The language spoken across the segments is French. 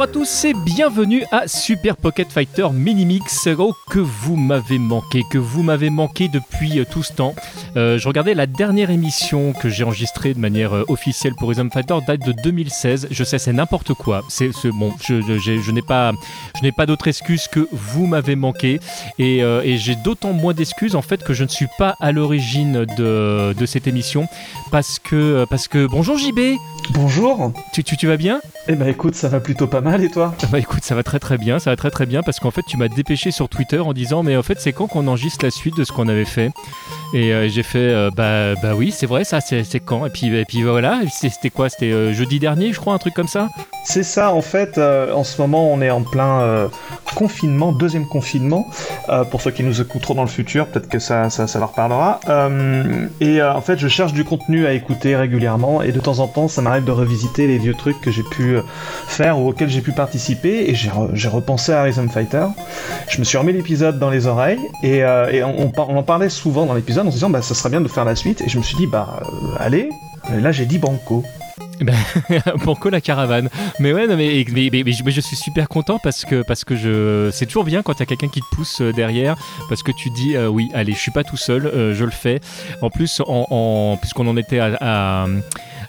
Bonjour à tous et bienvenue à Super Pocket Fighter Minimix. Oh, que vous m'avez manqué, que vous m'avez manqué depuis euh, tout ce temps. Euh, je regardais la dernière émission que j'ai enregistrée de manière euh, officielle pour Rhythm Fighter, date de 2016. Je sais, c'est n'importe quoi. C'est bon, je, je, je n'ai pas, je n'ai pas d'autre excuse que vous m'avez manqué et, et j'ai d'autant moins d'excuses en fait que je ne suis pas à l'origine de, de, cette émission parce que, parce que bonjour JB. Bonjour. Tu, tu, tu vas bien? Eh ben écoute, ça va plutôt pas mal et toi? Bah écoute, ça va très très bien, ça va très très bien parce qu'en fait tu m'as dépêché sur Twitter en disant mais en fait c'est quand qu'on enregistre la suite de ce qu'on avait fait? Et euh, j'ai fait euh, bah, bah oui c'est vrai ça c'est quand? Et puis, et puis voilà c'était quoi? C'était euh, jeudi dernier je crois un truc comme ça? C'est ça en fait en ce moment on est en plein confinement, deuxième confinement pour ceux qui nous écouteront dans le futur peut-être que ça, ça, ça, leur parlera. Et en fait je cherche du contenu à écouter régulièrement et de temps en temps ça m'arrive de revisiter les vieux trucs que j'ai pu faire ou auxquels j'ai pu participer et j'ai re repensé à Rhythm Fighter. Je me suis remis l'épisode dans les oreilles et, euh, on, en parlait souvent dans l'épisode en se disant bah ça serait bien de faire la suite et je me suis dit bah euh, allez, là j'ai dit banco. Ben, Banco la caravane. Mais ouais, non, mais, mais, je suis super content parce que, parce que je, c'est toujours bien quand il y a quelqu'un qui te pousse euh, derrière parce que tu dis oui, allez, je suis pas tout seul, je le fais. En plus, en, puisqu'on en était à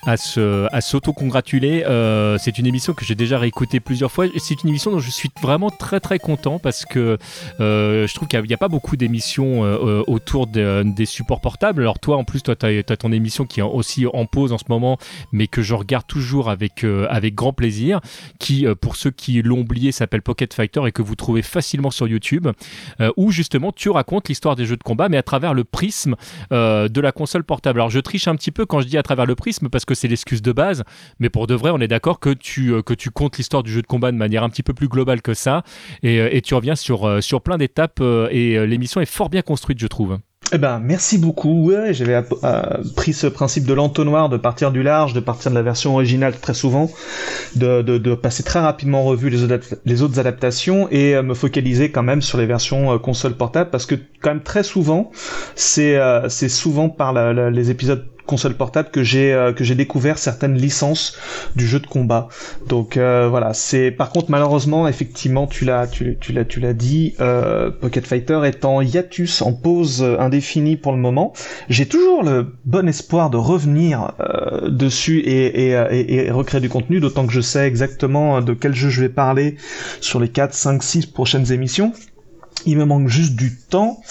à s'auto-congratuler. Euh, c'est une émission que j'ai déjà réécoutée plusieurs fois. C'est une émission dont je suis vraiment très très content parce que euh, je trouve qu'il n'y a, pas beaucoup d'émissions euh, autour de, des supports portables. Alors toi, en plus, toi, tu as, as, ton émission qui est aussi en pause en ce moment, mais que je regarde toujours avec, avec grand plaisir, qui, pour ceux qui l'ont oublié, s'appelle Pocket Fighter et que vous trouvez facilement sur YouTube, où justement tu racontes l'histoire des jeux de combat, mais à travers le prisme de la console portable. Alors je triche un petit peu quand je dis à travers le prisme parce que que c'est l'excuse de base, mais pour de vrai, on est d'accord que tu, euh, que tu comptes l'histoire du jeu de combat de manière un petit peu plus globale que ça, et, euh, tu reviens sur, euh, sur plein d'étapes, et l'émission est fort bien construite, je trouve. Eh ben, merci beaucoup. J'avais pris ce principe de l'entonnoir, de partir du large, de partir de la version originale très souvent, de, de, passer très rapidement en revue les, les autres adaptations et me focaliser quand même sur les versions console portable parce que quand même très souvent, c'est souvent par les épisodes console portable que j'ai euh, que j'ai découvert certaines licences du jeu de combat. Donc euh, voilà, c'est par contre malheureusement effectivement tu l'as tu, l'as tu l'as dit euh, Pocket Fighter est en hiatus en pause indéfinie pour le moment. J'ai toujours le bon espoir de revenir euh, dessus et, et, et, recréer du contenu d'autant que je sais exactement de quel jeu je vais parler sur les 4 5 6 prochaines émissions il me manque juste du temps.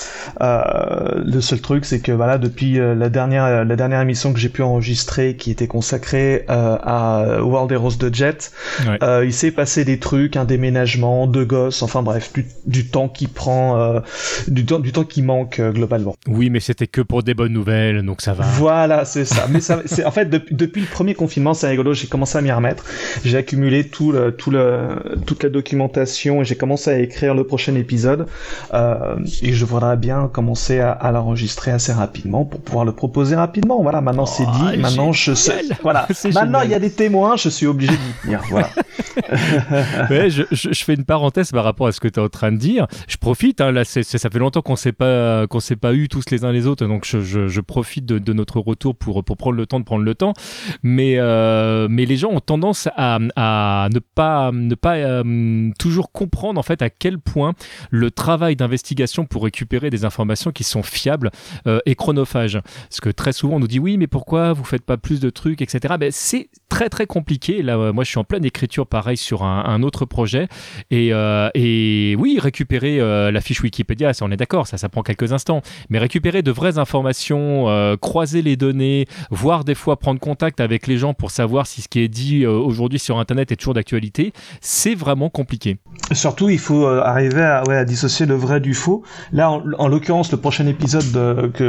Euh, le seul truc, c'est que voilà, depuis euh, la dernière la dernière émission que j'ai pu enregistrer, qui était consacrée euh, à World Heroes de Jet, ouais. euh, il s'est passé des trucs, un déménagement, deux gosses, enfin bref, du, du temps qui prend, euh, du temps du temps qui manque euh, globalement. Oui, mais c'était que pour des bonnes nouvelles, donc ça va. Voilà, c'est ça. mais ça, c'est en fait de, depuis le premier confinement, c'est rigolo. J'ai commencé à m'y remettre. J'ai accumulé tout le tout le toute la documentation et j'ai commencé à écrire le prochain épisode. Euh, et je voudrais bien commencer à, à l'enregistrer assez rapidement pour pouvoir le proposer rapidement. Voilà, maintenant oh, c'est dit, maintenant je sais. Voilà, maintenant il y a des témoins, je suis obligé d'y tenir. Voilà. ouais, je, je, je, fais une parenthèse par rapport à ce que tu es en train de dire. Je profite, hein, là, c est, c est, ça fait longtemps qu'on s'est pas qu'on s'est pas eu tous les uns les autres, donc je, je profite de, de, notre retour pour pour prendre le temps de prendre le temps. Mais euh, mais les gens ont tendance à, à ne pas ne pas euh, toujours comprendre en fait à quel point le travail d'investigation pour récupérer des informations qui sont fiables euh, est chronophage. Parce que très souvent on nous dit oui mais pourquoi vous faites pas plus de trucs etc. Ben, c'est très très compliqué. Là moi je suis en pleine écriture pareil sur un, autre projet et, euh, et oui récupérer euh, la fiche Wikipédia ça on est d'accord ça ça prend quelques instants mais récupérer de vraies informations euh, croiser les données voire des fois prendre contact avec les gens pour savoir si ce qui est dit euh, aujourd'hui sur internet est toujours d'actualité c'est vraiment compliqué surtout il faut euh, arriver à, ouais, à dissocier le vrai du faux là en, en l'occurrence le prochain épisode de, que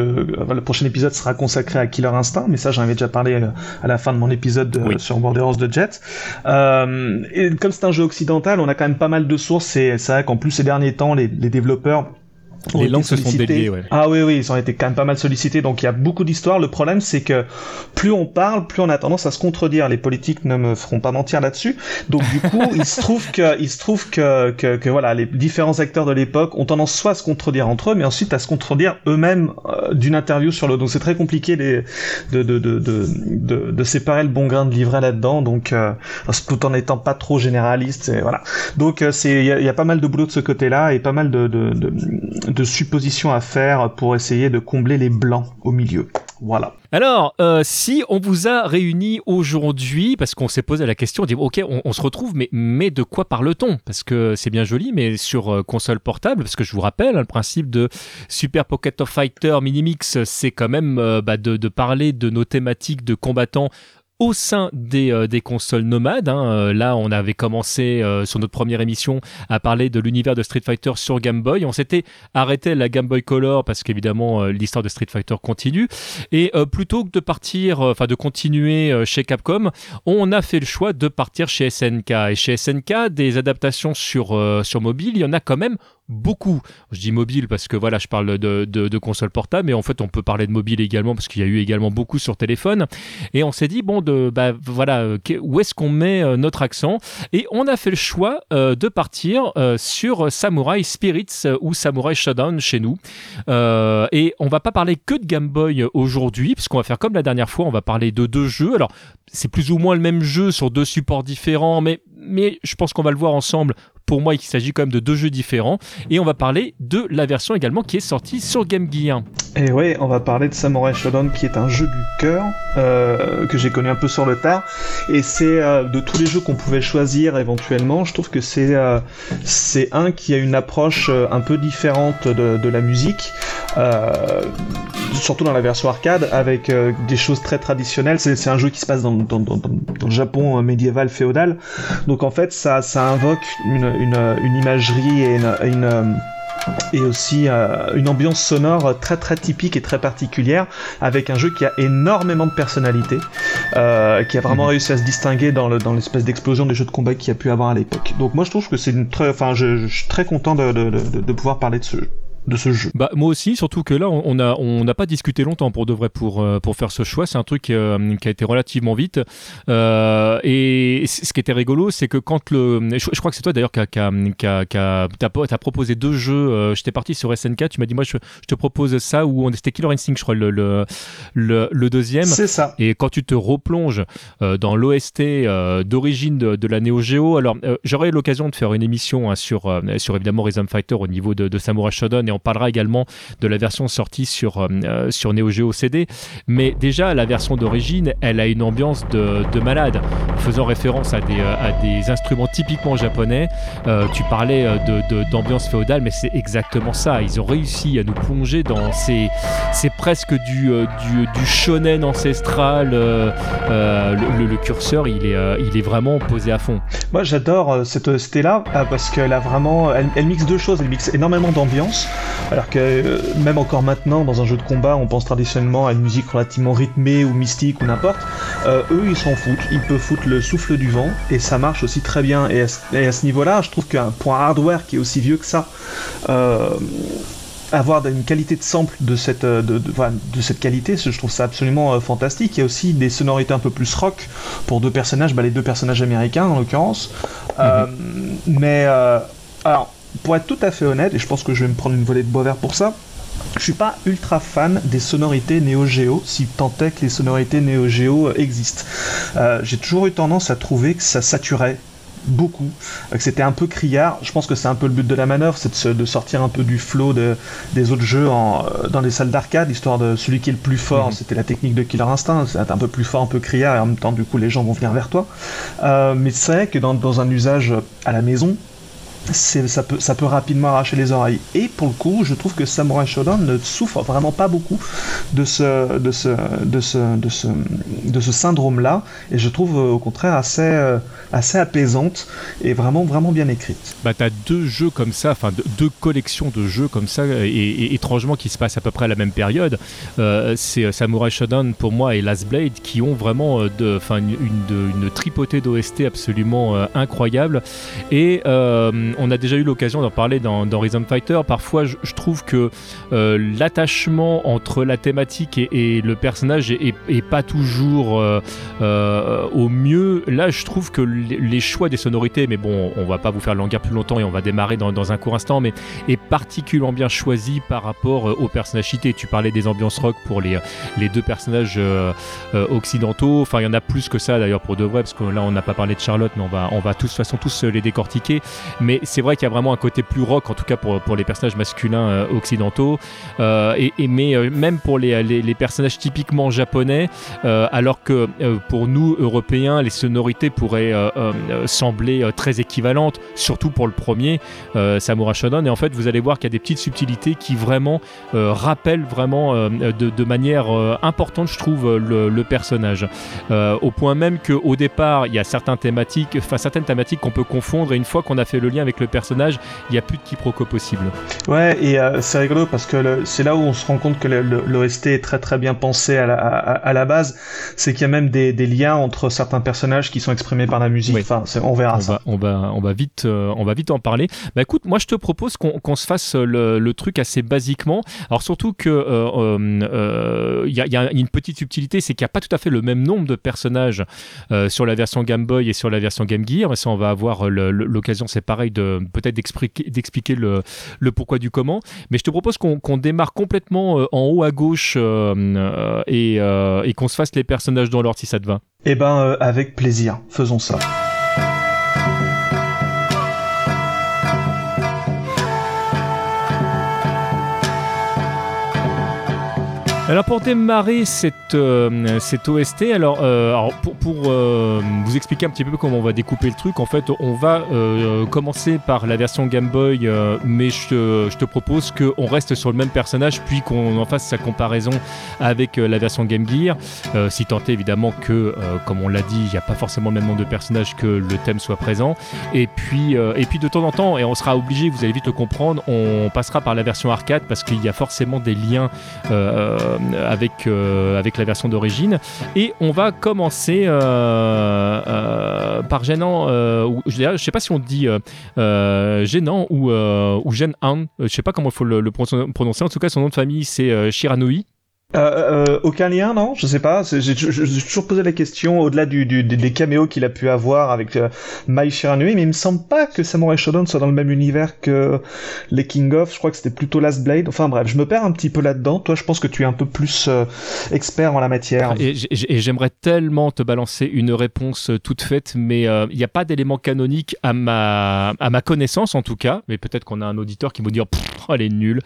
le prochain épisode sera consacré à Killer Instinct mais ça j'en avais déjà parlé à la fin de mon épisode de, oui. sur Borderlands de Jet euh, et comme c'est un jeu occidental, on a quand même pas mal de sources et c'est vrai qu'en plus ces derniers temps, les, les développeurs Les langues se sont déliées, ouais. Ah oui, oui, ils ont été quand même pas mal sollicités, donc il y a beaucoup d'histoires. Le problème, c'est que plus on parle, plus on a tendance à se contredire. Les politiques ne me feront pas mentir là-dessus. Donc du coup, il se trouve que, il se trouve que, que, que, voilà, les différents acteurs de l'époque ont tendance soit à se contredire entre eux, mais ensuite à se contredire eux-mêmes euh, d'une interview sur l'autre. Donc c'est très compliqué les, de, de, de, de, de, séparer le bon grain de livret là-dedans. Donc euh, tout en étant pas trop généraliste, et voilà. Donc euh, c'est, il y, y, a pas mal de boulot de ce côté-là et pas mal de, de, de, de suppositions à faire pour essayer de combler les blancs au milieu. Voilà. Alors, euh, si on vous a réunis aujourd'hui, parce qu'on s'est posé la question, on dit ok, on, se retrouve, mais, mais de quoi parle-t-on? Parce que c'est bien joli, mais sur euh, console portable, parce que je vous rappelle, le principe de Super Pocket of Fighter Minimix, c'est quand même euh, bah, de parler de nos thématiques de combattants au sein des, euh, consoles nomades. Hein. Euh, là, on avait commencé euh, sur notre première émission à parler de l'univers de Street Fighter sur Game Boy. On s'était arrêté à la Game Boy Color parce qu'évidemment l'histoire de Street Fighter continue. Et plutôt que de partir, enfin de continuer chez Capcom, on a fait le choix de partir chez SNK. Et chez SNK, des adaptations sur mobile, il y en a quand même beaucoup. Je dis mobile parce que voilà, je parle de, console portable, mais en fait, on peut parler de mobile également parce qu'il y a eu également beaucoup sur téléphone. Et on s'est dit, bon, de, bah, voilà, où est-ce qu'on met euh, notre accent? Et on a fait le choix euh, de partir euh, sur Samurai Spirits ou Samurai Shodown chez nous. et on va pas parler que de Game Boy aujourd'hui, puisqu'on va faire comme la dernière fois, on va parler de deux jeux. Alors, c'est plus ou moins le même jeu sur deux supports différents, mais je pense qu'on va le voir ensemble pour moi, il s'agit quand même de deux jeux différents. Et on va parler de la version également qui est sortie sur Game Gear. Et oui, on va parler de Samurai Shodown qui est un jeu du cœur euh, que j'ai connu un peu sur le tard. Et c'est euh, de tous les jeux qu'on pouvait choisir éventuellement, je trouve que c'est euh, c'est un qui a une approche un peu différente de, la musique, surtout dans la version arcade, avec des choses très traditionnelles. C'est un jeu qui se passe dans, dans, dans, dans le Japon médiéval féodal. Donc en fait, ça, ça invoque une, une, une imagerie et une, une et aussi euh, une ambiance sonore très très typique et très particulière avec un jeu qui a énormément de personnalité euh, qui a vraiment mmh. réussi à se distinguer dans, le, dans l'espèce d'explosion des jeux de combat qu'il y a pu avoir à l'époque donc moi je trouve que c'est une très enfin je, je, suis très content de, de, de, de pouvoir parler de ce jeu de ce jeu. Bah moi aussi, surtout que là on a on n'a pas discuté longtemps pour de vrai pour euh, pour faire ce choix. C'est un truc euh, qui a été relativement vite. Euh, et ce qui était rigolo, c'est que quand le, je, je crois que c'est toi d'ailleurs qui a qui a qui a t'as proposé deux jeux. J'étais parti sur SNK, tu m'as dit moi je, je, te propose ça ou on c'était Killer Instinct, je crois le le le, le deuxième. C'est ça. Et quand tu te replonges euh, dans l'OST d'origine de, de, la Neo Geo, alors j'aurais eu l'occasion de faire une émission hein, sur sur évidemment Rhythm Fighter au niveau de, de Samurai Shodown on parlera également de la version sortie sur, euh, sur Neo Geo CD. Mais déjà, la version d'origine, elle a une ambiance de, de malade, faisant référence à des, euh, instruments typiquement japonais. Euh, tu parlais d'ambiance de, féodale, mais c'est exactement ça. Ils ont réussi à nous plonger dans ces. C'est presque du, du, shonen ancestral. Le, curseur, il est, il est vraiment posé à fond. Moi, j'adore cette OST-là parce qu'elle a vraiment. Elle mixe deux choses. Elle mixe énormément d'ambiance alors que euh, même encore maintenant, dans un jeu de combat, on pense traditionnellement à une musique relativement rythmée ou mystique ou n'importe. Euh, eux, ils s'en foutent. Ils peuvent foutre le souffle du vent et ça marche aussi très bien. Et à ce, niveau-là, je trouve qu'un point hardware qui est aussi vieux que ça. Euh, avoir une qualité de sample de cette, de, de, de, cette qualité, je trouve ça absolument fantastique. Il y a aussi des sonorités un peu plus rock pour deux personnages, bah, les deux personnages américains en l'occurrence. Mm -hmm. euh, mais euh, alors, pour être tout à fait honnête, et je pense que je vais me prendre une volée de bois vert pour ça, je suis pas ultra fan des sonorités Neo Geo, si tant est que les sonorités Neo Geo existent. Euh, J'ai toujours eu tendance à trouver que ça saturait beaucoup, que c'était un peu criard. Je pense que c'est un peu le but de la manœuvre, c'est de, de, sortir un peu du flow de, des autres jeux en, dans les salles d'arcade, histoire de celui qui est le plus fort, mmh. c'était la technique de Killer Instinct, c'est un peu plus fort, un peu criard, et en même temps, du coup, les gens vont venir vers toi. Euh, mais c'est vrai que dans, dans un usage à la maison, ça peut, ça peut rapidement arracher les oreilles. Et pour le coup, je trouve que Samurai Shodown ne souffre vraiment pas beaucoup de ce, de ce, de ce, de ce, de ce syndrome-là, et je trouve au contraire assez, assez apaisante et vraiment, vraiment bien écrite. Bah, t'as deux jeux comme ça, enfin deux collections de jeux comme ça, et, étrangement qui se passent à peu près à la même période. Euh, c'est Samurai Shodown pour moi et Last Blade qui ont vraiment de, une, une, une tripotée d'OST absolument euh, incroyable. Et euh, on a déjà eu l'occasion d'en parler dans, Rhythm Fighter. Parfois, je, trouve que l'attachement entre la thématique et, le personnage est, pas toujours au mieux. Là, je trouve que les, choix des sonorités, mais bon, on va pas vous faire languir plus longtemps et on va démarrer dans, un court instant, mais est particulièrement bien choisi par rapport au personnage cité. Tu parlais des ambiances rock pour les, deux personnages occidentaux. Enfin, il y en a plus que ça d'ailleurs pour de vrai, parce que là, on n'a pas parlé de Charlotte, mais on va, on va de toute façon, tous les décortiquer. Mais c'est vrai qu'il y a vraiment un côté plus rock, en tout cas pour, pour les personnages masculins euh, occidentaux. Euh, et, mais euh, même pour les, les, personnages typiquement japonais, alors que pour nous, Européens, les sonorités pourraient sembler très équivalentes, surtout pour le premier, Samurai Shodown. Et en fait, vous allez voir qu'il y a des petites subtilités qui vraiment rappellent vraiment de, manière importante, je trouve, le, personnage. au point même qu'au départ, il y a certaines thématiques, certaines thématiques qu'on peut confondre, et une fois qu'on a fait le lien avec le personnage, il n'y a plus de quiproquo possible. Ouais, et euh, c'est rigolo parce que c'est là où on se rend compte que l'OST est très très bien pensé à la, à, la base, c'est qu'il y a même des, des, liens entre certains personnages qui sont exprimés par la musique. Enfin, on verra on ça. Va, on va, on va vite, euh, on va vite en parler. Bah écoute, moi je te propose qu'on se fasse le, le, truc assez basiquement. Alors surtout que euh, il y, y, a une petite subtilité, c'est qu'il n'y a pas tout à fait le même nombre de personnages sur la version Game Boy et sur la version Game Gear. Ça, on va avoir l'occasion, c'est pareil, de peut-être d'expliquer le, pourquoi du comment. Mais je te propose qu'on démarre complètement euh, en haut à gauche euh, euh, et, et qu'on se fasse les personnages dans l'ordre si ça te va. Eh ben, avec plaisir. Faisons ça. Alors pour démarrer cette, euh, cette OST, alors, euh, alors pour, euh, vous expliquer un petit peu comment on va découper le truc, en fait on va commencer par la version Game Boy, mais je te, je te propose qu'on reste sur le même personnage, puis qu'on en fasse sa comparaison avec la version Game Gear, si tant est évidemment que, comme on l'a dit, il n'y a pas forcément le même nombre de personnages que le thème soit présent. Et puis, et puis de temps en temps, et on sera obligé, vous allez vite le comprendre, on passera par la version arcade parce qu'il y a forcément des liens avec, euh, avec la version d'origine. Et on va commencer euh, euh, par gênant, je sais pas si on dit gênant ou, ou je sais pas comment il faut le, prononcer. En tout cas, son nom de famille c'est Shiranui. Euh, euh, aucun lien, non? Je sais pas. J'ai toujours posé la question au-delà des caméos qu'il a pu avoir avec euh, Mai Shiranui, mais il me semble pas que Samurai Shodown soit dans le même univers que les King of. Je crois que c'était plutôt Last Blade. Enfin bref, je me perds un petit peu là-dedans. Toi, je pense que tu es un peu plus euh, expert en la matière. Et, j'aimerais tellement te balancer une réponse euh, toute faite, mais il n'y a pas d'élément canonique à ma à ma connaissance en tout cas. Mais peut-être qu'on a un auditeur qui va dire, elle est nulle,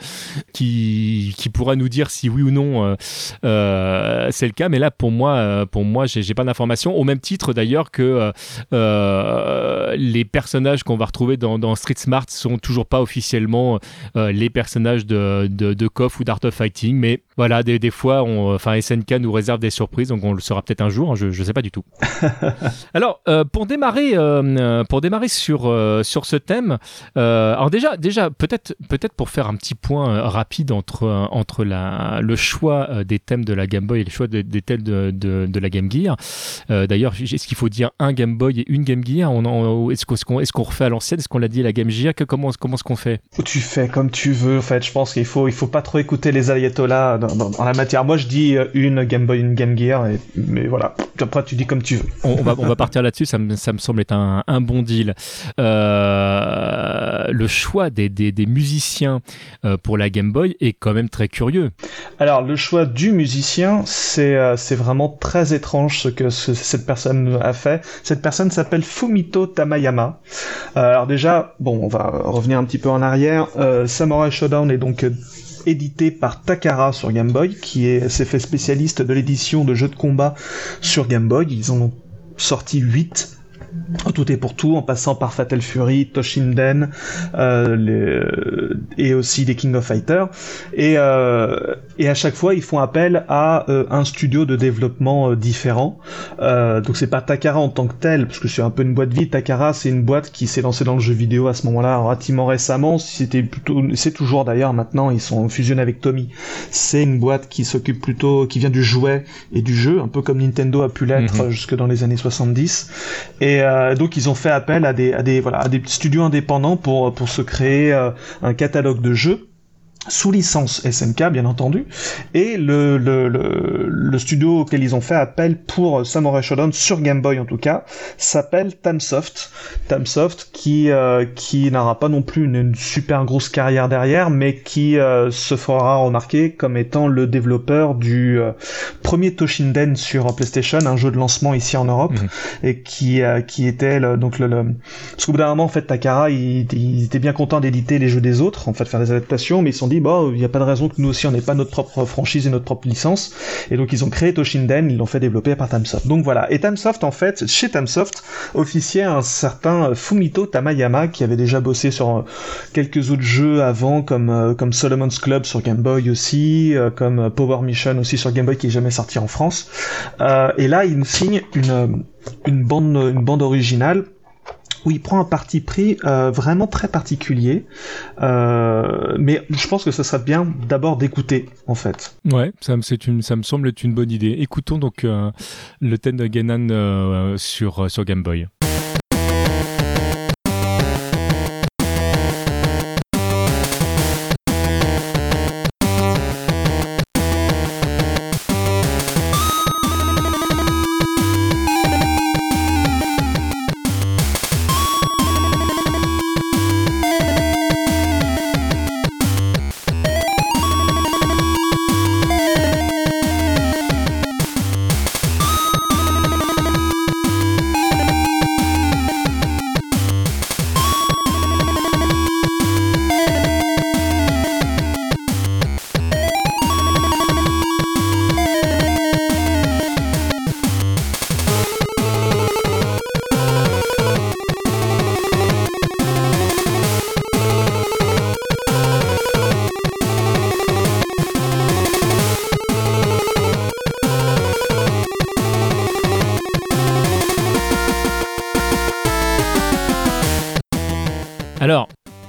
qui qui pourra nous dire si oui ou non euh, c'est le cas. Mais là, pour moi, euh, pour moi, j'ai pas d'informations. Au même titre d'ailleurs que euh, les personnages qu'on va retrouver dans, Street Smart sont toujours pas officiellement les personnages de, de, de KOF ou d'Art of Fighting. Mais voilà, des, des fois, on, enfin SNK nous réserve des surprises, donc on le saura peut-être un jour. Hein, je, je sais pas du tout. alors, pour démarrer, pour démarrer sur sur ce thème, alors déjà, déjà peut-être peut-être pour faire un petit point rapide entre entre la le choix euh, des thèmes de la Game Boy et le choix des thèmes de, de, la Game Gear. Euh, d'ailleurs, est-ce qu'il faut dire un Game Boy et une Game Gear on, Est-ce qu'on est qu'on refait à l'ancienne? Est-ce qu'on l'a dit à la Game Gear? Que, Comment, comment est-ce qu'on fait? Tu fais comme tu veux. En fait, je pense qu'il faut, il faut pas trop écouter les ayatollahs dans, dans, la matière. Moi, je dis euh, une Game Boy, une Game Gear, et, mais voilà. Après, tu dis comme tu veux. On, va, on va partir là-dessus. Ça me, ça me semble être un, un bon deal. le choix des, des, des musiciens pour la Game Boy est quand même très curieux. Alors, le choix du musicien, c'est euh, c'est vraiment très étrange ce que cette personne a fait. Cette personne s'appelle Fumito Tamayama. Euh, alors déjà, bon, on va revenir un petit peu en arrière. Euh, Samurai Shodown est donc édité par Takara sur Game Boy, qui est s'est fait spécialiste de l'édition de jeux de combat sur Game Boy. Ils ont sorti 8 tout est pour tout, en passant par Fatal Fury, Toshinden, euh, les, et aussi des King of Fighters. Et, euh, et à chaque fois, ils font appel à euh, un studio de développement euh, différent. Euh, donc c'est pas Takara en tant que tel, parce que c'est un peu une boîte vide. Takara, c'est une boîte qui s'est lancée dans le jeu vidéo à ce moment-là, relativement récemment. C'était plutôt, c'est toujours d'ailleurs maintenant, ils sont fusionnés avec Tommy. C'est une boîte qui s'occupe plutôt, qui vient du jouet et du jeu, un peu comme Nintendo a pu l'être mhm. jusque dans les années 70. Et donc ils ont fait appel à des, à des, studios indépendants pour, pour se créer un catalogue de jeux sous licence SNK bien entendu et le, le, le, le, studio auquel ils ont fait appel pour Samurai Shodown sur Game Boy en tout cas s'appelle Tamsoft Tamsoft qui euh, qui n'aura pas non plus une, super grosse carrière derrière mais qui euh, se fera remarquer comme étant le développeur du euh, premier Toshinden sur PlayStation un jeu de lancement ici en Europe mhm. et qui qui était donc le, parce qu'au bout d'un moment en fait Takara il, il était bien content d'éditer les jeux des autres en fait faire des adaptations mais ils sont dit bon, il n'y a pas de raison que nous aussi on n'ait pas notre propre franchise et notre propre licence. Et donc ils ont créé Toshinden, ils l'ont fait développer par Tamsoft. Donc voilà. Et Tamsoft en fait, chez Tamsoft, officiait un certain Fumito Tamayama qui avait déjà bossé sur euh, quelques autres jeux avant, comme euh, comme Solomon's Club sur Game Boy aussi, euh, comme Power Mission aussi sur Game Boy qui est jamais sorti en France. et là, il nous signe une une bande une bande originale où il prend un parti pris euh, vraiment très particulier. Euh, mais je pense que ce serait bien d'abord d'écouter, en fait. Ouais, ça, me semble être une bonne idée. Écoutons donc euh, le thème de Genan sur, sur Game Boy.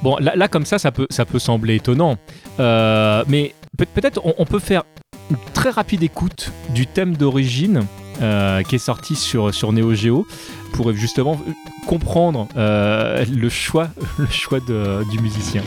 Bon, là, comme ça, ça peut, sembler étonnant. Euh, mais peut-être on, peut faire une très rapide écoute du thème d'origine euh, qui est sorti sur, sur Neo Geo pour justement comprendre euh, choix, le choix du musicien.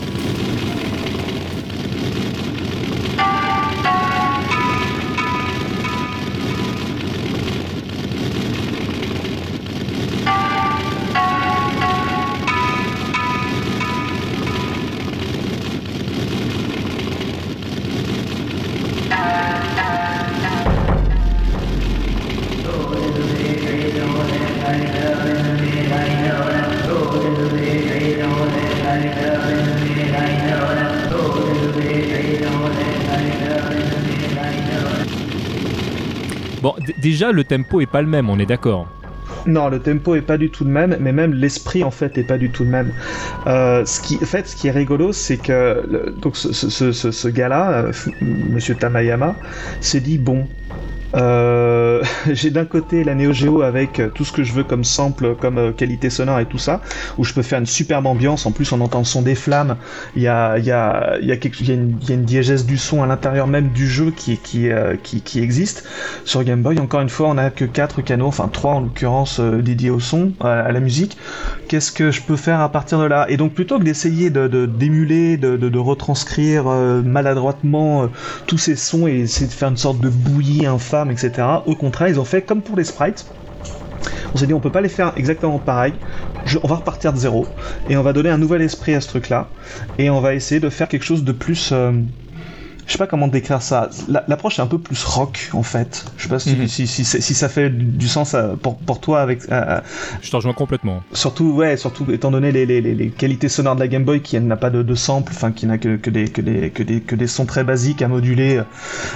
Le tempo est pas le même, on est d'accord. Non, le tempo est pas du tout le même, mais même l'esprit en fait est pas du tout le même. Euh, ce qui, en fait, ce qui est rigolo, c'est que donc ce, ce, ce, ce gars-là, euh, Monsieur Tamayama, s'est dit bon, euh, j'ai d'un côté la Neo Geo avec tout ce que je veux comme sample, comme euh, qualité sonore et tout ça, où je peux faire une superbe ambiance. En plus, on entend le son des flammes. Il y a, il y a, il y a, quelque, il y a, une, il diégèse du son à l'intérieur même du jeu qui, qui, euh, qui, existe. Sur Game Boy, encore une fois, on a que quatre canaux, enfin trois en l'occurrence dédiés au son, à, la musique. Qu'est-ce que je peux faire à partir de là? Et donc, plutôt que d'essayer de, d'émuler, de, de, de, retranscrire maladroitement tous ces sons et essayer de faire une sorte de bouillie infâme etc. Au contraire, ils ont fait comme pour les sprites. On s'est dit on peut pas les faire exactement pareil. on va repartir de zéro et on va donner un nouvel esprit à ce truc-là et on va essayer de faire quelque chose de plus euh, je sais pas comment décrire ça. L'approche est un peu plus rock en fait. Je sais pas si, mhm. si, si, ça fait du sens euh, pour, pour toi avec. Euh, euh, je t'en rejoins complètement. Surtout ouais, surtout étant donné les, les, les, qualités sonores de la Game Boy qui n'a pas de, de sample, enfin qui n'a que, que, des, que, des, que, des, que des sons très basiques à moduler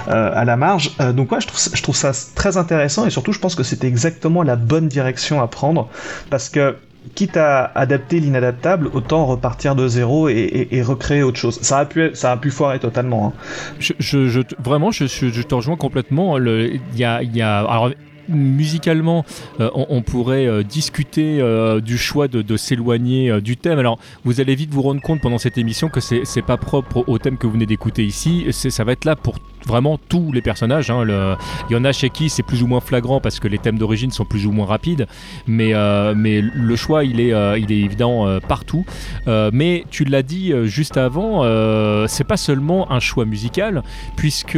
à la marge. donc ouais, je trouve, je trouve ça très intéressant et surtout je pense que c'était exactement la bonne direction à prendre parce que quitte à adapter l'inadaptable, autant repartir de zéro et, recréer autre chose. Ça a pu, ça a pu foirer totalement. Hein. Vraiment, je, je, te rejoins complètement. Il y a alors, musicalement, euh, on, pourrait euh, discuter euh, du choix de, s'éloigner du thème. Alors, vous allez vite vous rendre compte pendant cette émission que c'est pas propre au thème que vous venez d'écouter ici. Ça va être là pour vraiment tous les personnages. Il y en a chez qui c'est plus ou moins flagrant parce que les thèmes d'origine sont plus ou moins rapides, mais, mais le choix il est, il est évident partout. mais tu l'as dit juste avant, c'est pas seulement un choix musical, puisque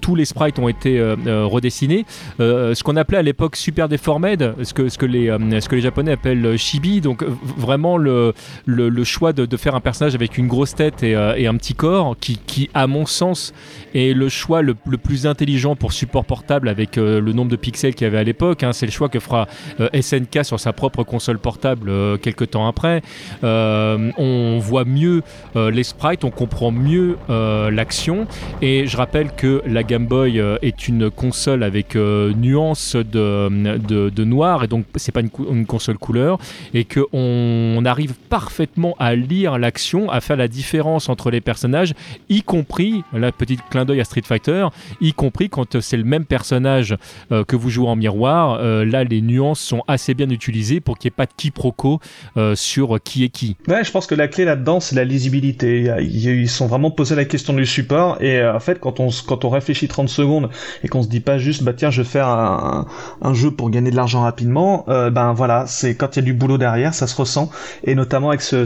tous les sprites ont été redessinés. ce qu'on appelait à l'époque Super Deformed, ce que, ce que, les, ce que les Japonais appellent Chibi, donc vraiment le, le, choix de, faire un personnage avec une grosse tête et, et un petit corps qui, qui, à mon sens, est le choix le, plus intelligent pour support portable avec euh, le nombre de pixels qu'il y avait à l'époque. Hein. C'est le choix que fera euh, SNK sur sa propre console portable euh, quelques temps après. on voit mieux les sprites, on comprend mieux l'action. Et je rappelle que la Game Boy est une console avec nuance de, noir, et donc c'est pas une, console couleur, et qu'on on arrive parfaitement à lire l'action, à faire la différence entre les personnages, y compris, la petite clin d'œil à Street Fighter, y compris quand c'est le même personnage euh, que vous jouez en miroir. Euh, là, les nuances sont assez bien utilisées pour qu'il n'y ait pas de quiproquo euh, sur qui est qui. Je pense que la clé là-dedans, c'est la lisibilité. Ils sont vraiment posé la question du support et en fait, quand on, réfléchit 30 secondes et qu'on se dit pas juste, bah tiens, je vais faire un, jeu pour gagner de l'argent rapidement, ben voilà, c'est quand il y a du boulot derrière, ça se ressent et notamment avec ce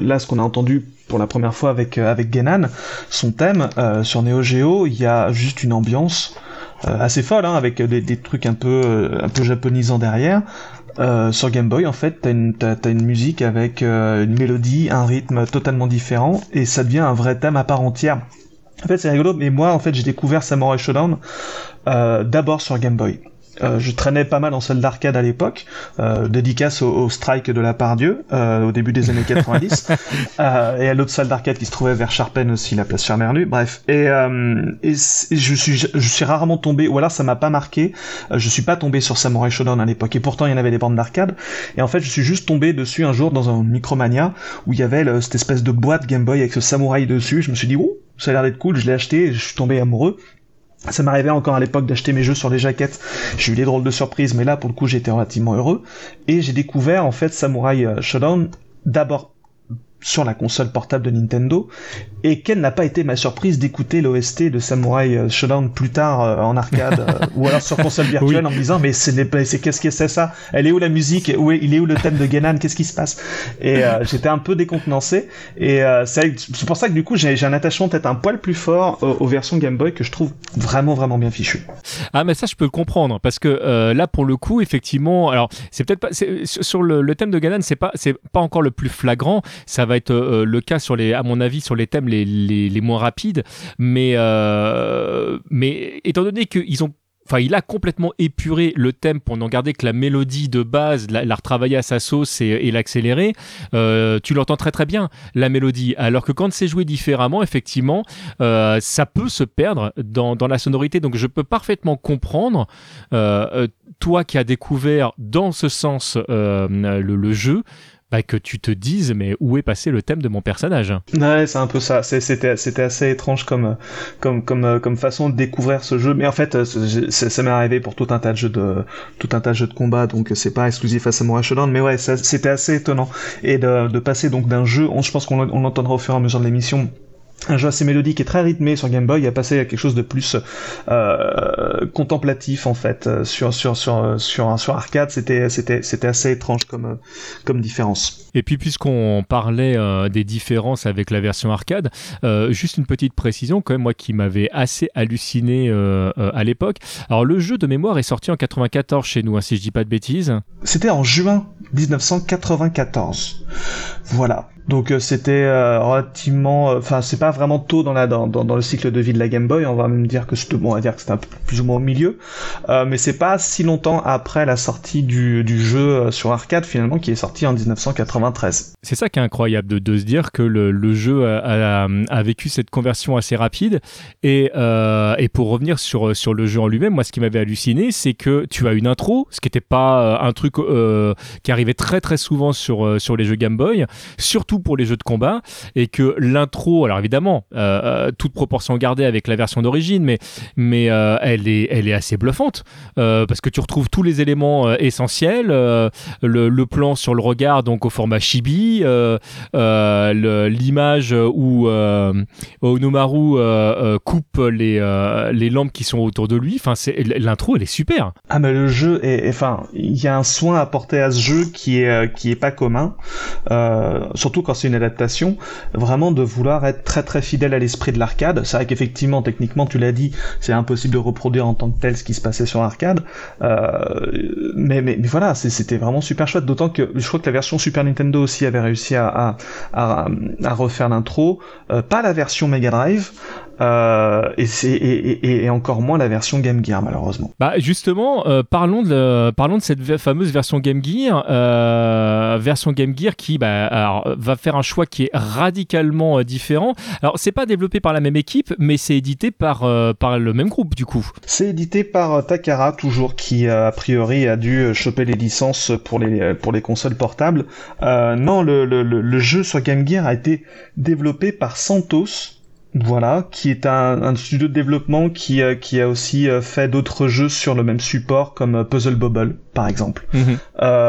là, ce qu'on a entendu pour la première fois avec euh, avec Genan, son thème euh, sur Neo Geo, il y a juste une ambiance euh, assez folle, hein, avec des, trucs un peu un peu japonisants derrière. sur Game Boy, en fait, t'as une, une musique avec une mélodie, un rythme totalement différent, et ça devient un vrai thème à part entière. En fait, c'est rigolo, mais moi, en fait, j'ai découvert Samurai Shodown d'abord sur Game Boy. Euh, je traînais pas mal en salle d'arcade à l'époque, euh, dédicace au, strike de la Pardieu euh, au début des années 90, euh, et à l'autre salle d'arcade qui se trouvait vers Charpennes aussi, la place Charmerlu. Bref, et, euh, et, je suis je suis rarement tombé, ou alors ça m'a pas marqué. je suis pas tombé sur Samurai Shodown à l'époque, et pourtant il y en avait des bandes d'arcade. Et en fait, je suis juste tombé dessus un jour dans un Micromania où il y avait cette espèce de boîte Game Boy avec ce samouraï dessus. Je me suis dit, oh, ça a l'air d'être cool. Je l'ai acheté, et je suis tombé amoureux. Ça m'arrivait encore à l'époque d'acheter mes jeux sur les jaquettes. J'ai eu des drôles de surprises, mais là, pour le coup, j'étais relativement heureux. Et j'ai découvert, en fait, Samurai euh, Shodown d'abord sur la console portable de Nintendo, et quelle n'a pas été ma surprise d'écouter l'OST de Samurai euh, Shodown plus tard euh, en arcade, euh, ou alors sur console virtuelle en me disant mais c'est qu'est-ce que c'est ça? Elle est où la musique? Où est, il est où le thème de Genan Qu'est-ce qui se passe? Et j'étais un peu décontenancé, et c'est pour ça que du coup j'ai un attachement peut-être un poil plus fort aux, versions Game Boy que je trouve vraiment vraiment bien fichues. Ah mais ça je peux le comprendre parce que là pour le coup effectivement, alors c'est peut-être pas sur le, le, thème de Ganon c'est pas c'est pas encore le plus flagrant, ça va va être euh, le cas sur les, à mon avis, sur les thèmes les, les, moins rapides. Mais, euh, mais étant donné qu'ils ont Enfin, il a complètement épuré le thème pour n'en garder que la mélodie de base, la, retravailler à sa sauce et, l'accélérer. Euh, tu l'entends très très bien, la mélodie. Alors que quand c'est joué différemment, effectivement, ça peut se perdre dans, dans, la sonorité. Donc je peux parfaitement comprendre, toi qui as découvert dans ce sens le, jeu, bah, que tu te dises mais où est passé le thème de mon personnage Ouais, c'est un peu ça. C'était assez étrange comme comme façon de découvrir ce jeu. Mais en fait, ça m'est arrivé pour tout un tas de jeux de tout combat, donc c'est pas exclusif à Samurai Shodown. Mais ouais, c'était assez étonnant et de, passer donc d'un jeu. Je pense qu'on l'entendra au fur et à mesure de l'émission un jeu assez mélodique et très rythmé sur Game Boy a passé à quelque chose de plus euh, contemplatif en fait euh, sur sur sur sur sur arcade c'était c'était c'était assez étrange comme comme différence. Et puis puisqu'on parlait euh, des différences avec la version arcade, juste une petite précision quand même moi qui m'avait assez halluciné à l'époque. Alors le jeu de mémoire est sorti en 94 chez nous hein, si je dis pas de bêtises. C'était en juin 1994. Voilà. Donc euh, c'était euh, relativement, euh, enfin c'est pas vraiment tôt dans le cycle de vie de la Game Boy. On va même dire que c'était bon, on dire que c'était un peu plus ou moins au milieu, mais c'est pas si longtemps après la sortie du, jeu sur arcade finalement qui est sorti en 1993. C'est ça qui est incroyable de, de se dire que le, jeu a, vécu cette conversion assez rapide et pour revenir sur sur le jeu en lui-même, moi ce qui m'avait halluciné c'est que tu as une intro, ce qui n'était pas un truc qui arrivait très très souvent sur sur les jeux Game Boy, surtout pour les jeux de combat, et que l'intro, alors évidemment, toute proportion gardée avec la version d'origine, mais, mais elle, est, elle est assez bluffante, parce que tu retrouves tous les éléments essentiels, le, plan sur le regard, donc au format chibi, l'image où Onomaru coupe les, les lampes qui sont autour de lui, enfin, l'intro, elle est super. Ah, mais le jeu est, enfin, il y a un soin apporté à ce jeu qui est, euh, qui est pas commun, euh, surtout quand c'est une adaptation, vraiment de vouloir être très très fidèle à l'esprit de l'arcade. C'est vrai qu'effectivement, techniquement, tu l'as dit, c'est impossible de reproduire en tant que tel ce qui se passait sur arcade, euh, mais, mais, mais, voilà, c'était vraiment super chouette, d'autant que je crois que la version Super Nintendo aussi avait réussi à, à refaire l'intro, euh, pas la version Mega Drive, euh, et, c'est, et, et, encore moins la version Game Gear malheureusement. Bah justement, euh, parlons, de, parlons de cette fameuse version Game Gear, euh, version Game Gear qui bah, alors, va faire un choix qui est radicalement différent. Alors c'est pas développé par la même équipe, mais c'est édité par, par le même groupe du coup. C'est édité par Takara toujours, qui a priori a dû choper les licences pour les, pour les consoles portables. non, le, le, le jeu sur Game Gear a été développé par Santos, voilà, qui est un, studio de développement qui, euh, qui a aussi euh, fait d'autres jeux sur le même support comme euh, Puzzle Bobble par exemple. Mhm.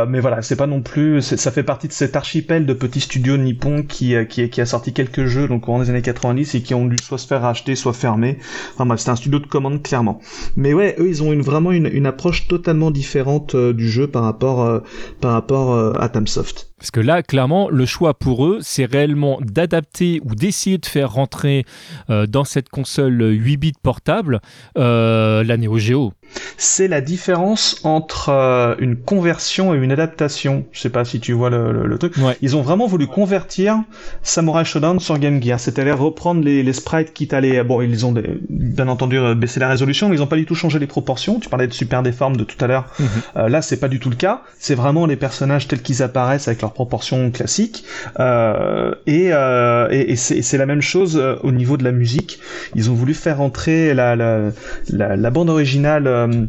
mais voilà, c'est pas non plus, ça fait partie de cet archipel de petits studios nippons qui, qui, qui, a sorti quelques jeux donc au courant des années 90 et qui ont dû soit se faire racheter, soit fermer. Enfin bref, c'est un studio de commande clairement. Mais ouais, eux ils ont une, vraiment une, une approche totalement différente du jeu par rapport, par rapport à Tamsoft. Parce que là, clairement, le choix pour eux, c'est réellement d'adapter ou d'essayer de faire rentrer euh, dans cette console 8 bits portable euh, la Neo Geo c'est la différence entre euh, une conversion et une adaptation. Je sais pas si tu vois le, truc. Ils ont vraiment voulu convertir Samurai Shodown sur Game Gear. C'est-à-dire reprendre les, sprites qui t'allaient... Bon, ils ont bien entendu euh, baissé la résolution, mais ils ont pas du tout changé les proportions. Tu parlais de Super Deform de tout à l'heure. Mhm. Euh, là, c'est pas du tout le cas. C'est vraiment les personnages tels qu'ils apparaissent avec leurs proportions classiques. et, et, c'est la même chose au niveau de la musique. Ils ont voulu faire entrer la, la, la bande originale euh,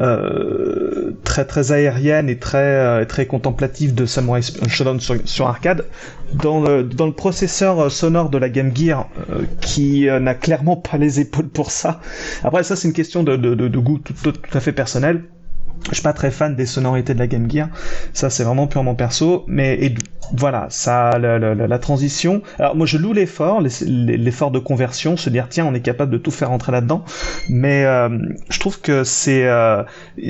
euh, très très aérienne et très euh, très contemplative de Samurai Shodown sur, arcade dans le, dans le processeur sonore de la Game Gear qui n'a clairement pas les épaules pour ça. Après ça c'est une question de, de, goût tout, tout, à fait personnel. Je suis pas très fan des sonorités de la Game Gear, ça c'est vraiment purement perso, mais et, voilà, ça, la, la, la, transition. Alors moi je loue l'effort, l'effort de conversion, se dire tiens on est capable de tout faire rentrer là-dedans, mais euh, je trouve que c'est euh,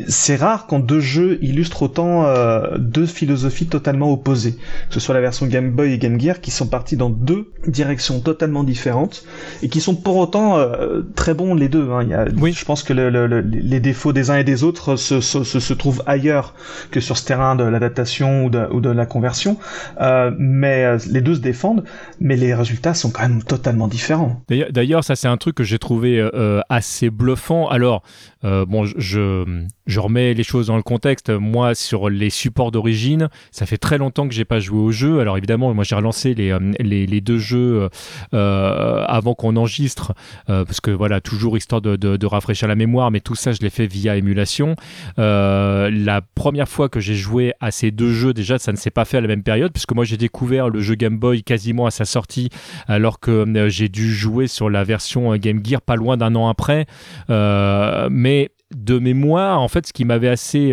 c'est rare quand deux jeux illustrent autant euh, deux philosophies totalement opposées, que ce soit la version Game Boy et Game Gear qui sont partis dans deux directions totalement différentes et qui sont pour autant très bons les deux. Hein. Il y a, oui. Je pense que le, les défauts des uns et des autres se, se, se, trouvent ailleurs que sur ce terrain de l'adaptation ou de, ou de la conversion. Euh, mais euh, les deux se défendent, mais les résultats sont quand même totalement différents. D'ailleurs, ça c'est un truc que j'ai trouvé euh, assez bluffant. Alors, bon, je, je remets les choses dans le contexte. Moi, sur les supports d'origine, ça fait très longtemps que j'ai pas joué au jeu. Alors évidemment, moi j'ai relancé les, les, les, deux jeux avant qu'on enregistre, parce que voilà, toujours histoire de, de, de, rafraîchir la mémoire, mais tout ça, je l'ai fait via émulation. la première fois que j'ai joué à ces deux jeux, déjà, ça ne s'est pas fait à la même période puisque moi j'ai découvert le jeu Game Boy quasiment à sa sortie, alors que euh, j'ai dû jouer sur la version euh, Game Gear pas loin d'un an après. Euh, mais de mémoire, en fait, ce qui m'avait assez,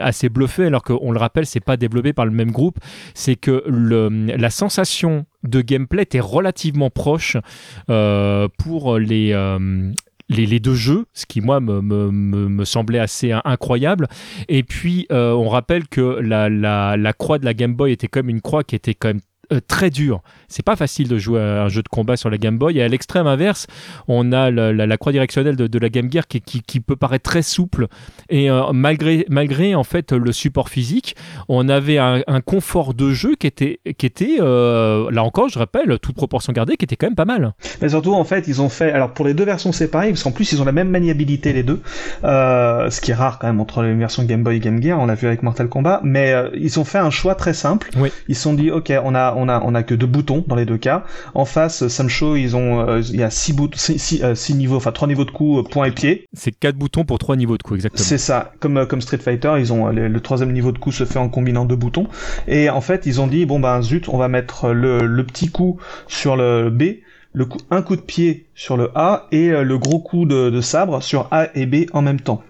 assez bluffé, alors qu'on le rappelle, c'est pas développé par le même groupe, c'est que la sensation de gameplay était relativement proche pour les, les, deux jeux, ce qui moi me, semblait assez incroyable. Et puis euh, on rappelle que la, la, la croix de la Game Boy était comme une croix qui était quand même euh, très dur. C'est pas facile de jouer à un jeu de combat sur la Game Boy. Et à l'extrême inverse, on a la, croix directionnelle de, la Game Gear qui, qui, peut paraître très souple. Et euh, malgré, malgré en fait le support physique, on avait un, confort de jeu qui était, qui était euh, là encore, je rappelle, toute proportion gardée, qui était quand même pas mal. Mais surtout, en fait, ils ont fait, alors pour les deux versions séparées, parce qu'en plus ils ont la même maniabilité les deux, ce qui est rare quand même entre les versions Game Boy et Game Gear. On l'a vu avec Mortal Kombat, mais ils ont fait un choix très simple. Oui. Ils se sont dit, ok, on a on a, on a que deux boutons dans les deux cas. En face, Samsho, ils ont, euh, il y a six, boutons, six, euh, six, niveaux, enfin trois niveaux de coups, euh, point et pied. C'est quatre boutons pour trois niveaux de coups, exactement. C'est ça. Comme, comme Street Fighter, ils ont le, troisième niveau de coup se fait en, en combinant deux boutons. Et en fait, ils ont dit bon ben zut, on va mettre le, le petit coup sur le B, le coup, un coup de pied sur le A et le gros coup de, de sabre sur A et B en même temps.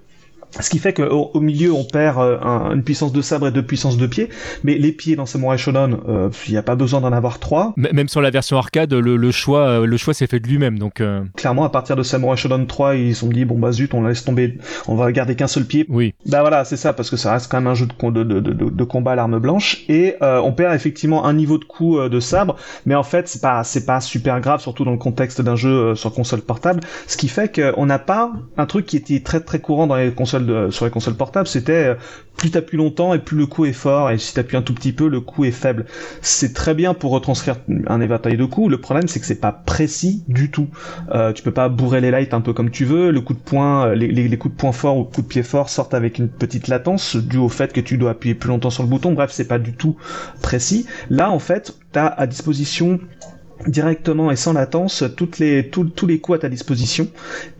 Ce qui fait qu'au au milieu, on perd euh, une puissance de sabre et deux puissances de pied. Mais les pieds dans Samurai Shodown, euh, il n'y a pas besoin d'en avoir trois. Même sur la version arcade, le, choix, euh, le choix s'est fait de lui-même. Donc clairement, à partir de Samurai Shodown 3, ils se sont dit bon bah zut, on laisse tomber, on va garder qu'un seul pied. Oui. Bah voilà, c'est ça, parce que ça reste quand même un jeu de, de, de, de combat à l'arme blanche et on perd effectivement un niveau de coup de sabre, mais en fait c'est pas c'est pas super grave, surtout dans le contexte d'un jeu sur console portable. Ce qui fait qu'on n'a pas un truc qui était très très courant dans les consoles sur les consoles portables, c'était euh, plus t'appuies longtemps et plus le coup est fort, et si t'appuies un tout petit peu, le coup est faible. C'est très bien pour retranscrire un éventail de coups. Le problème, c'est que c'est pas précis du tout. Euh, tu peux pas bourrer les lights un peu comme tu veux. Le coup de poing, euh, les, coups de poing fort ou coups de pied fort sortent avec une petite latence due au fait que tu dois appuyer plus longtemps sur le bouton. Bref, c'est pas du tout précis. Là, en fait, t'as à disposition directement et sans latence toutes les, tous les coups à ta disposition.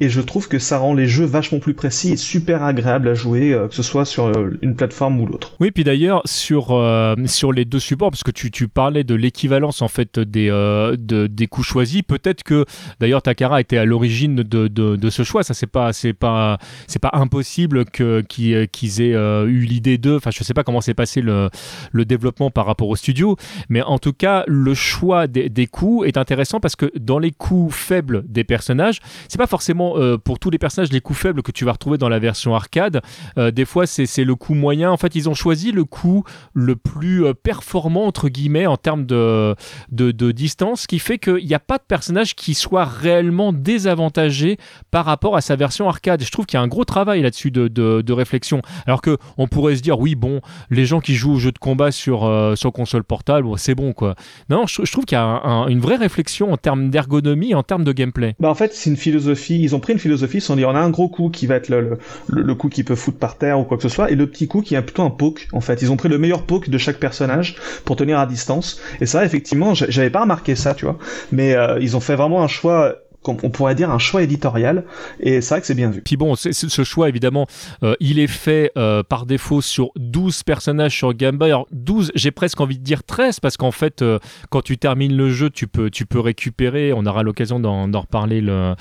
Et je trouve que ça rend les jeux vachement plus précis et super agréable à jouer euh, que ce soit sur euh, une plateforme ou l'autre. Oui puis d'ailleurs sur, euh, sur les deux supports parce que tu, tu parlais de l'équivalence en fait des, de, des coups choisis peut-être que d'ailleurs Takara était à l'origine de, de, de, ce choix. Ça c'est pas c'est pas c'est pas impossible que qu'ils aient eu l'idée d'eux. Enfin je sais pas comment s'est passé le, le développement par rapport au studio mais en tout cas le choix des, des coups est intéressant parce que dans les coups faibles des personnages, c'est pas forcément euh, pour tous les personnages les coups faibles que tu vas retrouver dans la version arcade. Euh, des fois, c'est le coup moyen. En fait, ils ont choisi le coup le plus euh, performant entre guillemets en termes de, de, de distance, qui fait qu'il n'y a pas de personnage qui soit réellement désavantagé par rapport à sa version arcade. Je trouve qu'il y a un gros travail là-dessus de, de, réflexion. Alors que on pourrait se dire, oui, bon, les gens qui jouent aux jeux de combat sur, sur console portable, c'est bon quoi. Non, je, trouve qu'il y a un, une vraie réflexion en termes d'ergonomie, en termes de gameplay. Bah en fait, c'est une philosophie. Ils ont pris une philosophie. Ils se sont dit, on a un gros coup qui va être le coup qui peut foutre par terre ou quoi que ce soit, et le petit coup qui est plutôt un poke. En fait, ils ont pris le meilleur poke de chaque personnage pour tenir à distance. Et ça, effectivement, j'avais pas remarqué ça, tu vois. Mais euh, ils ont fait vraiment un choix on pourrait dire un choix éditorial et c'est vrai que c'est bien vu. Puis bon, ce choix évidemment, euh, il est fait euh, par défaut sur 12 personnages sur Game Boy. Alors 12, j'ai presque envie de dire 13 parce qu'en fait euh, quand tu termines le jeu, tu peux tu peux récupérer, on aura l'occasion d'en reparler le,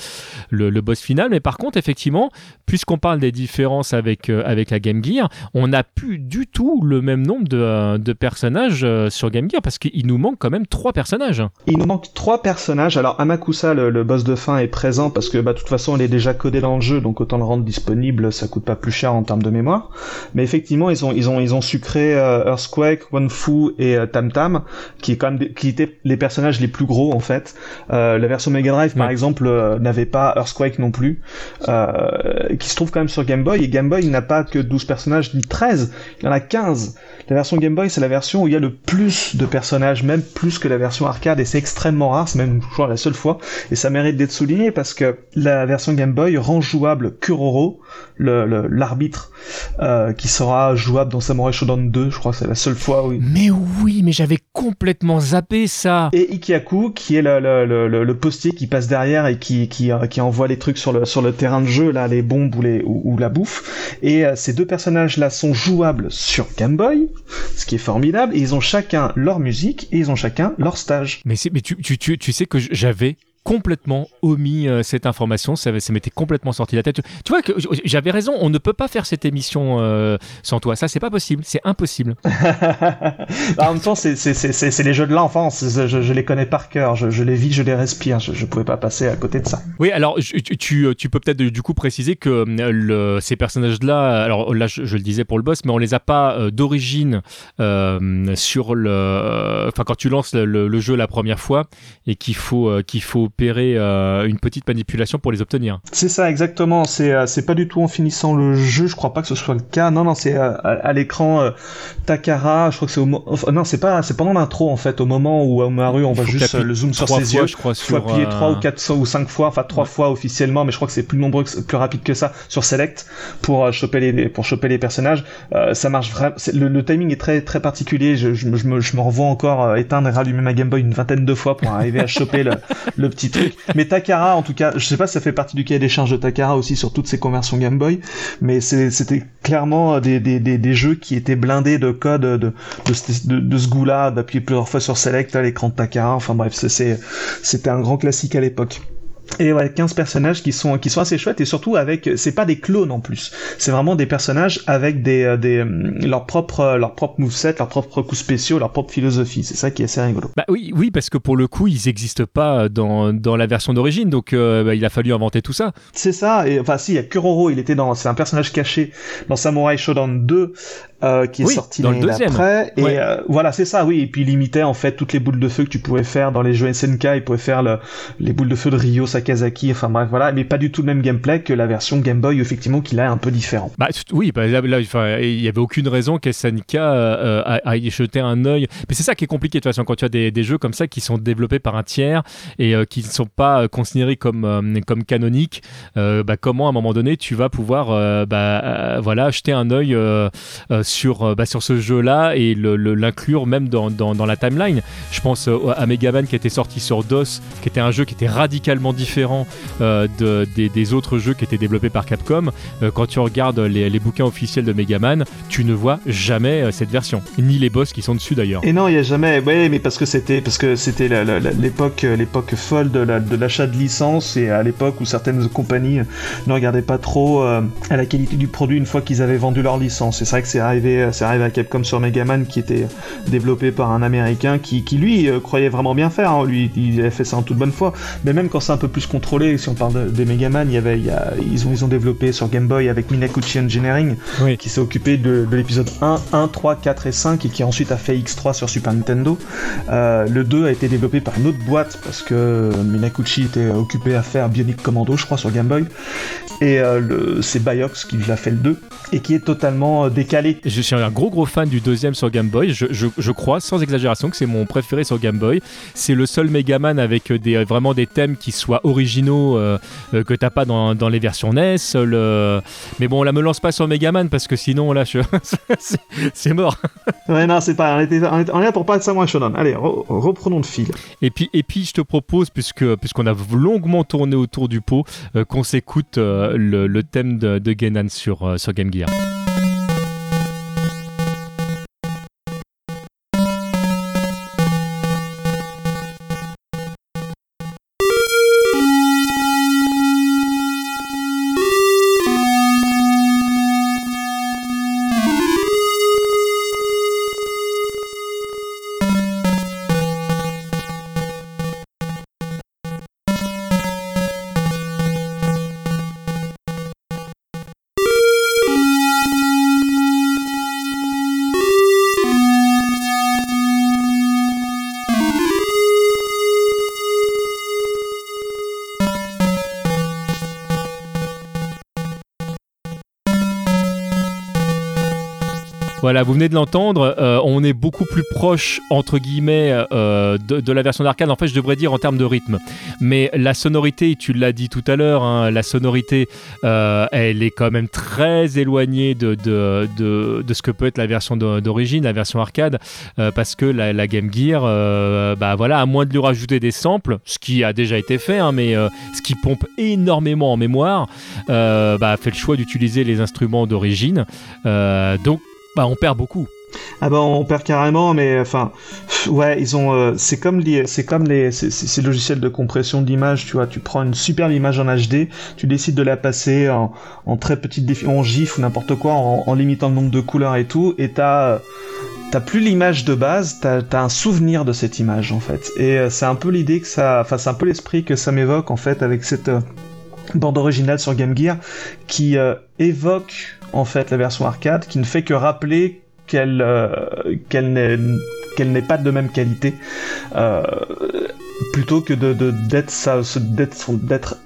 le, boss final mais par contre effectivement, puisqu'on parle des différences avec avec la Game Gear, on n'a plus du tout le même nombre de, de personnages sur Game Gear parce qu'il nous manque quand même trois personnages. Il nous manque trois personnages. Alors Amakusa le, le boss de fin est présent parce que bah de toute façon il est déjà codé dans le jeu donc autant le rendre disponible ça coûte pas plus cher en termes de mémoire. Mais effectivement ils ont ils ont ils ont sucré euh, Earthquake, Wonfu et euh, Tam Tam qui est quand même qui étaient les personnages les plus gros en fait. Euh, la version Mega Drive par exemple n'avait pas Earthquake non plus qui se trouve quand même sur Game Boy et Game Boy n'a pas que 12 personnages ni 13 il y en a 15 la version Game Boy c'est la version où il y a le plus de personnages même plus que la version arcade et c'est extrêmement rare c'est même je crois la seule fois et ça mérite d'être souligné parce que la version Game Boy rend jouable Kuroro, l'arbitre, le, euh, qui sera jouable dans Samurai Shodown 2, je crois que c'est la seule fois où... Mais oui, mais j'avais complètement zappé ça Et Ikiaku, qui est le, postier qui passe derrière et qui, qui, euh, qui, envoie les trucs sur le, sur le terrain de jeu, là, les bombes ou, les, ou, la bouffe. Et euh, ces deux personnages-là sont jouables sur Game Boy, ce qui est formidable, et ils ont chacun leur musique et ils ont chacun leur stage. Mais, mais tu, tu, tu, tu sais que j'avais complètement omis euh, cette information, ça, ça m'était complètement sorti de la tête. Tu vois que j'avais raison, on ne peut pas faire cette émission euh, sans toi, ça c'est pas possible, c'est impossible. en même temps, c'est les jeux de l'enfance, je, je, les connais par cœur, je, je, les vis, je les respire, je, je pouvais pas passer à côté de ça. Oui, alors tu, tu, tu peux peut-être du coup préciser que euh, le, ces personnages-là, alors là je, le disais pour le boss, mais on les a pas d'origine sur le, enfin quand tu lances le, le, jeu la première fois et qu'il faut qu'il faut opérer euh, une petite manipulation pour les obtenir. C'est ça exactement. C'est euh, c'est pas du tout en finissant le jeu. Je crois pas que ce soit le cas. Non non, c'est euh, à, l'écran Takara. Je crois que c'est au non c'est pas c'est pendant l'intro en fait au moment où Omaru on voit juste le zoom sur ses yeux. Je crois faut appuyer trois ou quatre ou cinq fois, enfin trois fois officiellement, mais je crois que c'est plus nombreux, plus rapide que ça sur Select pour choper les pour choper les personnages. ça marche vraiment. Le, le, timing est très très particulier. Je, je, me je me revois encore éteindre et rallumer ma Game Boy une vingtaine de fois pour arriver à choper le, le petit Mais Takara, en tout cas, je sais pas si ça fait partie du cahier des charges de Takara aussi sur toutes ses conversions Game Boy, mais c'était clairement des, jeux qui étaient blindés de code de, de, de, de ce goût-là, d'appuyer plusieurs fois sur Select à l'écran de Takara. Enfin bref, c'était un grand classique à l'époque. Et ouais, 15 personnages qui sont qui sont assez chouettes et surtout avec c'est pas des clones en plus. C'est vraiment des personnages avec des euh, des euh, leur propre leur propre moveset, leurs propres coups spéciaux, leur propre philosophie. C'est ça qui est assez rigolo. Bah oui, oui parce que pour le coup, ils n'existent pas dans, dans la version d'origine donc euh, bah, il a fallu inventer tout ça. C'est ça et enfin si il y a Kuroro, il était dans c'est un personnage caché dans Samurai Shodown 2 euh, qui est sorti dans le deuxième. Après, et euh, voilà, c'est ça, oui. Et puis il imitait en fait toutes les boules de feu que tu pouvais faire dans les jeux SNK. Il pouvait faire le, les boules de feu de Ryo Sakazaki. Enfin bref, voilà, mais pas du tout le même gameplay que la version Game Boy, effectivement, qu'il a un peu différent. Bah oui, bah, là, il y avait aucune raison qu'SNK euh, aille jeter un œil. Mais c'est ça qui est compliqué de toute façon quand tu as des, des, jeux comme ça qui sont développés par un tiers et euh, qui ne sont pas considérés comme comme canoniques. bah comment à un moment donné tu vas pouvoir bah voilà jeter un œil sur, euh, bah, sur ce jeu-là et l'inclure même dans, dans, la timeline. Je pense euh, à Megaman qui était sorti sur DOS, qui était un jeu qui était radicalement différent euh, de, des, autres jeux qui étaient développés par Capcom. quand tu regardes les, bouquins officiels de Megaman, tu ne vois jamais cette version, ni les boss qui sont dessus d'ailleurs. Et non, il n'y a jamais. Oui, mais parce que c'était l'époque folle de l'achat de, de licence et à l'époque où certaines compagnies ne regardaient pas trop à la qualité du produit une fois qu'ils avaient vendu leur licence. C'est vrai que c'est arrivé, c'est arrivé à Capcom sur Megaman qui était développé par un américain qui, qui lui euh, croyait vraiment bien faire. Hein. Lui, il avait fait ça en toute bonne foi. Mais même quand c'est un peu plus contrôlé, si on parle des Megaman, il y avait, il y a, ils ont, ils ont développé sur Game Boy avec Minakuchi Engineering, qui s'est occupé de, de l'épisode 1, 1, 3, 4 et 5 et qui ensuite a fait X3 sur Super Nintendo. Euh, le 2 a été développé par une autre boîte parce que Minakuchi était occupé à faire Bionic Commando, je crois, sur Game Boy. Et euh, c'est Biox qui l'a fait le 2 et qui est totalement euh, décalé. Je suis un gros gros fan du deuxième sur Game Boy. Je, je, je crois, sans exagération, que c'est mon préféré sur Game Boy. C'est le seul Megaman avec des, vraiment des thèmes qui soient originaux euh, euh, que t'as pas dans, dans, les versions NES. Le... Mais bon, là, me lance pas sur Megaman parce que sinon, là, je... c'est mort. ouais, non, c'est pas. On, on est là pour pas de Samurai Shodown. Allez, reprenons le fil. Et puis, et puis, je te propose, puisque puisqu'on a longuement tourné autour du pot, qu'on s'écoute le, le, thème de, de Genan sur, sur Game Gear. Voilà, vous venez de l'entendre, euh, on est beaucoup plus proche, entre guillemets, euh, de, la version d'arcade. En fait, je devrais dire en termes de rythme. Mais la sonorité, tu l'as dit tout à l'heure, hein, la sonorité, euh, elle est quand même très éloignée de, ce que peut être la version d'origine, la version arcade, parce que la, Game Gear, bah voilà, à moins de lui rajouter des samples, ce qui a déjà été fait, hein, mais ce qui pompe énormément en mémoire, bah, fait le choix d'utiliser les instruments d'origine. donc, bah, on perd beaucoup. Ah bah on perd carrément, mais enfin, ouais, ils ont, euh, c'est comme les, c'est comme les, ces logiciels de compression d'image, tu vois, tu prends une superbe image en HD, tu décides de la passer en, très petite défi, GIF ou n'importe quoi, en, limitant le nombre de couleurs et tout, et t'as, t'as plus l'image de base, t'as, as un souvenir de cette image en fait, et euh, c'est un peu l'idée que ça, enfin c'est un peu l'esprit que ça m'évoque en fait avec cette euh, bande originale sur Game Gear qui évoque en fait la version arcade, qui ne fait que rappeler qu'elle euh, qu'elle n'est qu'elle n'est pas de même qualité, euh, plutôt que de d'être d'être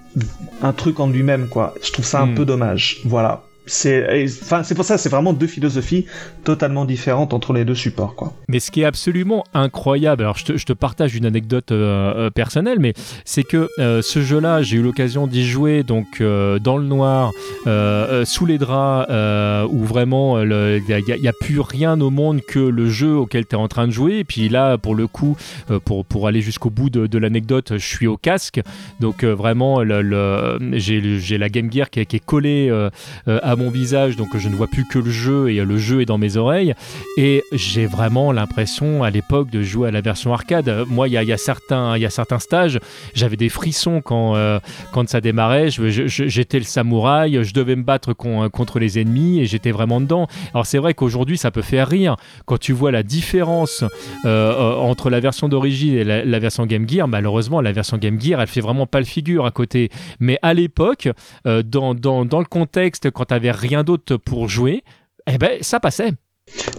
un truc en lui-même quoi. Je trouve ça un hmm. peu dommage. Voilà. C'est, pour ça, c'est vraiment deux philosophies totalement différentes entre les deux supports, quoi. Mais ce qui est absolument incroyable, alors je te, partage une anecdote euh, euh, personnelle, mais c'est que euh, ce jeu-là, j'ai eu l'occasion d'y jouer donc dans le noir, sous les draps, où vraiment il n'y a, plus rien au monde que le jeu auquel tu es en train de jouer. Et puis là, pour le coup, pour, aller jusqu'au bout de, l'anecdote, je suis au casque, donc vraiment j'ai la Game Gear qui, qui est collée à mon visage, donc je ne vois plus que le jeu et le jeu est dans mes oreilles. Et j'ai vraiment l'impression à l'époque de jouer à la version arcade. Moi, il y a, certains, y a certains stages, j'avais des frissons quand, euh, quand ça démarrait. J'étais le samouraï, je devais me battre contre les ennemis et j'étais vraiment dedans. Alors c'est vrai qu'aujourd'hui, ça peut faire rire quand tu vois la différence euh, euh, entre la version d'origine et la, version Game Gear. Malheureusement, la version Game Gear, elle fait vraiment pas le figure à côté. Mais à l'époque, dans, dans, dans, le contexte, quand tu rien d'autre pour jouer, eh ben, ça passait.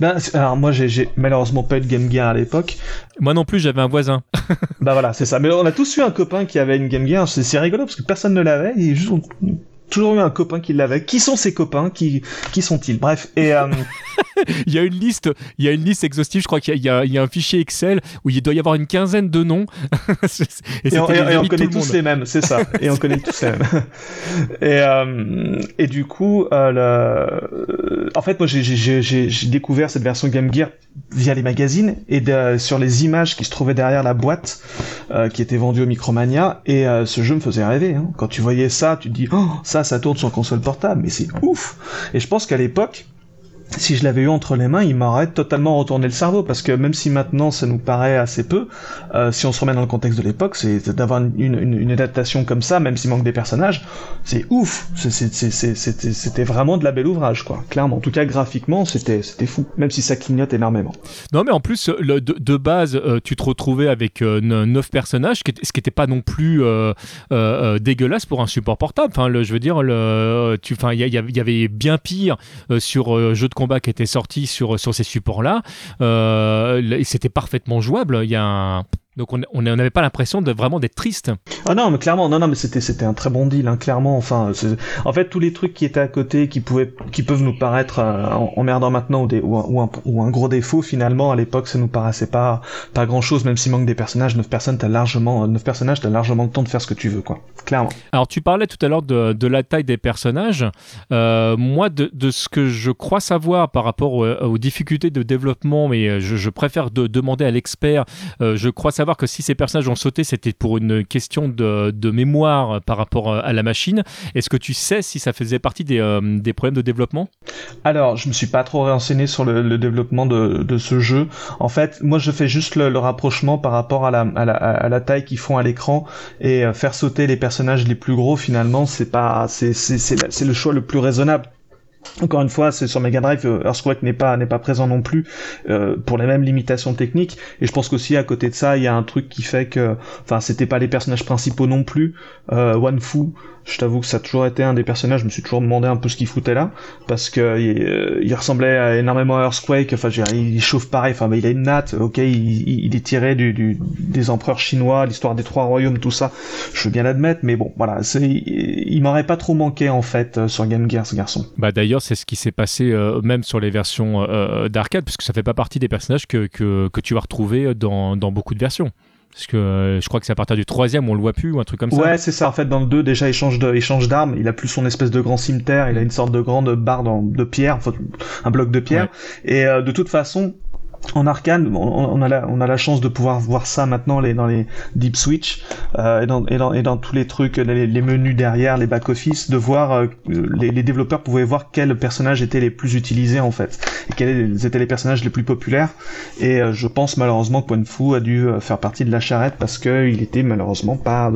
Ben, alors moi j'ai malheureusement pas eu de Game Gear à l'époque. Moi non plus, j'avais un voisin. bah voilà, c'est ça. Mais on a tous eu un copain qui avait une Game Gear. C'est rigolo parce que personne ne l'avait. Il juste toujours eu un copain qui l'avait. Qui sont ces copains? Qui, qui sont-ils? Bref. Et euh, il y a une liste, il y a une liste exhaustive. Je crois qu'il y, y, a un fichier Excel où il doit y avoir une quinzaine de noms. et, on, connaît tous les mêmes, c'est ça. Et on connaît tous les mêmes. Et, euh, et du coup, euh, le... en fait, moi, j'ai découvert cette version Game Gear via les magazines et de, sur les images qui se trouvaient derrière la boîte qui était vendue au Micromania. Et ce jeu me faisait rêver. Hein. Quand tu voyais ça, tu te dis, oh, ça, ça tourne sur console portable, mais c'est ouf. Et je pense qu'à l'époque, si je l'avais eu entre les mains, il m'aurait totalement retourné le cerveau parce que même si maintenant ça nous paraît assez peu, euh, si on se remet dans le contexte de l'époque, c'est d'avoir une, une, adaptation comme ça, même s'il manque des personnages, c'est ouf. C'était vraiment de la belle ouvrage, quoi. Clairement, en tout cas graphiquement, c'était fou, même si ça clignote énormément. Non, mais en plus de, base, euh, tu te retrouvais avec euh, neuf personnages, ce qui n'était pas non plus euh, dégueulasse pour un support portable. Enfin, je veux dire, il y, y, avait bien pire sur jeu de combat qui était sorti sur, sur ces supports-là. Euh, c'était parfaitement jouable. Il y a un donc on n'avait pas l'impression de vraiment d'être triste. Ah non, mais clairement, non, non, mais c'était c'était un très bon deal, hein, clairement. Enfin, en fait, tous les trucs qui étaient à côté, qui pouvaient, qui peuvent nous paraître euh, emmerdants maintenant ou, des, ou, un, ou, un, gros défaut, finalement, à l'époque, ça nous paraissait pas pas grand chose, même s'il manque des personnages. Neuf personnes, t'as largement, neuf personnages, t'as largement le temps de faire ce que tu veux, quoi. Clairement. Alors tu parlais tout à l'heure de, de, la taille des personnages. Euh, moi, de, de, ce que je crois savoir par rapport aux, difficultés de développement, mais je, je préfère de, demander à l'expert. Euh, je crois savoir savoir que si ces personnages ont sauté, c'était pour une question de, mémoire par rapport à la machine. Est-ce que tu sais si ça faisait partie des, euh, problèmes de développement? Alors, je me suis pas trop renseigné sur le, développement de, ce jeu. En fait, moi, je fais juste le, rapprochement par rapport à la, à la, taille qu'ils font à l'écran et euh, faire sauter les personnages les plus gros. Finalement, c'est pas, c'est le choix le plus raisonnable encore une fois, c'est sur Mega Drive, euh, Earthquake n'est pas n'est pas présent non plus euh, pour les mêmes limitations techniques. Et je pense qu'aussi à côté de ça, il y a un truc qui fait que, enfin, c'était pas les personnages principaux non plus. Euh, One Fu, je t'avoue que ça a toujours été un des personnages. Je me suis toujours demandé un peu ce qu'il foutait là, parce que euh, il, ressemblait à, énormément à Earthquake. Enfin, il chauffe pareil. Enfin, il a une natte. Ok, il, il est tiré du, des empereurs chinois, l'histoire des trois royaumes, tout ça. Je veux bien l'admettre, mais bon, voilà, c'est, il m'aurait pas trop manqué en fait sur Game Gear ce garçon. Bah c'est ce qui s'est passé euh, même sur les versions euh, d'arcade, puisque ça fait pas partie des personnages que, que, que tu vas retrouver dans, dans beaucoup de versions. Parce que euh, je crois que c'est à partir du troisième on le voit plus ou un truc comme ça. Ouais, c'est ça. En fait, dans le 2, déjà, il change d'arme. Il a plus son espèce de grand cimetière. Il a une sorte de grande barre de pierre, un bloc de pierre. Et de toute façon, en arcane, on, a la, on a la chance de pouvoir voir ça maintenant les, dans les deep switch euh, et, dans, et, dans, et, dans, tous les trucs, les, menus derrière, les back office, de voir euh, les, les, développeurs pouvaient voir quels personnages étaient les plus utilisés en fait, et quels étaient les personnages les plus populaires. Et euh, je pense malheureusement que Fu a dû faire partie de la charrette parce que il était malheureusement pas,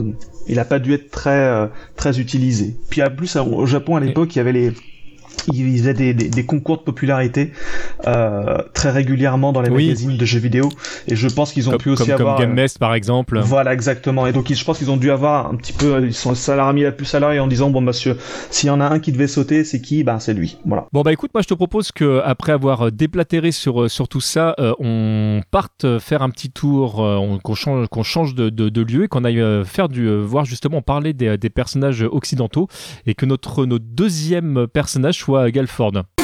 il a pas dû être très très utilisé. Puis en plus au Japon à l'époque il y avait les il faisait des, des, des, concours de popularité euh, très régulièrement dans les magazines de jeux vidéo. Et je pense qu'ils ont pu aussi avoir comme Game Nest par exemple. voilà exactement. Et donc je pense qu'ils ont dû avoir un petit peu ils sont salariés la plus salariés en disant bon monsieur s'il y en a un qui devait sauter c'est qui? Ben c'est lui. Voilà. Bon bah écoute moi je te propose que après avoir déplatéré sur euh, sur tout ça euh, on parte faire un petit tour euh, qu'on change qu'on change de, de, de, lieu et qu'on aille faire du voir justement parler des, des personnages occidentaux et que notre notre deuxième personnage toi, Galford.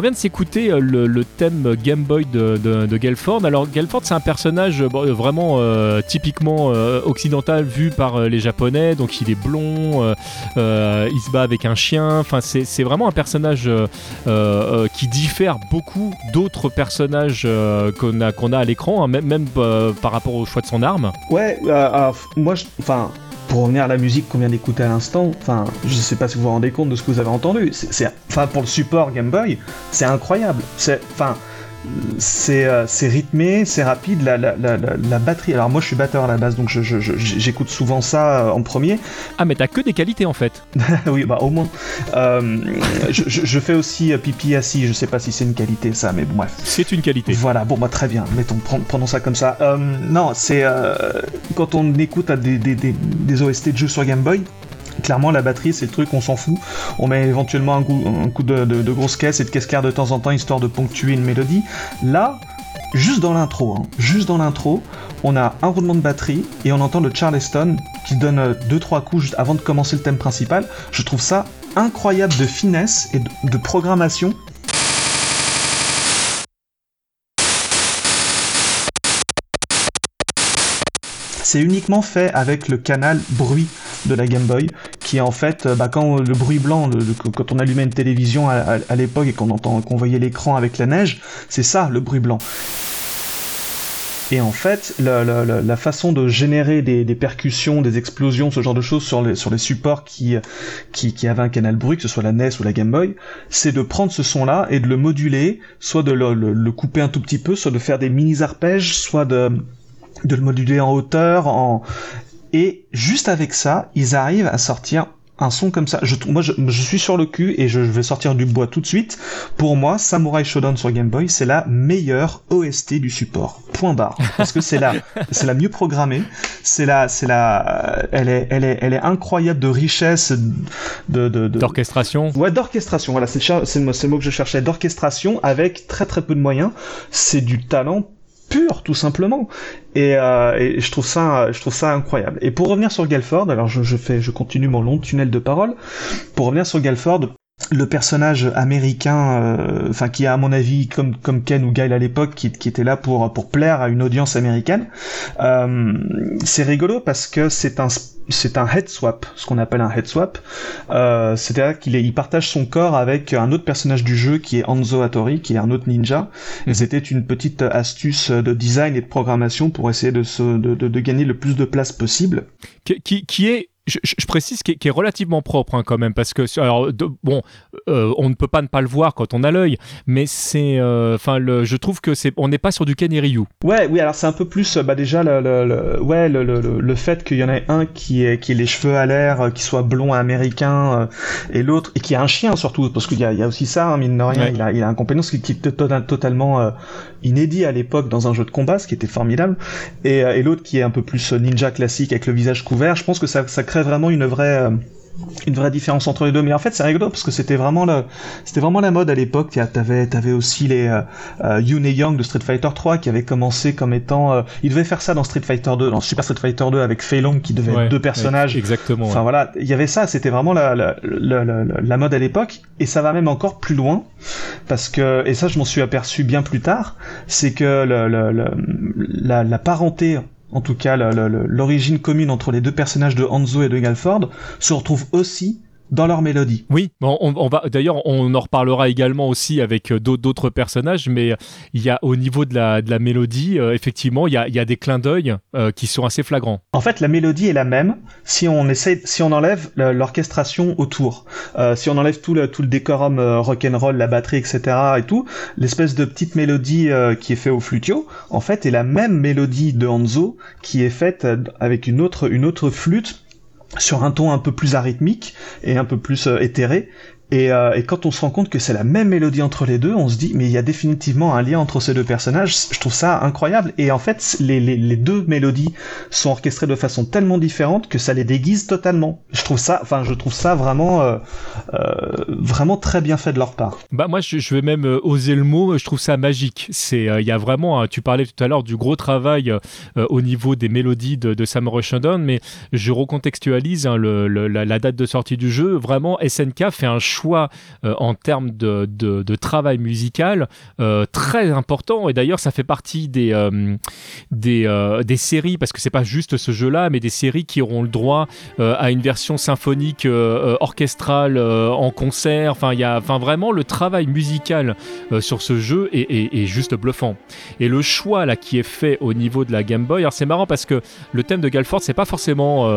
On vient de s'écouter euh, le, thème Game Boy de, de, Gelford. Alors Gelford c'est un personnage euh, vraiment euh, typiquement occidental vu par les japonais. Donc il est blond, il se bat avec un chien. Enfin c'est vraiment un personnage qui diffère beaucoup d'autres personnages qu'on a, à l'écran, hein, même par rapport au choix de son arme. Ouais, moi enfin pour revenir à la musique qu'on vient d'écouter à l'instant, enfin, je sais pas si vous vous rendez compte de ce que vous avez entendu. C'est, enfin, pour le support Game Boy, c'est incroyable. C'est, enfin, euh, c'est rythmé, c'est rapide, la, la, la, la, batterie. Alors moi je suis batteur à la base, donc j'écoute je, souvent ça euh, en premier. Ah mais t'as que des qualités en fait. oui, bah au moins. Euh, je, fais aussi pipi assis, je sais pas si c'est une qualité ça, mais bref. C'est une qualité. Voilà, bon bah très bien, mettons, prenons ça comme ça. non, c'est quand on écoute des, des, des, des OST de jeux sur Game Boy, Clairement, la batterie, c'est le truc, on s'en fout. On met éventuellement un coup, de, grosse caisse et de caisse claire de temps en temps, histoire de ponctuer une mélodie. Là, juste dans l'intro, hein, juste dans l'intro, on a un roulement de batterie et on entend le Charleston qui donne 2-3 coups juste avant de commencer le thème principal. Je trouve ça incroyable de finesse et de programmation c'est uniquement fait avec le canal bruit de la Game Boy, qui est en fait, euh, bah, quand le bruit blanc, quand on allumait une télévision à, l'époque et qu'on entend, qu'on voyait l'écran avec la neige, c'est ça le bruit blanc. Et en fait, la, façon de générer des, percussions, des explosions, ce genre de choses sur les, supports qui, qui, avaient un canal bruit, que ce soit la NES ou la Game Boy, c'est de prendre ce son-là et de le moduler, soit de le, le, couper un tout petit peu, soit de faire des mini-arpèges, soit de le moduler en hauteur, en... et juste avec ça, ils arrivent à sortir un son comme ça. Je, moi, je, suis sur le cul et je, vais sortir du bois tout de suite. Pour moi, Samurai Shodown sur Game Boy, c'est la meilleure OST du support. Point barre. Parce que c'est la, c'est la mieux programmée. C'est la, c'est la, elle est, elle est, elle est incroyable de richesse, de, de, d'orchestration. Ouais, d'orchestration. Voilà, c'est, c'est le mot que je cherchais. D'orchestration avec très très peu de moyens. C'est du talent pur tout simplement. Et, euh, et, je trouve ça je trouve ça incroyable. Et pour revenir sur Galford alors je, je fais je continue mon long tunnel de parole. Pour revenir sur Galford le personnage américain, euh, enfin qui a à mon avis comme comme Ken ou Guile à l'époque, qui, qui, était là pour pour plaire à une audience américaine, euh, c'est rigolo parce que c'est un c'est un head swap, ce qu'on appelle un head swap. Euh, C'est-à-dire qu'il il partage son corps avec un autre personnage du jeu qui est Hanzo Hattori, qui est un autre ninja. Et c'était une petite astuce de design et de programmation pour essayer de, se, de, de, de gagner le plus de place possible. Qui, qui est je, précise qu'il est, relativement propre hein, quand même parce que alors bon euh, on ne peut pas ne pas le voir quand on a l'œil mais c'est euh, enfin je trouve que c'est on n'est pas sur du Ken et Ryu ouais oui alors c'est un peu plus bah déjà le, le, ouais le, le, fait qu'il y en ait un qui est qui ait les cheveux à l'air euh, qui soit blond américain et l'autre et qui a un chien surtout parce qu'il y a, y a aussi ça hein, mine de rien il, a, il a un compétence qui, qui est totalement inédit à l'époque dans un jeu de combat ce qui était formidable. Et, et l'autre qui est un peu plus ninja classique avec le visage couvert je pense que ça, ça crée vraiment une vraie euh, une vraie différence entre les deux. Mais en fait c'est rigolo parce que c'était vraiment le c'était vraiment la mode à l'époque. T'avais t'avais aussi les euh, euh Yoon et Young de Street Fighter 3 qui avait commencé comme étant euh, ils devaient faire ça dans Street Fighter 2 dans Super Street Fighter 2 avec Fei Long qui devait être deux personnages. exactement enfin voilà il y avait ça. C'était vraiment la la, la, la, mode à l'époque. Et ça va même encore plus loin parce que et ça je m'en suis aperçu bien plus tard c'est que la, la parenté en tout cas l'origine commune entre les deux personnages de Hanzo et de Galford, se retrouve aussi dans leur mélodie. Oui, on, on va d'ailleurs on en reparlera également aussi avec euh, d'autres personnages, mais il y a au niveau de la, de la mélodie, euh, effectivement, il y a, y a, des clins d'œil euh, qui sont assez flagrants. En fait, la mélodie est la même si on essaie, si on enlève l'orchestration autour, si on enlève tout le, tout le décorum rock'n'roll, la batterie, etc. et tout, l'espèce de petite mélodie qui est fait au flutio, en fait, est la même mélodie de Hanzo qui est faite avec une autre, une autre flûte sur un ton un peu plus arythmique et un peu plus euh, euh, et, quand on se rend compte que c'est la même mélodie entre les deux, on se dit mais il y a définitivement un lien entre ces deux personnages. Je trouve ça incroyable. Et en fait, les, deux mélodies sont orchestrées de façon tellement différente que ça les déguise totalement. Je trouve ça, enfin, je trouve ça vraiment, euh, euh, vraiment très bien fait de leur part. Bah moi, je, vais même oser le mot. Je trouve ça magique. C'est, il y a vraiment, tu parlais tout à l'heure du gros travail au niveau des mélodies de, de Samurai Shodown, mais je recontextualise hein, la, la, date de sortie du jeu. Vraiment, SNK fait un choix choix euh, en termes de, travail musical euh, très important. Et d'ailleurs, ça fait partie des, euh, des, séries, parce que c'est pas juste ce jeu-là, mais des séries qui auront le droit à une version symphonique orchestrale en concert. Enfin, il y a vraiment le travail musical sur ce jeu est, est, juste bluffant. Et le choix là qui est fait au niveau de la Game Boy, alors c'est marrant parce que le thème de Galford, c'est pas forcément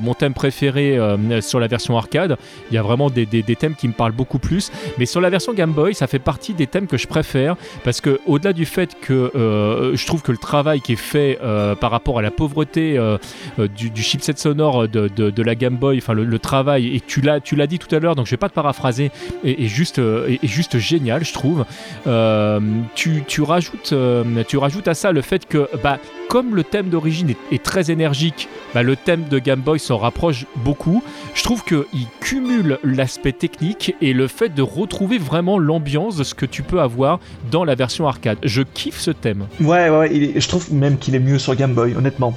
mon thème préféré sur la version arcade. Il y a vraiment des, des, des thèmes qui me parle beaucoup plus. Mais sur la version Game Boy, ça fait partie des thèmes que je préfère parce que au-delà du fait que euh, je trouve que le travail qui est fait euh, par rapport à la pauvreté euh, du, chipset sonore de, de, la Game Boy, enfin le, travail, et tu l'as, tu l'as dit tout à l'heure, donc je vais pas te paraphraser, est, juste, juste génial, je trouve. tu, tu, rajoutes, tu rajoutes à ça le fait que bah, comme le thème d'origine est, très énergique, bah, le thème de Game Boy s'en rapproche beaucoup. Je trouve qu'il cumule l'aspect technique et le fait de retrouver vraiment l'ambiance de ce que tu peux avoir dans la version arcade. Je kiffe ce thème. Ouais, ouais, je trouve même qu'il est mieux sur Game Boy, honnêtement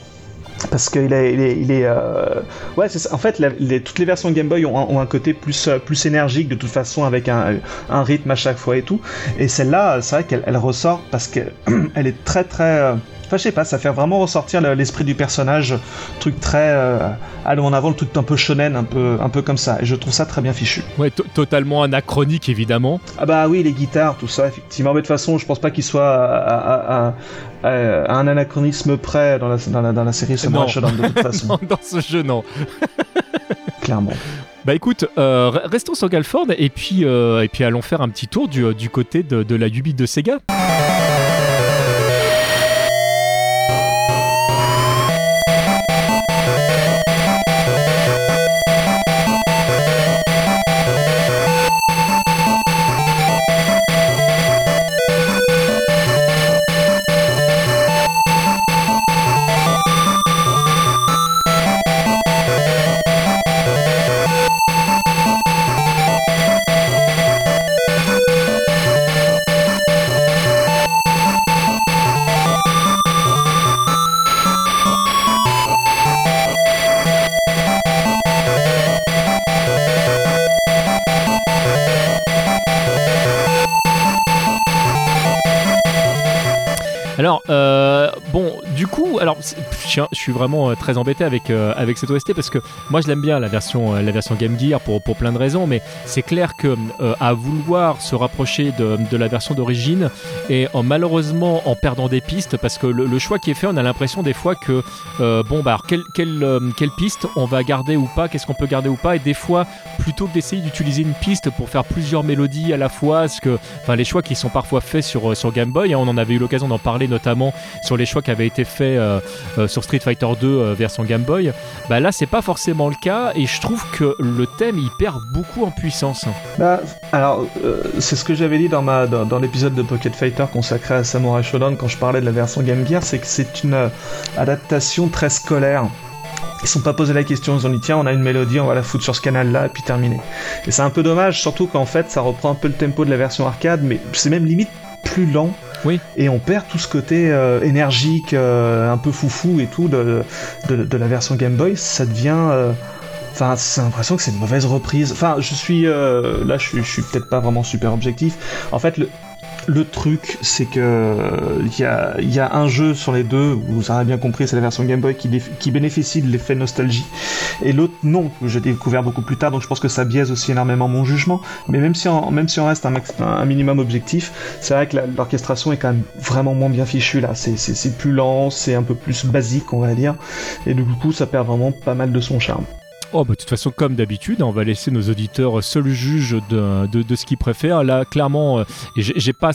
parce qu'il est, il est, euh, ouais, c'est En fait, toutes les versions Game Boy ont, un côté plus, euh, plus énergique de toute façon, avec un, un rythme à chaque fois et tout. Et celle-là, c'est vrai qu'elle ressort parce qu'elle est très très euh, Enfin, je sais pas, ça fait vraiment ressortir l'esprit du personnage, truc très euh, allez en avant, le truc un peu shonen, un peu, un peu comme ça. Et je trouve ça très bien fichu. Ouais, totalement anachronique évidemment. Ah bah oui, les guitares, tout ça, effectivement. Mais de toute façon, je pense pas qu'il soit à, un anachronisme près dans la, dans la, dans la série Samurai Shodown de toute façon. non, dans ce jeu, non. Clairement. Bah écoute, euh, restons sur Galford et puis, euh, et puis allons faire un petit tour du, du côté de, de la Ubi de Sega. Je suis vraiment euh, très embêté avec, euh, avec cette OST parce que moi je l'aime bien la version, la version Game Gear pour, pour plein de raisons, mais c'est clair que à vouloir se rapprocher de, de la version d'origine et en, malheureusement en perdant des pistes parce que le, choix qui est fait, on a l'impression des fois que bon, bah, quelle, quelle, quelle piste on va garder ou pas, qu'est-ce qu'on peut garder ou pas, et des fois, plutôt que d'essayer d'utiliser une piste pour faire plusieurs mélodies à la fois, parce que, enfin, les choix qui sont parfois faits sur, sur Game Boy, hein, on en avait eu l'occasion d'en parler notamment sur les choix qui avaient été faits euh, euh, sur Street Fighter 2 euh, version Game Boy, bah là c'est pas forcément le cas et je trouve que le thème il perd beaucoup en puissance. Bah, alors c'est ce que j'avais dit dans, dans, l'épisode de Pocket Fighter consacré à Samurai Shodown quand je parlais de la version Game Gear, c'est que c'est une adaptation très scolaire. Ils sont pas posé la question, ils ont dit tiens on a une mélodie, on va la foutre sur ce canal là et puis terminé. Et c'est un peu dommage, surtout qu'en fait ça reprend un peu le tempo de la version arcade, mais c'est même limite plus lent et on perd tout ce côté euh, énergique, euh, un peu foufou et tout de, la version Game Boy. Ça devient. Euh, enfin, c'est l'impression que c'est une mauvaise reprise. Enfin, je suis. là, je suis peut-être pas vraiment super objectif. En fait, le, Le truc, c'est que il y a, y a, un jeu sur les deux, vous avez bien compris, c'est la version Game Boy qui, bénéficie de l'effet nostalgie, et l'autre non, que j'ai découvert beaucoup plus tard, donc je pense que ça biaise aussi énormément mon jugement. Mais même si on, même si on reste un, un minimum objectif, c'est vrai que l'orchestration est quand même vraiment moins bien fichue là. C'est plus lent, c'est un peu plus basique, on va dire, et du coup ça perd vraiment pas mal de son charme. Oh, bah, de toute façon, comme d'habitude, on va laisser nos auditeurs seuls juges de, de, ce qu'ils préfèrent. Là, clairement, euh, j'ai pas,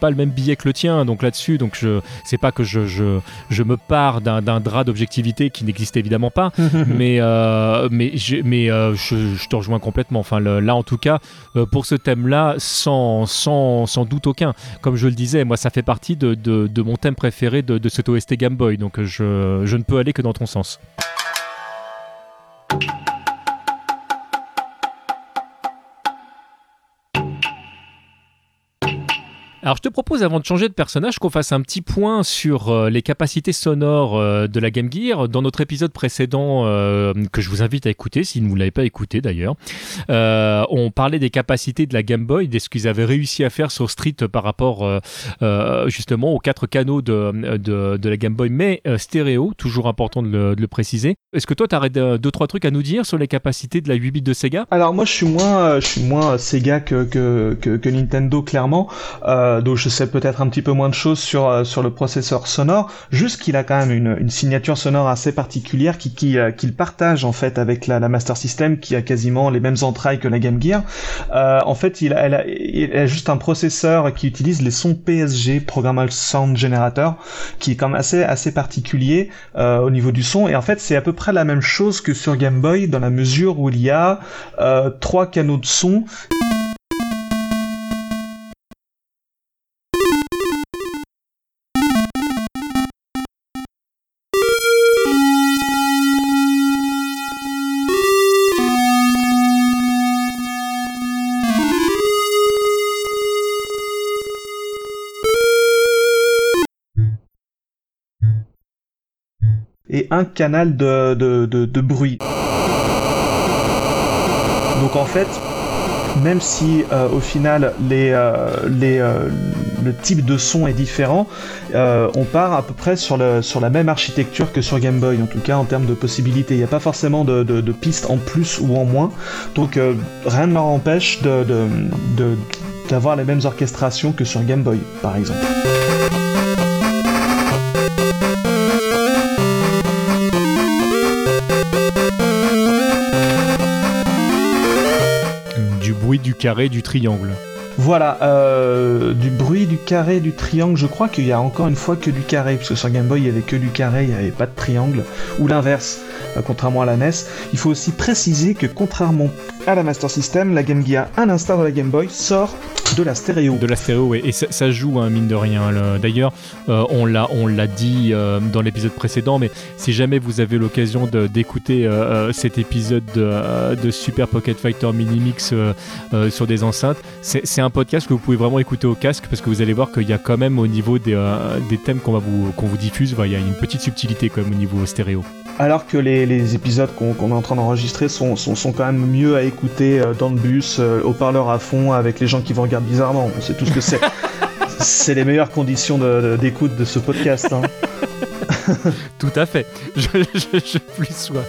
pas le même billet que le tien, donc là-dessus, donc je, c'est pas que je, je, je me pars d'un drap d'objectivité qui n'existe évidemment pas, mais, euh, mais, mais euh, je, je, te rejoins complètement. Enfin, là, en tout cas, pour ce thème-là, sans, sans, sans, doute aucun. Comme je le disais, moi, ça fait partie de, de, de mon thème préféré de, de cet OST Game Boy, donc je, je ne peux aller que dans ton sens. you. Alors je te propose avant de changer de personnage qu'on fasse un petit point sur euh, les capacités sonores euh, de la Game Gear. Dans notre épisode précédent, euh, que je vous invite à écouter, si vous ne l'avez pas écouté d'ailleurs, on parlait des capacités de la Game Boy, de ce qu'ils avaient réussi à faire sur Street par rapport justement aux quatre canaux de, la Game Boy, mais stéréo, toujours important de le, préciser. Est-ce que toi, tu as deux, trois trucs à nous dire sur les capacités de la 8 bits de Sega? Alors moi, je suis moins, Sega que, Nintendo, clairement. Donc je sais peut-être un petit peu moins de choses sur euh, sur le processeur sonore, juste qu'il a quand même une, signature sonore assez particulière qui qui euh, qu'il partage en fait avec la, Master System qui a quasiment les mêmes entrailles que la Game Gear. Euh, en fait, il a, il a juste un processeur qui utilise les sons PSG, Programmable Sound Generator, qui est quand même assez assez particulier euh, au niveau du son. Et en fait, c'est à peu près la même chose que sur Game Boy dans la mesure où il y a euh, trois canaux de son. Et un canal de, de, de, bruit. Donc en fait, même si euh, au final les, euh, les, euh, le type de son est différent, on part à peu près sur, sur la même architecture que sur Game Boy, en tout cas en termes de possibilités. Il n'y a pas forcément de, de, pistes en plus ou en moins, donc rien ne m'empêche de, d'avoir les mêmes orchestrations que sur Game Boy, par exemple. Carré, du triangle. Voilà, euh, du bruit du carré, du triangle, je crois qu'il y a encore une fois que du carré, parce que sur Game Boy il y avait que du carré, il n'y avait pas de triangle, ou l'inverse, euh, contrairement à la NES. Il faut aussi préciser que contrairement à la Master System, la Game Gear, à l'instar de la Game Boy, sort de la stéréo. De la stéréo, oui. Et ça, joue, hein, mine de rien. D'ailleurs, euh, on l'a dit dans l'épisode précédent, mais si jamais vous avez l'occasion d'écouter cet épisode de, Super Pocket Fighter Mini Mix sur des enceintes, c'est un podcast que vous pouvez vraiment écouter au casque parce que vous allez voir qu'il y a quand même au niveau des, des thèmes qu'on vous, qu'on vous diffuse, il y a une petite subtilité quand même au niveau stéréo alors que les, épisodes qu'on est en train d'enregistrer sont, sont, quand même mieux à écouter euh, dans le bus, euh, au parleur à fond, avec les gens qui vous regardent bizarrement. On sait tout ce que c'est. c'est les meilleures conditions d'écoute de, ce podcast. Hein. Tout à fait. Je, je, je plus sois.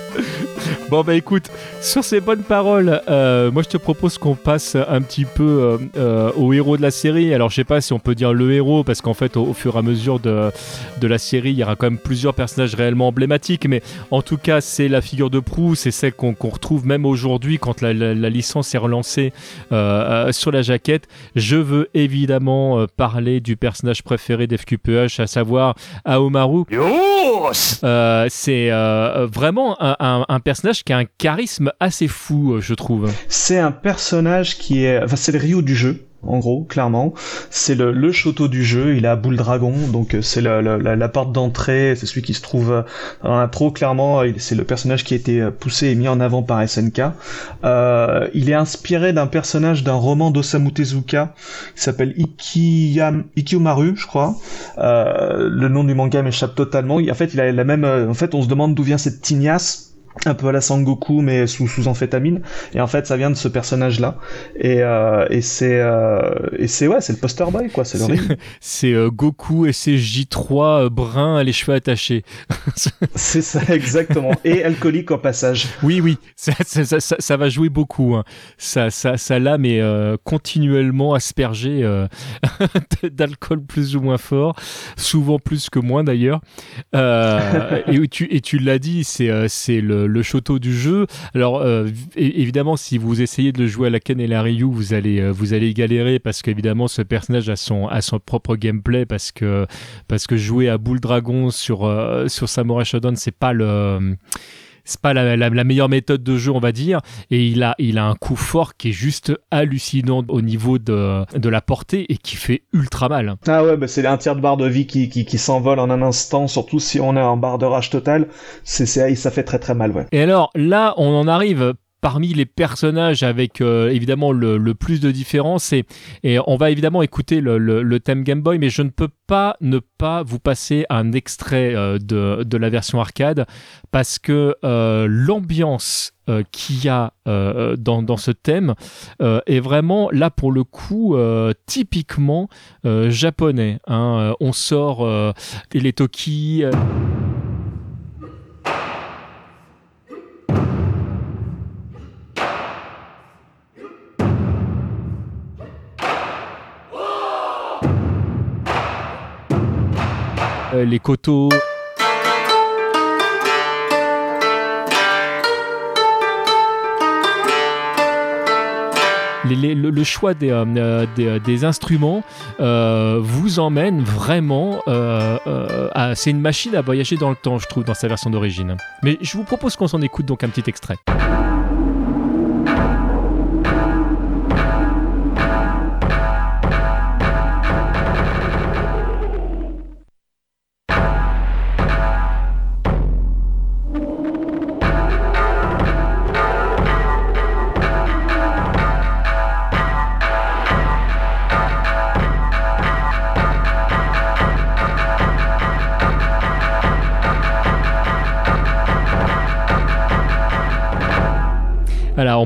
Bon bah écoute, sur ces bonnes paroles, euh, moi je te propose qu'on passe un petit peu euh, euh, au héros de la série. Alors je sais pas si on peut dire le héros parce qu'en fait au, fur et à mesure de, de la série, il y aura quand même plusieurs personnages réellement emblématiques, mais en tout cas c'est la figure de proue, c'est celle qu'on retrouve même aujourd'hui quand la, la, licence est relancée sur la jaquette. Je veux évidemment parler du personnage préféré d'FQPH, à savoir Aomaru. c'est vraiment un, un personnage qui a un charisme assez fou, euh, je trouve. C'est un personnage qui est, enfin, c'est le Ryu du jeu en gros, clairement. C'est le, le château du jeu, il a boule dragon, donc euh, c'est la, porte d'entrée, c'est celui qui se trouve euh, dans l'intro, clairement, c'est le personnage qui a été poussé et mis en avant par SNK. Il est inspiré d'un personnage d'un roman d'Osamu Tezuka qui s'appelle Ikiyam, Ikiumaru, je crois. Le nom du manga m'échappe totalement. En fait, il a la même... En fait, on se demande d'où vient cette tignasse un peu à la Sangoku mais sous sous amphétamine. Et en fait ça vient de ce personnage là et euh, et c'est euh, et c'est ouais c'est le poster boy quoi c'est c'est euh, Goku et ses J3 bruns les cheveux attachés. C'est ça exactement. Et alcoolique au passage. Oui oui ça, ça, ça, ça va jouer beaucoup hein. ça ça ça là mais continuellement aspergé d'alcool plus ou moins fort souvent plus que moins d'ailleurs. Et tu et tu l'as dit c'est c'est le le choto du jeu. Alors euh, évidemment, si vous essayez de le jouer à la Ken et la Ryu, vous allez euh, vous allez galérer parce qu'évidemment ce personnage a son a son propre gameplay parce que parce que jouer à boule dragon sur euh, sur Samurai Shodown, c'est pas le c'est pas la, meilleure méthode de jeu, on va dire. Et il a, il a un coup fort qui est juste hallucinant au niveau de, de la portée et qui fait ultra mal. Ah ouais, bah c'est un tiers de barre de vie qui, qui, qui s'envole en un instant, surtout si on est en barre de rage totale. C'est, ça fait très très mal, ouais. Et alors là, on en arrive parmi les personnages avec euh, évidemment le, plus de différence et, on va évidemment écouter le, thème Game Boy mais je ne peux pas ne pas vous passer un extrait euh, de, de, la version arcade parce que euh, l'ambiance qu'il y a dans, dans, ce thème est vraiment là pour le coup typiquement japonais. Hein. On sort les Toki. Euh, les coteaux. le, choix des, euh, des, instruments euh, vous emmène vraiment à. C'est une machine à voyager dans le temps, je trouve, dans sa version d'origine. Mais je vous propose qu'on s'en écoute donc un petit extrait.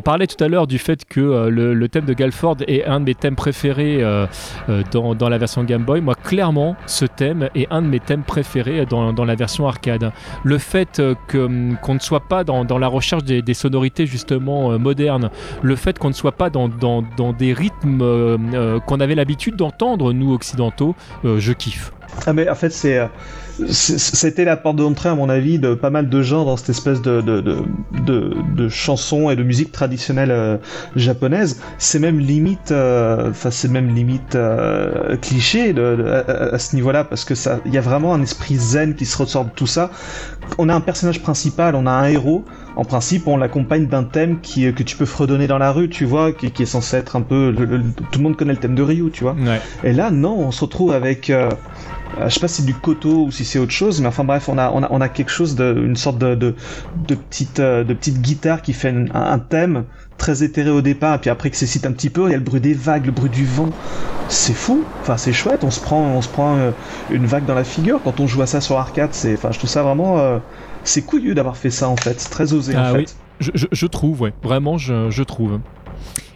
On parlait tout à l'heure du fait que euh, le, thème de Galford est un de mes thèmes préférés euh, euh, dans, la version Game Boy. Moi, clairement, ce thème est un de mes thèmes préférés dans, la version arcade. Le fait hum, qu'on ne soit pas dans, la recherche des, sonorités justement modernes, le fait qu'on ne soit pas dans, des rythmes qu'on avait l'habitude d'entendre, nous occidentaux, je kiffe. Ah mais en fait c'est c'était la porte d'entrée, à mon avis, de pas mal de gens dans cette espèce de, de, de, de, chansons et de musique traditionnelle euh, japonaise. C'est même limite, euh, enfin, c'est même limite euh, cliché de, à, ce niveau-là, parce que ça, il y a vraiment un esprit zen qui se ressort de tout ça. On a un personnage principal, on a un héros. En principe, on l'accompagne d'un thème qui, que tu peux fredonner dans la rue, tu vois, qui, qui est censé être un peu. tout le monde connaît le thème de Ryu, tu vois. Et là, non, on se retrouve avec euh, je sais pas si c'est du coteau ou si c'est autre chose, mais enfin bref, on a, on a, on a quelque chose de, une sorte de, de, de petite, euh, de petite guitare qui fait un, thème très éthéré au départ, et puis après que c'est un petit peu, il y a le bruit des vagues, le bruit du vent. C'est fou, enfin c'est chouette, on se prend, on se prend euh, une vague dans la figure quand on joue à ça sur arcade. C'est, enfin, je trouve ça vraiment, c'est couillu d'avoir fait ça en fait, c'est très osé ah en oui. fait. Je, je, je, trouve, ouais, vraiment, je, je trouve.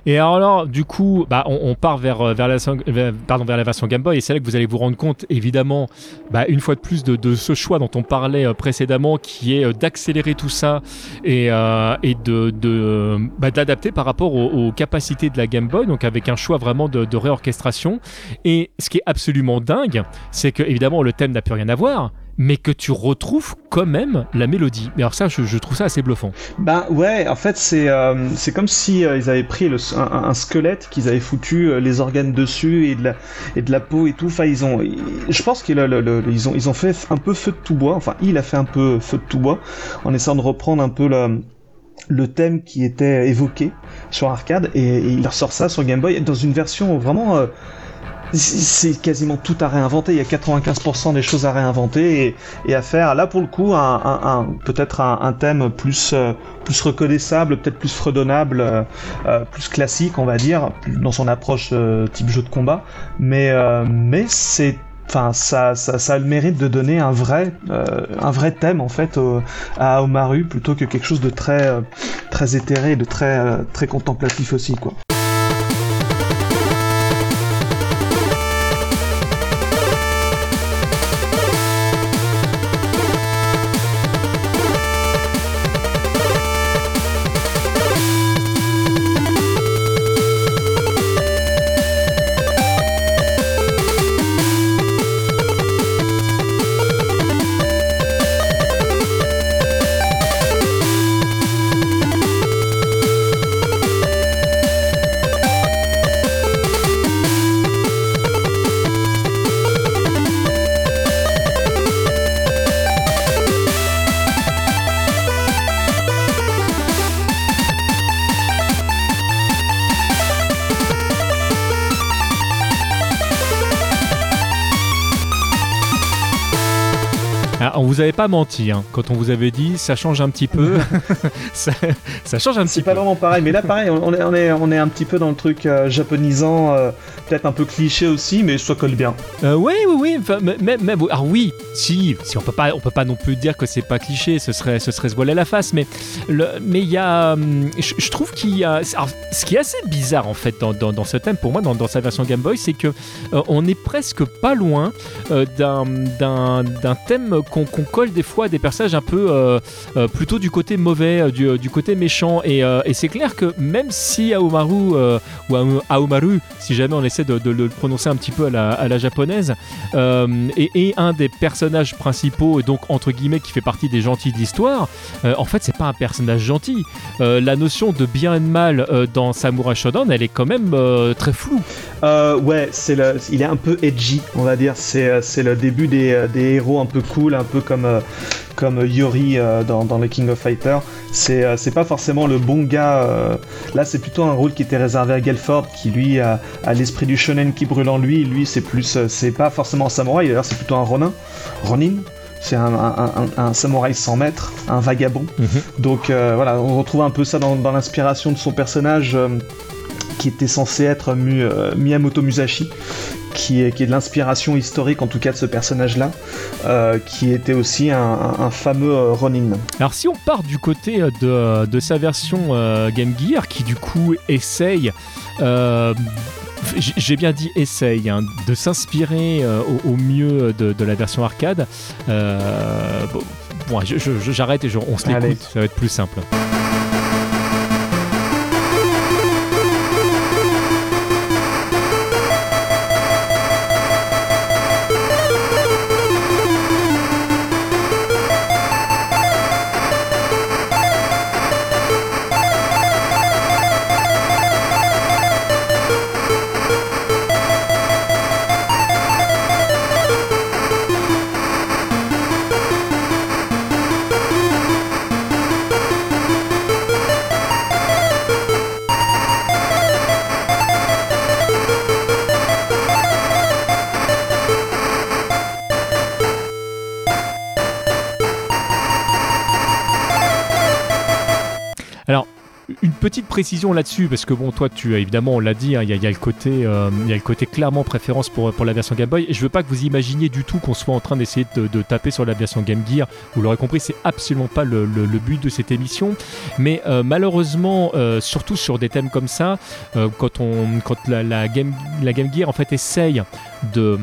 Et alors, du coup, bah, on, part vers, euh, vers, la, version Game Boy, et c'est là que vous allez vous rendre compte, évidemment, bah, une fois de plus, de, ce choix dont on parlait euh, précédemment, qui est euh, d'accélérer tout ça et, de bah, d'adapter par rapport aux, capacités de la Game Boy, donc avec un choix vraiment de, de réorchestration. Et ce qui est absolument dingue, c'est que, évidemment, le thème n'a plus rien à voir, mais que tu retrouves quand même la mélodie. Mais alors ça, je, trouve ça assez bluffant. Bah ouais, en fait, c'est euh, comme si euh, ils avaient pris un, squelette, qu'ils avaient foutu euh, les organes dessus et de la et de la peau et tout. Enfin, ils ont, je pense qu'ils ils ont ils ont fait un peu feu de tout bois. Enfin, il a fait un peu feu de tout bois en essayant de reprendre un peu le le thème qui était évoqué sur arcade et, il ressort ça sur Game Boy dans une version vraiment c'est quasiment tout à réinventer. Il y a 95% des choses à réinventer et, à faire. Là, pour le coup, peut-être un, thème plus, euh, plus reconnaissable, peut-être plus fredonnable, euh, euh, plus classique, on va dire, dans son approche type jeu de combat. Mais, mais c'est enfin ça, ça, ça, a le mérite de donner un vrai thème en fait à Omaru plutôt que quelque chose de très très éthéré de très très contemplatif aussi quoi. Vous avez pas menti hein. quand on vous avait dit ça change un petit peu. ça, change un petit peu. C'est pas vraiment pareil, mais là pareil, on est, on est, on est un petit peu dans le truc euh, japonisant, euh, peut-être un peu cliché aussi, mais ça colle bien. Euh, oui, oui, oui. mais, mais, alors oui, si, si on peut pas, on peut pas non plus dire que c'est pas cliché, ce serait, ce serait se voiler la face, mais mais il y a, hum, je, trouve qu'il y a, ce qui est assez bizarre en fait dans, dans, ce thème pour moi, dans, dans sa version Game Boy, c'est que on est presque pas loin d'un d'un thème qu'on colle des fois des personnages un peu euh, euh, plutôt du côté mauvais, euh, du, côté méchant. Et, c'est clair que même si Aomaru, ou Aomaru, si jamais on essaie de, le prononcer un petit peu à la, japonaise, est, un des personnages principaux, et donc entre guillemets qui fait partie des gentils de l'histoire, en fait c'est pas un personnage gentil. la notion de bien et de mal dans Samurai Shodown, elle est quand même très floue. ouais, c'est le, il est un peu edgy, on va dire. C'est, c'est le début des, des héros un peu cool, un peu comme comme, euh, Yori euh, dans, dans, les King of Fighters. C'est, euh, c'est pas forcément le bon gars. là, c'est plutôt un rôle qui était réservé à Gelford, qui lui a, l'esprit du shonen qui brûle en lui. Lui, c'est plus, c'est pas forcément un samouraï, d'ailleurs, c'est plutôt un ronin. Ronin c'est un, un, samouraï sans maître, un vagabond. Mhm. Donc voilà, on retrouve un peu ça dans, dans l'inspiration de son personnage qui était censé être Miyamoto Musashi, qui est, qui est de l'inspiration historique en tout cas de ce personnage-là, euh, qui était aussi un, fameux euh, Ronin. Alors si on part du côté euh, de, sa version Game Gear, qui du coup essaye j'ai bien dit essaye, hein, de s'inspirer au, mieux de, la version arcade. bon, j'arrête et on se l'écoute, ça va être plus simple. Précision là-dessus, parce que bon, toi, tu évidemment, on l'a dit, hein, il y, a le côté, euh, il y a le côté clairement préférence pour, pour la version Game Boy. Je veux pas que vous imaginiez du tout qu'on soit en train d'essayer de, taper sur la version Game Gear. Vous l'aurez compris, c'est absolument pas le, but de cette émission. Mais euh, malheureusement, euh, surtout sur des thèmes comme ça, quand on, quand la, Game, la Game Gear en fait essaye de,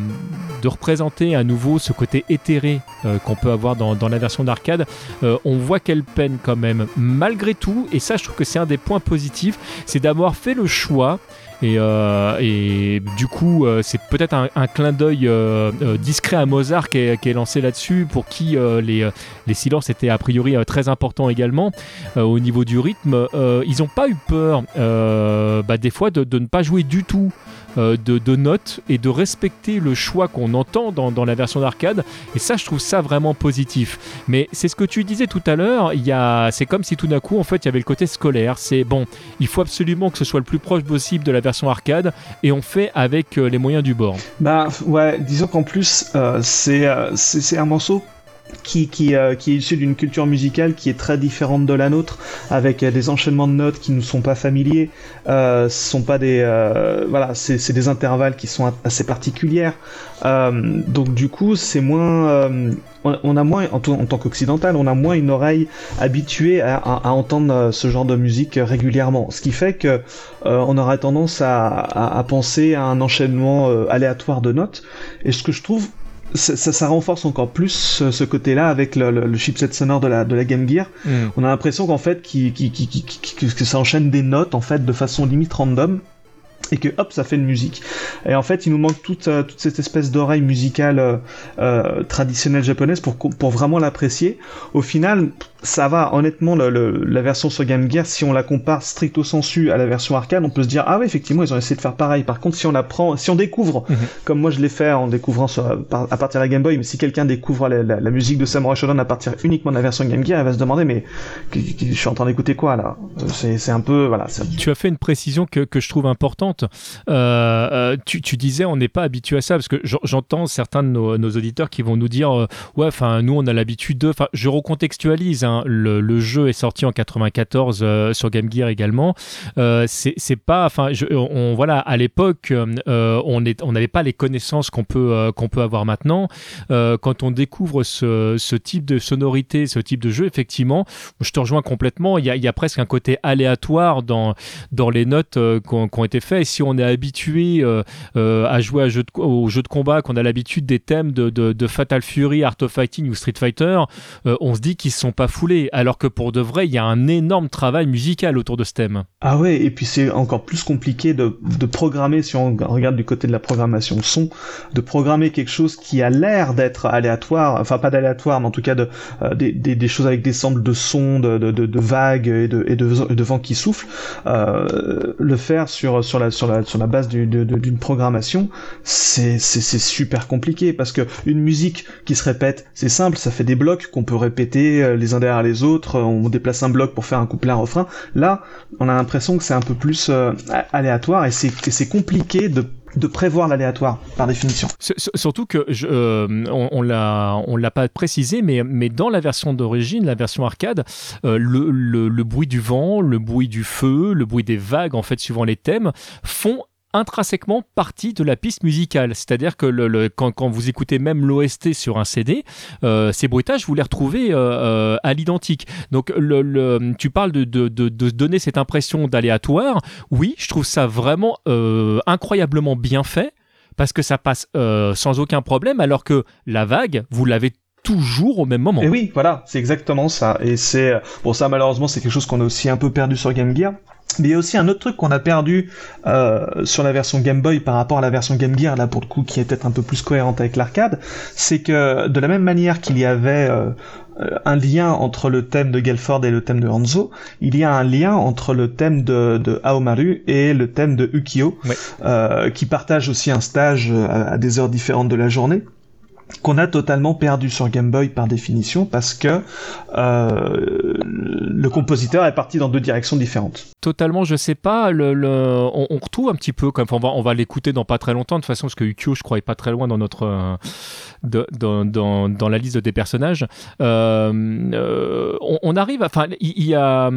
représenter à nouveau ce côté éthéré qu'on peut avoir dans, la version d'arcade, on voit qu'elle peine quand même malgré tout. Et ça, je trouve que c'est un des points positif, c'est d'avoir fait le choix et, euh, du coup, euh, c'est peut-être un, clin d'œil euh, discret à Mozart qui est, lancé là-dessus, pour qui les, les, silences étaient a priori très importants également au niveau du rythme. ils n'ont pas eu peur, bah, des fois, de, ne pas jouer du tout de, notes et de respecter le choix qu'on entend dans, la version d'arcade. Et ça, je trouve ça vraiment positif. Mais c'est ce que tu disais tout à l'heure. Il y c'est comme si tout d'un coup, en fait, il y avait le côté scolaire. C'est bon, il faut absolument que ce soit le plus proche possible de la version arcade, et on fait avec euh, les moyens du bord. Bah ouais, disons qu'en plus, euh, c'est c'est un morceau qui, qui, euh, qui est issu d'une culture musicale qui est très différente de la nôtre, avec des enchaînements de notes qui nous sont pas familiers. Euh, ce sont pas des, euh, voilà, c'est des intervalles qui sont assez particulières. Euh, donc du coup, c'est moins, euh, on, a moins, en, tant qu'occidental, on a moins une oreille habituée à, à, à, entendre ce genre de musique régulièrement. Ce qui fait que on aurait tendance à, à, penser à un enchaînement aléatoire de notes. Et ce que je trouve ça, ça, renforce encore plus ce, côté-là avec le, le, chipset sonore de la, de la Game Gear. Mm. On a l'impression qu'en fait, qui, qui, qui, que ça enchaîne des notes en fait de façon limite random et que hop ça fait une musique et en fait il nous manque toute, euh, toute cette espèce d'oreille musicale euh, euh traditionnelle japonaise pour, pour vraiment l'apprécier au final ça va honnêtement le, la version sur Game Gear si on la compare stricto sensu à la version arcade on peut se dire ah oui effectivement ils ont essayé de faire pareil. Par contre si on si on découvre mhm. comme moi je l'ai fait en découvrant sur, à partir de la Game Boy mais si quelqu'un découvre la, la, musique de Samurai Shodown à partir uniquement de la version Game Gear il va se demander mais je suis en train d'écouter quoi là? C'est un peu voilà tu as fait une précision que, que je trouve importante. Euh, euh, tu, tu, disais on n'est pas habitué à ça parce que j'entends certains de nos, nos, auditeurs qui vont nous dire euh, ouais enfin nous on a l'habitude de enfin je recontextualise hein, Le, jeu est sorti en 94 euh, sur Game Gear également. Euh, c'est pas, enfin, on, voilà, à l'époque, euh, on n'avait pas les connaissances qu'on peut qu'on peut avoir maintenant. quand on découvre ce, type de sonorité, ce type de jeu, effectivement, je te rejoins complètement. Il y a, presque un côté aléatoire dans dans les notes qui ont, été faites. Si on est habitué à jouer à jeu de combat, qu'on a l'habitude des thèmes de, de, Fatal Fury, Art of Fighting ou Street Fighter, on se dit qu'ils sont pas fous alors que pour de vrai, il y a un énorme travail musical autour de ce thème. Ah ouais, et puis c'est encore plus compliqué de, programmer, si on regarde du côté de la programmation son, de programmer quelque chose qui a l'air d'être aléatoire, enfin pas d'aléatoire, mais en tout cas de, euh, des, choses avec des samples de sons, de, vagues et de, et de, vent qui souffle, euh, le faire sur la base d'une programmation, c'est super compliqué, parce que une musique qui se répète, c'est simple, ça fait des blocs qu'on peut répéter euh, les uns derrière les autres, on déplace un bloc pour faire un couplet, un refrain. Là, on a l'impression que c'est un peu plus euh, aléatoire et c'est compliqué de prévoir l'aléatoire par définition. Surtout que euh, on, l'a l'a pas précisé, mais dans la version d'origine, la version arcade, euh, le, bruit du vent, le bruit du feu, le bruit des vagues, en fait, suivant les thèmes, font intrinsèquement partie de la piste musicale. C'est-à-dire que quand, vous écoutez même l'OST sur un CD, euh, ces bruitages, vous les retrouvez euh, euh, à l'identique. Donc tu parles de, donner cette impression d'aléatoire. Oui, je trouve ça vraiment incroyablement bien fait parce que ça passe sans aucun problème alors que la vague, vous l'avez toujours au même moment. Et oui, voilà, c'est exactement ça. Et c'est bon ça malheureusement c'est quelque chose qu'on a aussi un peu perdu sur Game Gear. Mais il y a aussi un autre truc qu'on a perdu euh, sur la version Game Boy par rapport à la version Game Gear, là pour le coup, qui est peut-être un peu plus cohérente avec l'arcade, c'est que de la même manière qu'il y avait euh, un lien entre le thème de Gelford et le thème de Hanzo, il y a un lien entre le thème de, de Aomaru et le thème de Ukio, euh, qui partagent aussi un stage à des heures différentes de la journée qu'on a totalement perdu sur Game Boy par définition parce que euh, le compositeur est parti dans deux directions différentes. Totalement, je sais pas. Le, on, retrouve un petit peu, comme on va, on va l'écouter dans pas très longtemps de toute façon parce que Ukyo, je crois, est pas très loin dans notre euh, dans, dans, dans, la liste des personnages. Euh, on, on, arrive, enfin, il y a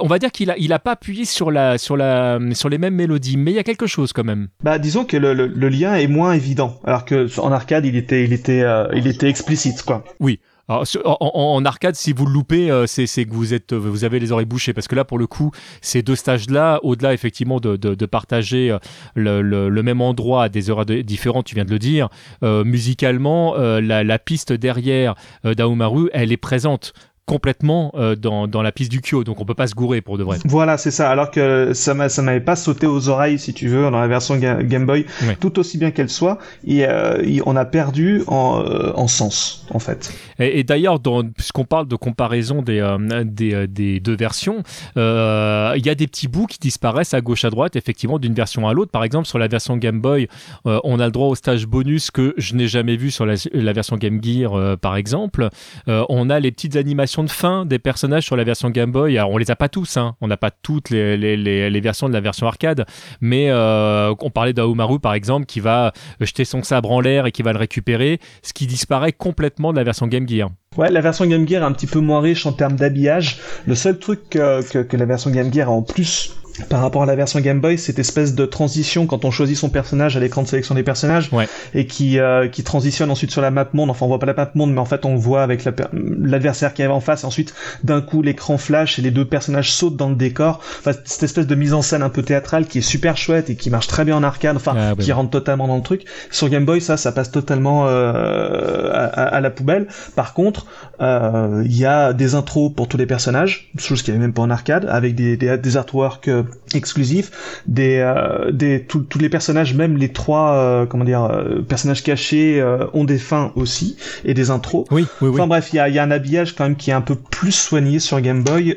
on va dire qu'il a, il a pas appuyé sur la, sur la, sur les mêmes mélodies, mais il y a quelque chose quand même. Bah, disons que le, le, lien est moins évident, alors que en arcade, il était, il était, euh, il était explicite, quoi. Oui. Alors, en, arcade, si vous le loupez, euh, c'est, que vous êtes, vous avez les oreilles bouchées, parce que là, pour le coup, ces deux stages-là, au-delà effectivement de, de, partager euh, le, le, même endroit à des heures différentes, tu viens de le dire, musicalement, la, la, piste derrière d'Aomaru, elle est présente complètement euh, dans, dans, la piste du Kyo, donc on peut pas se gourer pour de vrai. Voilà, c'est ça. Alors que ça m'avait pas sauté aux oreilles, si tu veux, dans la version Game Boy, tout aussi bien qu'elle soit, et, euh, on a perdu en, euh, en sens, en fait. Et, d'ailleurs, puisqu'on parle de comparaison des, des, des, deux versions, il y a des petits bouts qui disparaissent à gauche à droite, effectivement, d'une version à l'autre. Par exemple, sur la version Game Boy, on a le droit au stage bonus que je n'ai jamais vu sur la, la version Game Gear, par exemple. on a les petites animations de fin des personnages sur la version Game Boy, on les a pas tous, hein. on n'a pas toutes les, versions de la version arcade, mais euh, on parlait d'Aomaru par exemple qui va jeter son sabre en l'air et qui va le récupérer, ce qui disparaît complètement de la version Game Gear. Ouais, la version Game Gear est un petit peu moins riche en termes d'habillage. Le seul truc que, que la version Game Gear a en plus par rapport à la version Game Boy, cette espèce de transition quand on choisit son personnage à l'écran de sélection des personnages et qui euh, qui transitionne ensuite sur la map monde. Enfin, on voit pas la map monde, mais en fait, on voit avec l'adversaire qui arrive en face. Et ensuite, d'un coup, l'écran flash et les deux personnages sautent dans le décor. Enfin, cette espèce de mise en scène un peu théâtrale qui est super chouette et qui marche très bien en arcade. Enfin, ah, qui rentre totalement dans le truc. Sur Game Boy, ça, ça passe totalement euh, à, à, la poubelle. Par contre, euh, il y a des intros pour tous les personnages, chose qu'il n'y avait même pas en arcade, avec des, des, des artworks euh, exclusifs, des, euh, des tous les personnages, même les trois comment dire personnages cachés ont des fins aussi et des intros. Oui, oui, oui. Enfin bref, il y a, y a, un habillage quand même qui est un peu plus soigné sur Game Boy,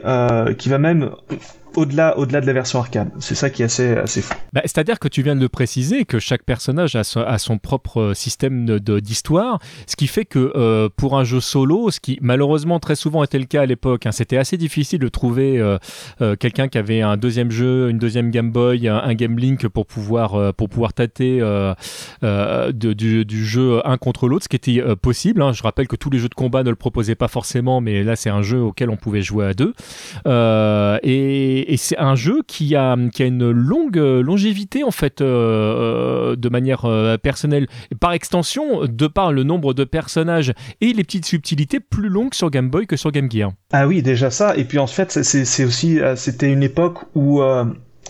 qui va même au-delà, au-delà de la version arcade. C'est ça qui est assez, assez fou. Bah, c'est-à-dire que tu viens de le préciser que chaque personnage a son, propre euh, système de, d'histoire, ce qui fait que euh, pour un jeu solo, ce qui malheureusement très souvent était le cas à l'époque, hein, c'était assez difficile de trouver euh, quelqu'un qui avait un deuxième jeu, une deuxième Game Boy, un, Game Link pour pouvoir pour pouvoir tâter du, jeu un contre l'autre, ce qui était possible. Hein. Je rappelle que tous les jeux de combat ne le proposaient pas forcément, mais là c'est un jeu auquel on pouvait jouer à deux. et et, c'est un jeu qui a, qui a une longue longévité en fait euh, euh, de manière euh, personnelle. par extension, de par le nombre de personnages et les petites subtilités plus longues sur Game Boy que sur Game Gear. Ah oui, déjà ça. Et puis en fait, c'est aussi, c'était une époque où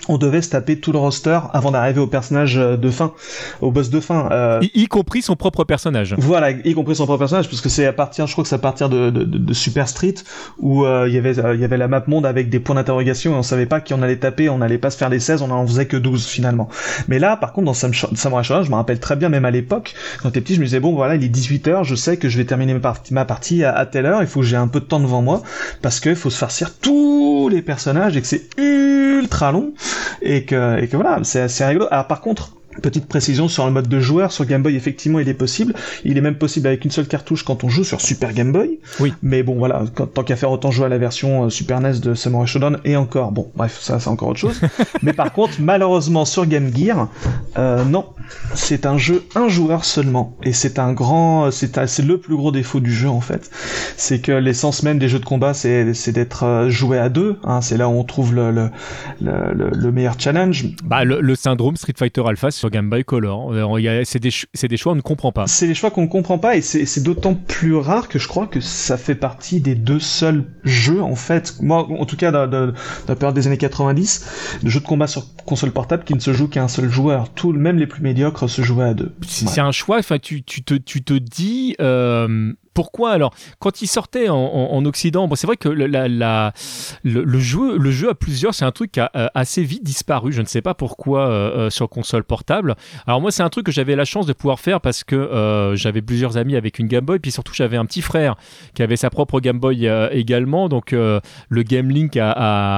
on devait se taper tout le roster avant d'arriver au personnage euh, de fin, au boss de fin. Euh... Y, compris son propre personnage. Voilà, y compris son propre personnage, parce que c'est à partir, je crois que c'est à partir de, de, de, Super Street où euh, il y avait il y avait la map monde avec des points d'interrogation et on savait pas qui on allait taper, on allait pas se faire les 16, on en faisait que 12 finalement. Mais là, par contre, dans Samurai Shodown, je me rappelle très bien, même à l'époque, quand t'es petit, je me disais bon voilà, il est 18h, je sais que je vais terminer ma partie, ma partie à, à telle heure, il faut que j'ai un peu de temps devant moi parce que faut se farcir tous les personnages et que c'est ultra long et que, et que voilà, c'est assez rigolo. Alors par contre, Petite précision sur le mode de joueur, sur Game Boy, effectivement, il est possible. Il est même possible avec une seule cartouche quand on joue sur Super Game Boy. Oui. Mais bon, voilà, tant qu'à faire, autant jouer à la version euh, Super NES de Samurai Shodown et encore. Bon, bref, ça, c'est encore autre chose. Mais par contre, malheureusement, sur Game Gear, euh, non, c'est un jeu un joueur seulement. Et c'est un grand, c'est le plus gros défaut du jeu, en fait. C'est que l'essence même des jeux de combat, c'est d'être euh, joué à deux. Hein. C'est là où on trouve le, le, le, le meilleur challenge. Bah, le, syndrome Street Fighter Alpha, Game Boy Color. Euh, c'est des, des, choix qu'on ne comprend pas. C'est des choix qu'on ne comprend pas et c'est d'autant plus rare que je crois que ça fait partie des deux seuls jeux en fait, moi en tout cas dans, la période des années 90, de jeux de combat sur console portable qui ne se joue qu'à un seul joueur. Tout, même les plus médiocres se jouaient à deux. C'est un choix, enfin tu, tu, te, tu te dis... Euh, pourquoi alors Quand il sortait en, Occident, bon, c'est vrai que le, jeu, à plusieurs, c'est un truc qui a euh, assez vite disparu. Je ne sais pas pourquoi euh, euh, sur console portable. Alors moi, c'est un truc que j'avais la chance de pouvoir faire parce que j'avais plusieurs amis avec une Game Boy, puis surtout j'avais un petit frère qui avait sa propre Game Boy également. Donc le Game Link a,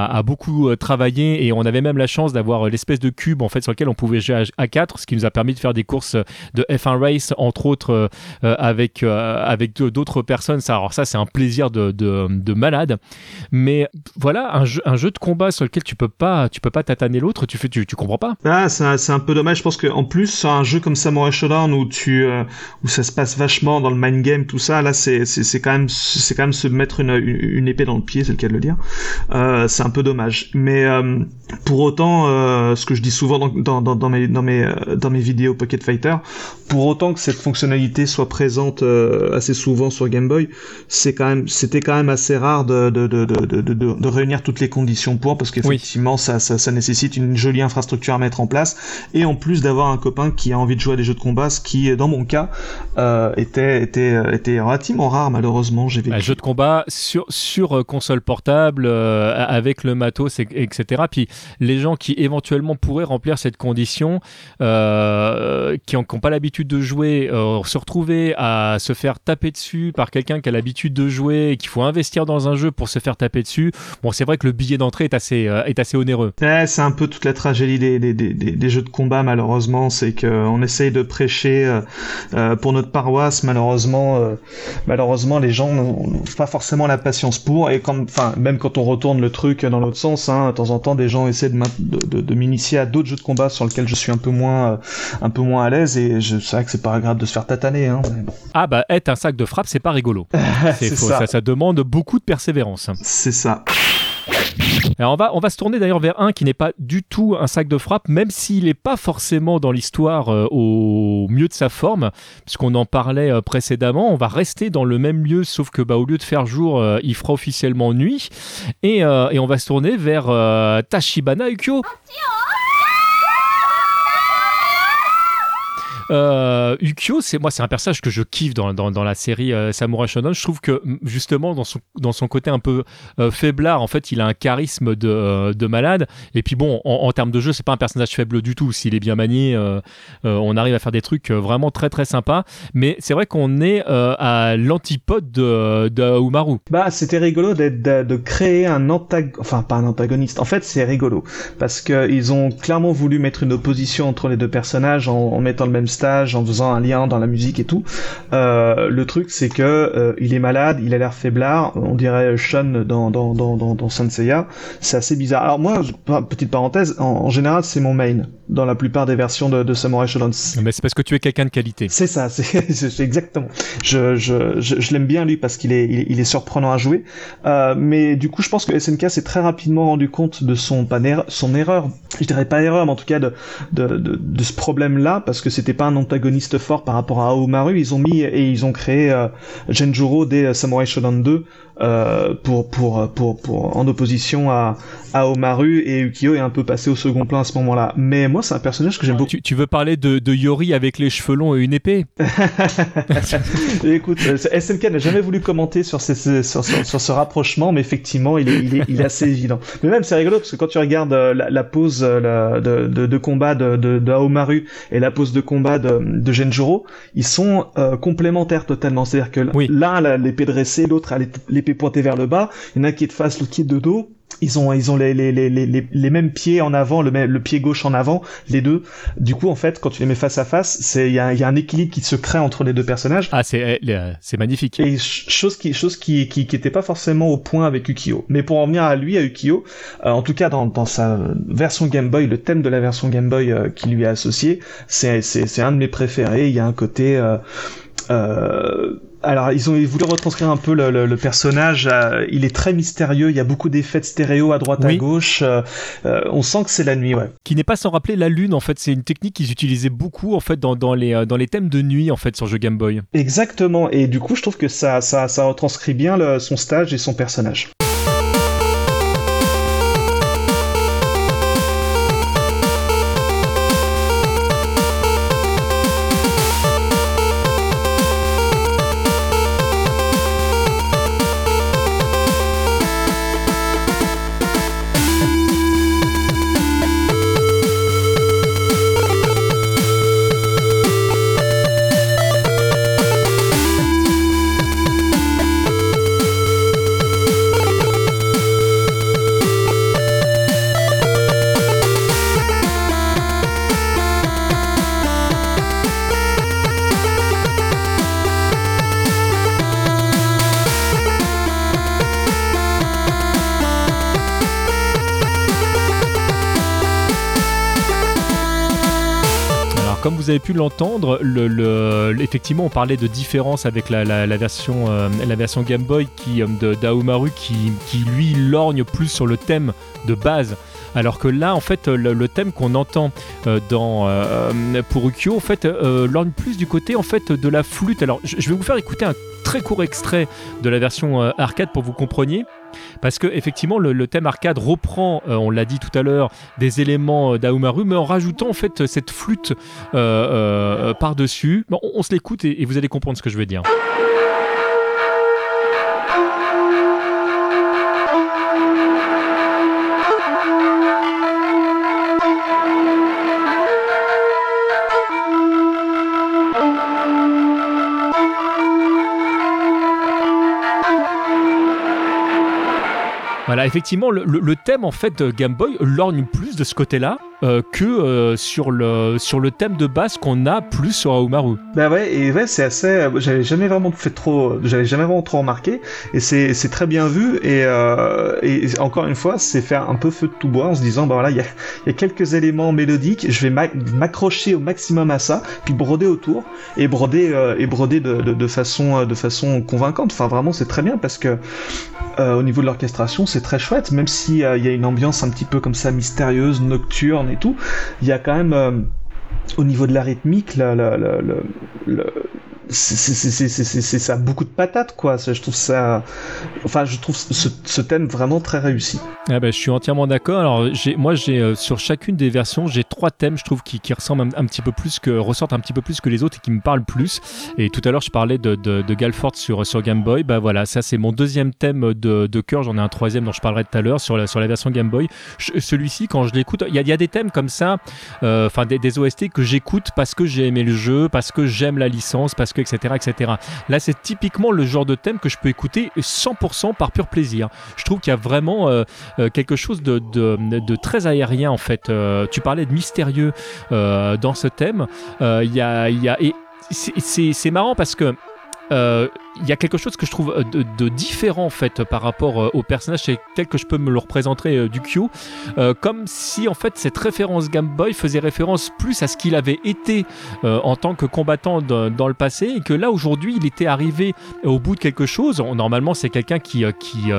a, beaucoup travaillé et on avait même la chance d'avoir l'espèce de cube en fait sur lequel on pouvait jouer à, 4, ce qui nous a permis de faire des courses de F1 Race entre autres avec avec deux d'autres personnes. Ça, alors ça, c'est un plaisir de, de, malade. Mais voilà, un jeu, de combat sur lequel tu peux pas, tu peux pas tataner l'autre. Tu fais, tu, tu comprends pas. Ah, c'est un peu dommage. Je pense qu'en plus, un jeu comme Samurai Shodown où tu, euh, où ça se passe vachement dans le mind game, tout ça, là, c'est, c'est, quand même, c'est quand même se mettre une, une, épée dans le pied, c'est le cas de le dire. Euh, c'est un peu dommage. Mais euh, pour autant, ce que je dis souvent dans, dans, dans, mes, dans mes, dans mes vidéos Pocket Fighter, pour autant que cette fonctionnalité soit présente assez souvent sur Game Boy, c'est quand même, c'était quand même assez rare de, de, de, de, réunir toutes les conditions pour, parce qu'effectivement, ça, ça, nécessite une jolie infrastructure à mettre en place, et en plus d'avoir un copain qui a envie de jouer à des jeux de combat, ce qui, dans mon cas, euh, était, était, était relativement rare, malheureusement. J'ai Un jeu de combat sur, sur euh, console portable, euh, avec le matos, etc. Puis les gens qui éventuellement pourraient remplir cette condition, qui n'ont pas l'habitude de jouer, se retrouver à se faire taper dessus dessus par quelqu'un qui a l'habitude de jouer et qu'il faut investir dans un jeu pour se faire taper dessus, bon, c'est vrai que le billet d'entrée est assez, est assez onéreux. c'est un peu toute la tragédie des, des, des, des jeux de combat, malheureusement, c'est qu'on essaye de prêcher pour notre paroisse, malheureusement, malheureusement, les gens n'ont pas forcément la patience pour, et quand, enfin, même quand on retourne le truc dans l'autre sens, hein, de temps en temps, des gens essaient de, de, de, m'initier à d'autres jeux de combat sur lesquels je suis un peu moins, euh, un peu moins à l'aise, et je sais que c'est pas agréable de se faire tataner. Hein, Ah bah, être un sac de frappe, c'est pas rigolo. c'est ça. ça. ça. demande beaucoup de persévérance. C'est ça. Alors on va, on va se tourner d'ailleurs vers un qui n'est pas du tout un sac de frappe, même s'il n'est pas forcément dans l'histoire euh, au mieux de sa forme, puisqu'on en parlait euh, précédemment. On va rester dans le même lieu, sauf que bah, au lieu de faire jour, euh, il fera officiellement nuit. Et, et, on va se tourner vers Tachibana Ukyo. Euh, Ukyo, c'est moi, c'est un personnage que je kiffe dans, la série euh, Samurai Shodown. Je trouve que justement dans son, côté un peu euh, faiblard, en fait, il a un charisme de, euh, de malade. Et puis bon, en, termes de jeu, c'est pas un personnage faible du tout. S'il est bien manié, on arrive à faire des trucs vraiment très très sympas. Mais c'est vrai qu'on est à l'antipode de, Bah, c'était rigolo de, de, créer un antagoniste, enfin pas un antagoniste. En fait, c'est rigolo parce que ils ont clairement voulu mettre une opposition entre les deux personnages en, en mettant le même stage, en faisant un lien dans la musique et tout. Euh, le truc, c'est que euh, il est malade, il a l'air faiblard, on dirait Sean dans dans dans dans, dans Senseiya. C'est assez bizarre. Alors moi, petite parenthèse, en, général, c'est mon main dans la plupart des versions de, de Samurai Shodown. Mais c'est parce que tu es quelqu'un de qualité. C'est ça, c'est exactement. Je je je, je l'aime bien lui parce qu'il est il, est surprenant à jouer. Euh, mais du coup, je pense que SNK s'est très rapidement rendu compte de son pas son erreur. Je dirais pas erreur, mais en tout cas de de de, de ce problème là parce que c'était pas un antagoniste fort par rapport à Aomaru. Ils ont mis et ils ont créé euh, Genjuro des Samurai Shodown 2 euh, pour, pour, pour, pour, en opposition à, à Omaru et Ukyo est un peu passé au second plan à ce moment-là. Mais moi, c'est un personnage que j'aime beaucoup. Tu, veux parler de, de, Yori avec les cheveux longs et une épée? Écoute, euh, SNK n'a jamais voulu commenter sur, ces, sur, sur, ce rapprochement, mais effectivement, il est, il est, il est assez évident. Mais même, c'est rigolo parce que quand tu regardes euh, la, la pose la, de, de, de, combat de, de, de Aomaru et la pose de combat de, de Genjuro, ils sont euh, complémentaires totalement. C'est-à-dire que l'un a l'épée dressée, l'autre a l'épée pointé vers le bas, il y en a qui est de face, l'autre qui est de dos. Ils ont, ils ont les, les, les, les, les mêmes pieds en avant, le, le pied gauche en avant, les deux. Du coup, en fait, quand tu les mets face à face, c'est il y a, y a, un équilibre qui se crée entre les deux personnages. Ah, c'est eh, c'est magnifique. Et chose qui chose qui, qui qui était pas forcément au point avec Ukio. Mais pour en revenir à lui, à Ukio, euh, en tout cas dans, dans sa version Game Boy, le thème de la version Game Boy euh, qui lui est associé, c'est c'est c'est un de mes préférés. Il y a un côté euh, euh alors ils ont voulu retranscrire un peu le, personnage. Euh, il est très mystérieux. Il y a beaucoup d'effets de stéréo à droite à gauche. Euh, euh, on sent que c'est la nuit, ouais. Qui n'est pas sans rappeler la lune. En fait, c'est une technique qu'ils utilisaient beaucoup en fait dans, les dans les thèmes de nuit en fait sur jeu Game Boy. Exactement. Et du coup, je trouve que ça ça, ça retranscrit bien son stage et son personnage. Pu l'entendre, le, effectivement, on parlait de différence avec la, version, euh, la version Game Boy qui, euh, de d'Aomaru qui, qui, lui, lorgne plus sur le thème de base. Alors que là, en fait, le, thème qu'on entend euh, dans, pour Ukyo, en fait, lorgne plus du côté en fait, de la flûte. Alors, je, je vais vous faire écouter un très court extrait de la version arcade pour que vous compreniez. Parce que effectivement, le, thème arcade reprend, euh, on l'a dit tout à l'heure, des éléments euh, d'Aomaru, mais en rajoutant en fait cette flûte euh, par-dessus. on, se l'écoute et vous allez comprendre ce que je veux dire. Voilà, effectivement, le, thème en fait de Game Boy lorgne plus de ce côté-là. Euh, que euh, sur le sur le thème de base qu'on a plus sur Aomaru. Bah ouais et ouais c'est assez euh, j'avais jamais vraiment fait trop j'avais jamais vraiment trop remarqué et c'est très bien vu et et encore une fois c'est faire un peu feu de tout bois en se disant bah voilà il y a, y a quelques éléments mélodiques je vais m'accrocher au maximum à ça puis broder autour et broder et broder de, de, de façon de façon convaincante enfin vraiment c'est très bien parce que au niveau de l'orchestration c'est très chouette même si il y a une ambiance un petit peu comme ça mystérieuse nocturne et tout, il y a quand même euh, au niveau de la rythmique, la, c'est ça beaucoup de patates quoi. Je trouve ça enfin je trouve ce, thème vraiment très réussi. Ah bah, je suis entièrement d'accord. Alors moi j'ai euh, sur chacune des versions j'ai trois thèmes je trouve qui, qui un, petit peu plus que ressortent un petit peu plus que les autres et qui me parlent plus. Et tout à l'heure je parlais de, de, de, sur sur Game Boy. Bah voilà ça c'est mon deuxième thème de, cœur. J'en ai un troisième dont je parlerai tout à l'heure sur la sur la version Game Boy. Celui-ci quand je l'écoute il y a, y a, des thèmes comme ça euh, enfin des, des OST que j'écoute parce que j'ai aimé le jeu parce que j'aime la licence parce que etc., etc. Là, c'est typiquement le genre de thème que je peux écouter 100% par pur plaisir. Je trouve qu'il y a vraiment euh, euh, quelque chose de, de, très aérien, en fait. Euh, tu parlais de mystérieux dans ce thème. Y a, y a, et c'est marrant parce que il y a quelque chose que je trouve euh, de, différent en fait par rapport euh, au personnage tel que je peux me le représenter euh, du Q, comme si en fait cette référence Game Boy faisait référence plus à ce qu'il avait été en tant que combattant dans le passé et que là aujourd'hui il était arrivé au bout de quelque chose. Normalement c'est quelqu'un qui, qui,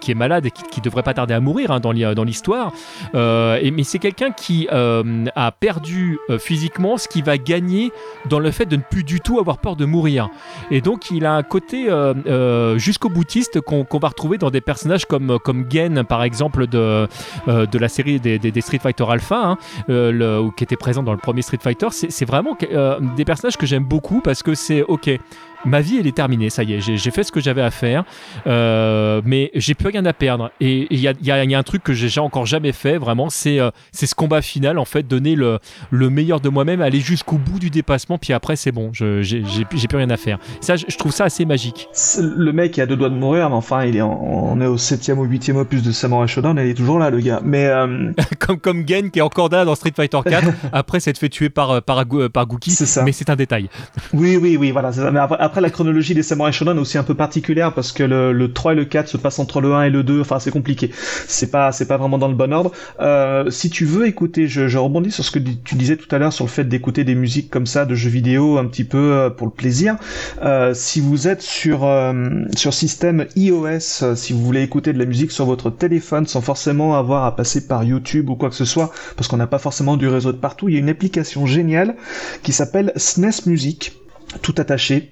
qui est malade et qui, devrait pas tarder à mourir hein, dans l'histoire, mais c'est quelqu'un qui a perdu physiquement ce qui va gagner dans le fait de ne plus du tout avoir peur de mourir. Et donc il a un côté euh, euh, jusqu'au boutiste qu'on va retrouver dans des personnages comme, comme Gen, par exemple, de, euh, la série des, Street Fighter Alpha, hein, qui était présent dans le premier Street Fighter. C'est vraiment des personnages que j'aime beaucoup parce que c'est ok ma vie elle est terminée, ça y est, j'ai fait ce que j'avais à faire, euh, mais j'ai plus rien à perdre. Et il y a, y, a, y a, un truc que j'ai encore jamais fait, vraiment, c'est euh, c'est ce combat final, en fait, donner le, le meilleur de moi-même, aller jusqu'au bout du dépassement, puis après c'est bon, j'ai plus rien à faire. Ça, je, trouve ça assez magique. Le mec est a deux doigts de mourir, mais enfin, il est on est au septième ou huitième opus de Samurai Shodown, il est toujours là, le gars. Mais euh, comme comme Gen qui est encore là dans Street Fighter 4, après s'être fait tuer par par, par Gookie, mais c'est un détail. Oui, oui, oui, voilà. Mais après, après, la chronologie des Samurai Shodown est aussi un peu particulière parce que le, le, 3 et le 4 se passent entre le 1 et le 2. Enfin, c'est compliqué. C'est pas, c'est pas vraiment dans le bon ordre. Euh, si tu veux écouter, je, rebondis sur ce que tu disais tout à l'heure sur le fait d'écouter des musiques comme ça, de jeux vidéo, un petit peu euh, pour le plaisir. Euh, si vous êtes sur euh, sur système iOS, euh, si vous voulez écouter de la musique sur votre téléphone sans forcément avoir à passer par YouTube ou quoi que ce soit, parce qu'on n'a pas forcément du réseau de partout, il y a une application géniale qui s'appelle SNES Music tout attaché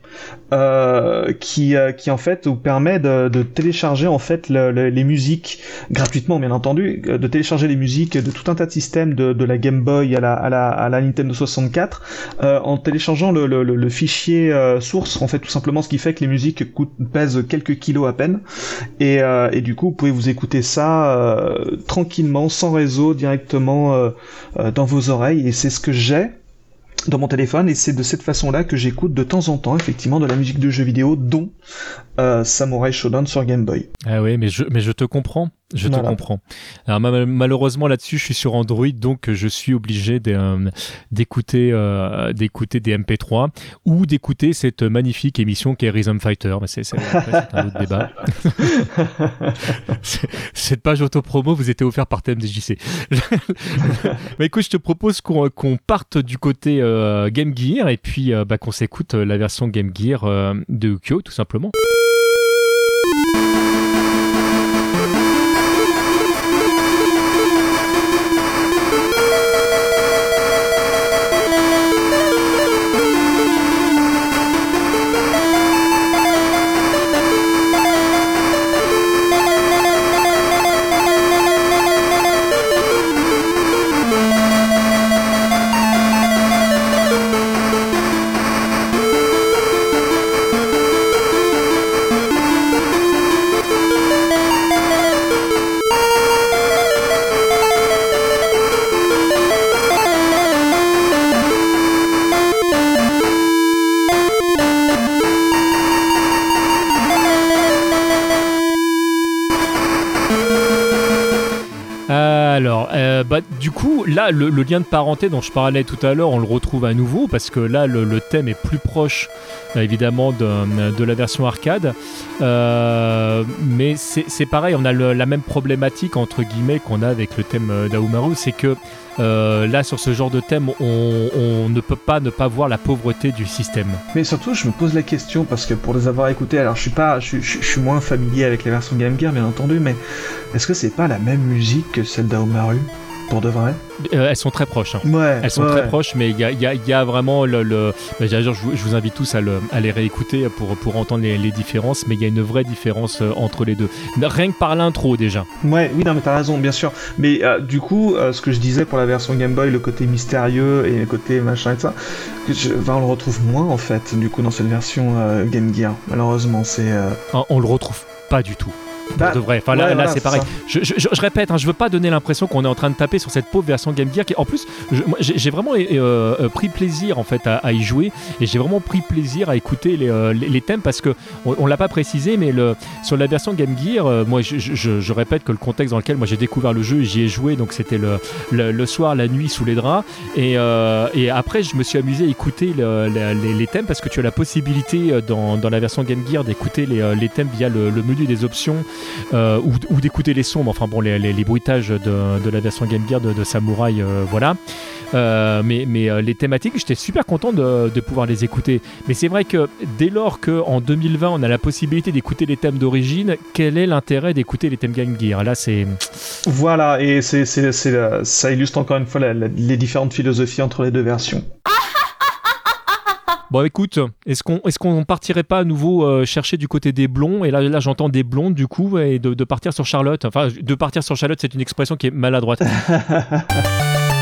euh, qui euh, qui en fait vous permet de, de télécharger en fait les musiques gratuitement bien entendu euh, de télécharger les musiques de tout un tas de systèmes de, de la Game Boy à la à la, à la Nintendo 64 euh, en téléchargeant le, le, le fichier euh, source en fait tout simplement ce qui fait que les musiques coûtent, pèsent quelques kilos à peine. Et, et du coup vous pouvez vous écouter ça tranquillement sans réseau directement dans vos oreilles. Et c'est ce que j'ai dans mon téléphone et c'est de cette façon-là que j'écoute de temps en temps effectivement de la musique de jeux vidéo dont euh, Samurai Shodown sur Game Boy. Ah oui, mais je, mais je te comprends. Je te comprends. Alors malheureusement là-dessus, je suis sur Android, donc je suis obligé euh, d'écouter euh, d'écouter des MP3 ou d'écouter cette magnifique émission qui est Rhythm Fighter. Mais c'est un autre débat. cette page autopromo vous était offerte par TMDJC. mais écoute, je te propose qu'on parte du côté euh, Game Gear et puis bah, qu'on s'écoute la version Game Gear de Ukyo tout simplement. Là, le, lien de parenté dont je parlais tout à l'heure, on le retrouve à nouveau parce que là, le, thème est plus proche, euh, évidemment, de, la version arcade. Euh, mais c'est pareil, on a la même problématique, entre guillemets, qu'on a avec le thème d'Aomaru, c'est que euh, là, sur ce genre de thème, on, ne peut pas ne pas voir la pauvreté du système. Mais surtout, je me pose la question parce que pour les avoir écoutés, alors je suis suis moins familier avec les versions Game Gear, bien entendu, mais est-ce que c'est pas la même musique que celle d'Aomaru? Pour de vrai euh, elles sont très proches. Hein. Ouais, elles sont très proches, mais il y a, y, a, y a, vraiment le. le... Je, vous invite tous à, le, à les réécouter pour, pour entendre les, les différences, mais il y a une vraie différence euh, entre les deux. Rien que par l'intro déjà. Ouais, oui, non, mais t'as raison, bien sûr. Mais euh, du coup, ce que je disais pour la version Game Boy, le côté mystérieux et le côté machin et ça, je, on le retrouve moins en fait, du coup, dans cette version Game Gear. Malheureusement, c'est. Ah, on le retrouve pas du tout. Bah, de vrai. Enfin, là, là c'est pareil. Je, je, répète, hein, je veux pas donner l'impression qu'on est en train de taper sur cette pauvre version Game Gear. Qui, en plus, j'ai vraiment euh, euh, pris plaisir en fait à, y jouer et j'ai vraiment pris plaisir à écouter les, euh, les, thèmes parce que on, l'a pas précisé, mais le, sur la version Game Gear, moi, je, répète que le contexte dans lequel moi j'ai découvert le jeu, j'y ai joué, donc c'était le, le, soir, la nuit sous les draps, et, et après je me suis amusé à écouter les, les, thèmes parce que tu as la possibilité dans, dans la version Game Gear d'écouter les, les thèmes via le, menu des options euh, ou, d'écouter les sons, enfin bon, les, les, bruitages de, la version Game Gear de, Samurai, euh, voilà. Euh, mais, mais les thématiques, j'étais super content de, pouvoir les écouter. Mais c'est vrai que dès lors qu'en 2020, on a la possibilité d'écouter les thèmes d'origine, quel est l'intérêt d'écouter les thèmes Game Gear? Là, c'est. Voilà, et c'est, ça illustre encore une fois les différentes philosophies entre les deux versions. Bon, écoute, est-ce qu'on est qu'on partirait pas à nouveau euh, chercher du côté des blonds? Et là, là j'entends des blondes du coup, et de, de partir sur Charlotte. Enfin, de partir sur Charlotte, c'est une expression qui est maladroite.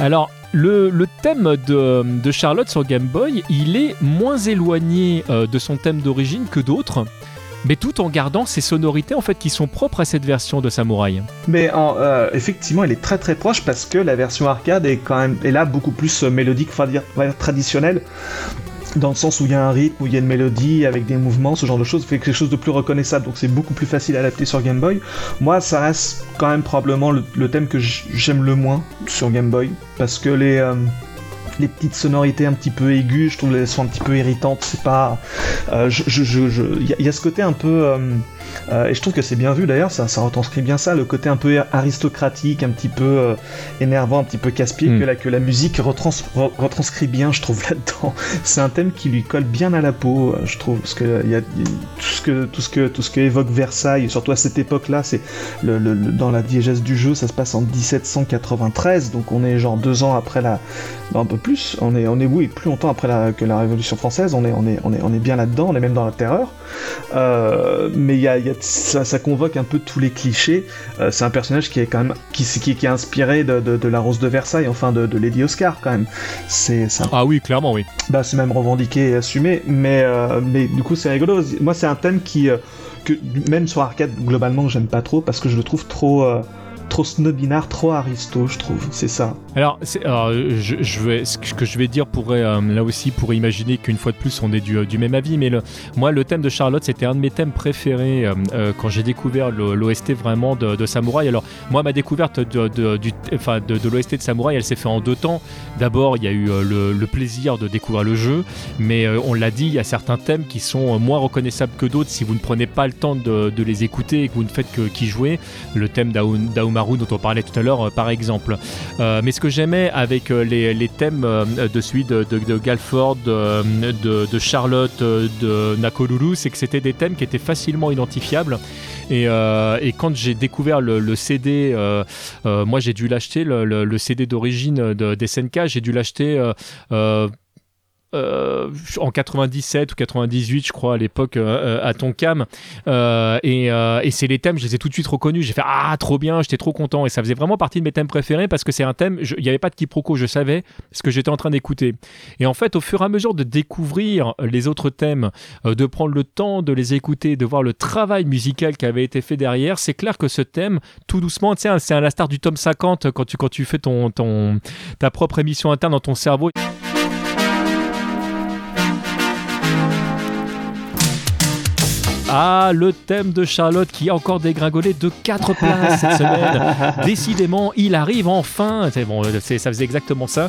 Alors, le, thème de, Charlotte sur Game Boy, il est moins éloigné euh, de son thème d'origine que d'autres. Mais tout en gardant ces sonorités en fait qui sont propres à cette version de Samouraï. Mais euh, effectivement, il est très très proche parce que la version arcade est quand même là beaucoup plus euh, mélodique, traditionnelle dans le sens où il y a un rythme, où il y a une mélodie avec des mouvements, ce genre de choses, fait quelque chose de plus reconnaissable, donc c'est beaucoup plus facile à adapter sur Game Boy. Moi, ça reste quand même probablement le, thème que j'aime le moins sur Game Boy, parce que les, euh, les petites sonorités un petit peu aiguës, je trouve qu'elles sont un petit peu irritantes, c'est pas... Euh, je, il y, a ce côté un peu... Euh, euh, et je trouve que c'est bien vu d'ailleurs, ça, ça retranscrit bien ça, le côté un peu aristocratique, un petit peu euh, énervant, un petit peu casse-pied, hmm. que, la, que la musique retranscrit bien, je trouve, là-dedans. C'est un thème qui lui colle bien à la peau, euh, je trouve, parce que y a, tout, ce que, tout, ce que, tout ce que évoque Versailles, surtout à cette époque-là, c'est le, dans la diégèse du jeu, ça se passe en 1793, donc on est genre deux ans après la. Un peu plus, on est, on est oui, plus longtemps après la, que la Révolution française, on est, on est, on est, on est bien là-dedans, on est même dans la terreur. mais il y a ça, convoque un peu tous les clichés. Euh, c'est un personnage qui est quand même qui, qui, qui est inspiré de, la Rose de Versailles, enfin de, Lady Oscar quand même. C'est ça. Ah oui, clairement oui. Bah c'est même revendiqué et assumé, mais euh, mais du coup c'est rigolo. Moi c'est un thème qui euh, que même sur arcade globalement j'aime pas trop parce que je le trouve trop trop snobinard, trop aristo, je trouve. C'est ça. Alors, je, vais, ce que je vais dire pourrait, euh, là aussi, pourrait imaginer qu'une fois de plus, on est du, du même avis. Mais moi, le thème de Charlotte, c'était un de mes thèmes préférés euh, euh, quand j'ai découvert l'OST vraiment de, de, Samouraï. Alors, moi, ma découverte de, de l'OST de Samouraï, elle s'est faite en deux temps. D'abord, il y a eu le, plaisir de découvrir le jeu, mais on l'a dit, il y a certains thèmes qui sont moins reconnaissables que d'autres si vous ne prenez pas le temps de, les écouter et que vous ne faites que qu'y jouer. Le thème dont on parlait tout à l'heure euh, par exemple. Euh, mais ce que j'aimais avec euh, les, thèmes de celui de, Galford, de, Charlotte, de Nakolulu, c'est que c'était des thèmes qui étaient facilement identifiables Et, quand j'ai découvert le, CD, moi j'ai dû l'acheter, le, le, CD d'origine de, des SNK, j'ai dû l'acheter euh, en 97 ou 98 je crois à l'époque euh, euh, à Tonkam. Euh, et, c'est les thèmes je les ai tout de suite reconnus. J'ai fait ah trop bien j'étais trop content. Et ça faisait vraiment partie de mes thèmes préférés parce que c'est un thème il n'y avait pas de quiproquo je savais ce que j'étais en train d'écouter. Et en fait au fur et à mesure de découvrir les autres thèmes de prendre le temps de les écouter de voir le travail musical qui avait été fait derrière c'est clair que ce thème tout doucement c'est à la star du tome 50 quand tu, quand tu fais ton, ton, ta propre émission interne dans ton cerveau Ah, le thème de Charlotte qui a encore dégringolé de 4 places cette semaine. Décidément, il arrive enfin. C'est bon, ça faisait exactement ça.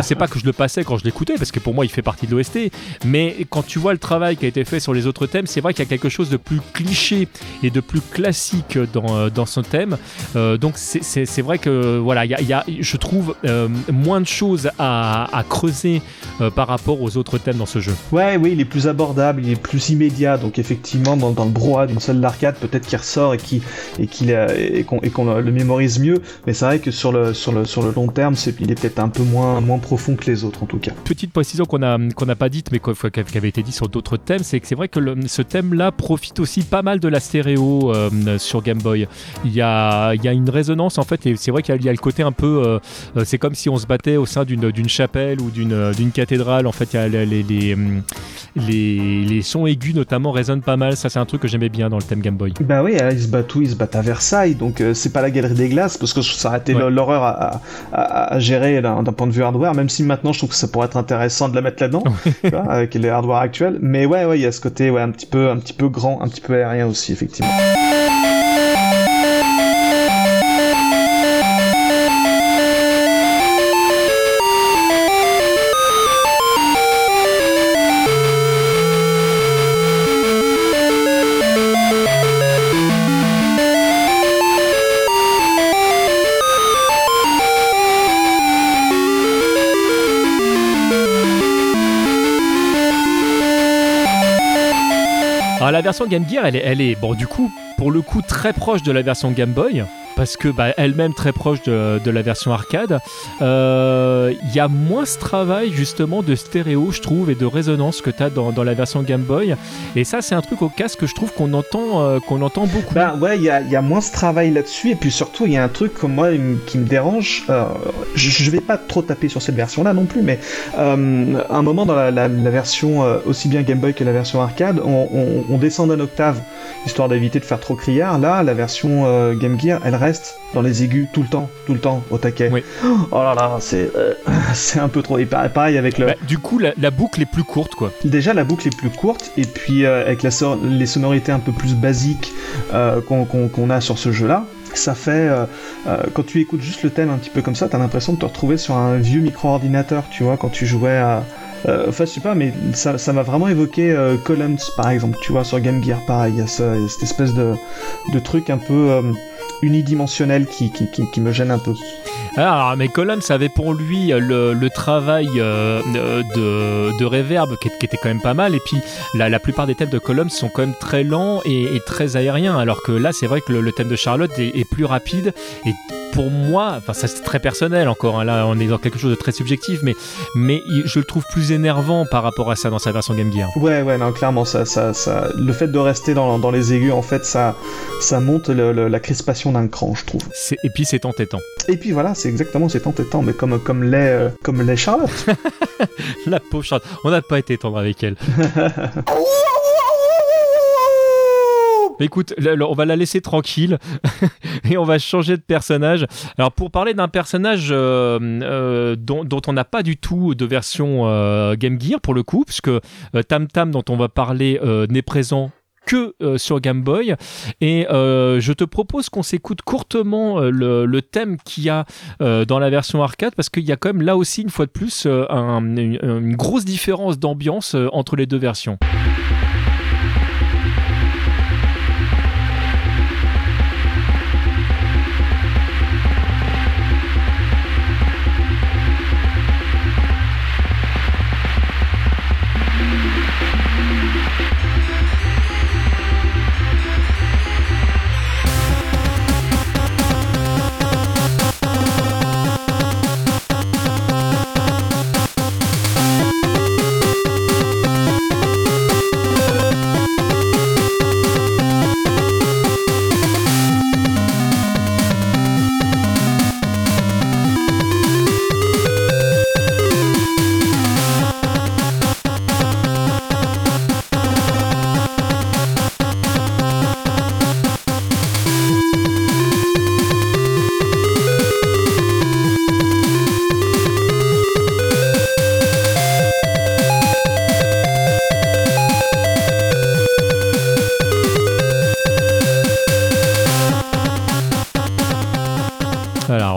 C'est pas que je le passais quand je l'écoutais, parce que pour moi, il fait partie de l'OST. Mais quand tu vois le travail qui a été fait sur les autres thèmes, c'est vrai qu'il y a quelque chose de plus cliché et de plus classique dans, euh, dans son thème. Euh, donc c'est vrai que voilà, il y, a, je trouve euh, moins de choses à, à creuser par rapport aux autres thèmes dans ce jeu. Ouais, oui, il est plus abordable, il est plus immédiat. Donc effectivement dans, le brouhaha d'une seule d'arcade, peut-être qu'il ressort et qui et qu'il et qu'on le mémorise mieux. Mais c'est vrai que sur le sur le sur le long terme, c'est il est peut-être un peu moins moins profond que les autres en tout cas. Petite précision qu'on a qu'on n'a pas dite, mais qui avait été dit sur d'autres thèmes, c'est que c'est vrai que ce thème-là profite aussi pas mal de la stéréo euh, sur Game Boy. Il y a il y a une résonance en fait, et c'est vrai qu'il y, a le côté un peu, euh, euh, c'est comme si on se battait au sein d'une d'une chapelle ou d'une d'une cathédrale. En fait, il y a les les, les, les sons aigus notamment résonnent pas mal ça, c'est un truc que j'aimais bien dans le thème Game Boy. Bah oui, ils se battent où Ils se battent à Versailles, donc euh, c'est pas la galerie des glaces, parce que ça aurait été l'horreur à, gérer d'un point de vue hardware, même si maintenant je trouve que ça pourrait être intéressant de la mettre là-dedans, avec les hardware actuels. Mais ouais, ouais, il y a ce côté ouais, un, petit peu, un petit peu grand, un petit peu aérien aussi, effectivement. La version Game Gear, elle est, elle est, bon, du coup, pour le coup, très proche de la version Game Boy parce que bah, elle-même très proche de, la version arcade. Il euh, y a moins ce travail justement de stéréo, je trouve, et de résonance que tu as dans, la version Game Boy. Et ça, c'est un truc au casque que je trouve qu'on entend, euh, qu'on entend beaucoup. Bah ouais, il y a, moins ce travail là-dessus. Et puis surtout, il y a un truc comme moi qui me dérange. Euh, je, vais pas trop taper sur cette version-là non plus, mais un moment dans la, version aussi bien Game Boy que la version arcade, on, descend d'un octave histoire d'éviter de faire trop criard. Là, la version Game Gear, elle reste dans les aigus tout le temps, tout le temps au taquet. Oh là là, c'est euh, c'est un peu trop. Et pareil avec le. Bah, du coup, la, boucle est plus courte, quoi. Déjà, la boucle est plus courte, et puis euh, avec la les sonorités un peu plus basiques euh, qu'on a sur ce jeu-là, ça fait quand tu écoutes juste le thème un petit peu comme ça, t'as l'impression de te retrouver sur un vieux micro-ordinateur, tu vois, quand tu jouais à enfin, je sais pas, mais ça m'a vraiment évoqué Columns, par exemple, tu vois, sur Game Gear, pareil, il y a cette espèce de, de truc un peu unidimensionnel qui, qui, me gêne un peu. Alors, mais Columns avait pour lui le, le travail euh, de, de reverb qui, était quand même pas mal. Et puis, la, la plupart des thèmes de Columns sont quand même très lents et, très aériens. Alors que là, c'est vrai que le, thème de Charlotte est, est plus rapide et pour moi, enfin ça c'est très personnel encore, hein, là on est dans quelque chose de très subjectif, mais, mais je le trouve plus énervant par rapport à ça dans sa version Game Gear. Ouais, ouais, non, clairement, ça, ça, ça, le fait de rester dans, dans les aigus, en fait, ça, ça monte la crispation d'un cran, je trouve. Et puis c'est entêtant. Et puis voilà, c'est exactement, c'est entêtant, mais comme, comme les, euh, comme les Charlotte. la pauvre Charlotte, on n'a pas été tendre avec elle. Écoute, on va la laisser tranquille et on va changer de personnage. Alors pour parler d'un personnage euh, euh, dont, on n'a pas du tout de version euh, Game Gear pour le coup, puisque Tam Tam dont on va parler n'est présent que sur Game Boy. Et je te propose qu'on s'écoute courtement le, thème qu'il y a dans la version arcade, parce qu'il y a quand même là aussi, une fois de plus, une, grosse différence d'ambiance entre les deux versions.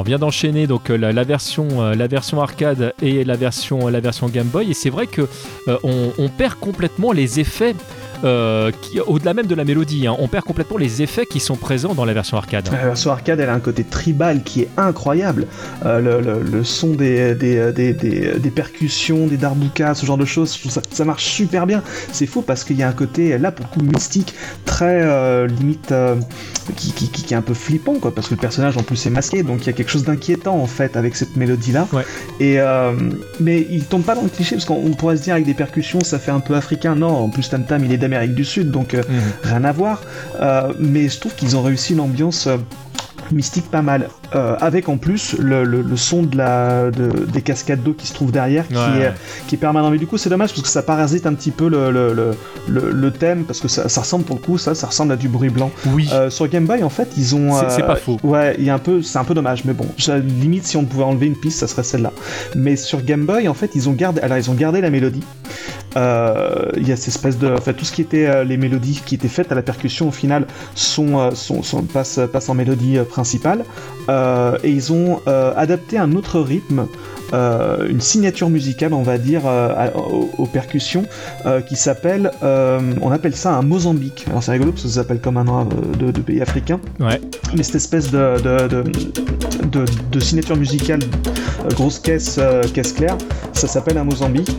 Vient d'enchaîner donc euh, la, version, euh, la version arcade et la version, Game Boy, et c'est vrai que euh, on, perd complètement les effets euh, au-delà même de la mélodie, hein, on perd complètement les effets qui sont présents dans la version arcade. La version arcade, elle a un côté tribal qui est incroyable. Euh, le, son des, des, des, des, percussions, des darbukas, ce genre de choses, ça, marche super bien. C'est fou parce qu'il y a un côté, là, pour le coup, mystique, très euh, limite, qui, qui, qui, est un peu flippant, quoi, parce que le personnage en plus est masqué, donc il y a quelque chose d'inquiétant en fait avec cette mélodie-là. Et, mais il tombe pas dans le cliché, parce qu'on pourrait se dire avec des percussions, ça fait un peu africain. Non, en plus, Tam Tam, il est d'Amérique du Sud, donc euh, mhm. rien à voir. Euh, mais je trouve qu'ils ont réussi une ambiance euh, mystique pas mal. avec en plus le, son de la, des cascades d'eau qui se trouvent derrière, qui, est, qui est permanent. Mais du coup, c'est dommage parce que ça parasite un petit peu le, le, thème, parce que ça, ressemble pour le coup, ça, ça ressemble à du bruit blanc. Oui. sur Game Boy, en fait, ils ont. C'est pas faux. Ouais, il y a un peu, c'est un peu dommage, mais bon, limite si on pouvait enlever une piste, ça serait celle-là. Mais sur Game Boy, en fait, ils ont gardé, alors ils ont gardé la mélodie. Euh, il y a cette espèce de, enfin tout ce qui était euh, les mélodies qui étaient faites à la percussion au final sont, euh, sont, sont passent, en mélodie principale et ils ont adapté un autre rythme. une signature musicale, on va dire, aux, percussions, qui s'appelle, on appelle ça un Mozambique. Alors c'est rigolo parce que ça s'appelle comme un nom de, pays africain. Ouais. Mais cette espèce de, de, de, de signature musicale, grosse caisse, caisse claire, ça s'appelle un Mozambique.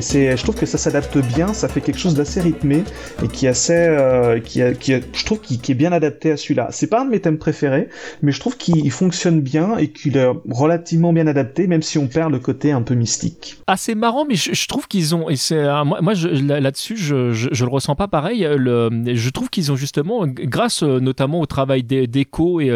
Je trouve que ça s'adapte bien, ça fait quelque chose d'assez rythmé et qui est assez, euh, qui, qui je trouve qui, est bien adapté à celui-là. C'est pas un de mes thèmes préférés, mais je trouve qu'il fonctionne bien et qu'il est relativement bien adapté, même si on perd le côté un peu mystique. Ah, c'est marrant, mais je, trouve qu'ils ont, et c'est, euh, moi, là-dessus, je, je, le ressens pas pareil. Je trouve qu'ils ont justement, grâce euh, notamment au travail d'écho et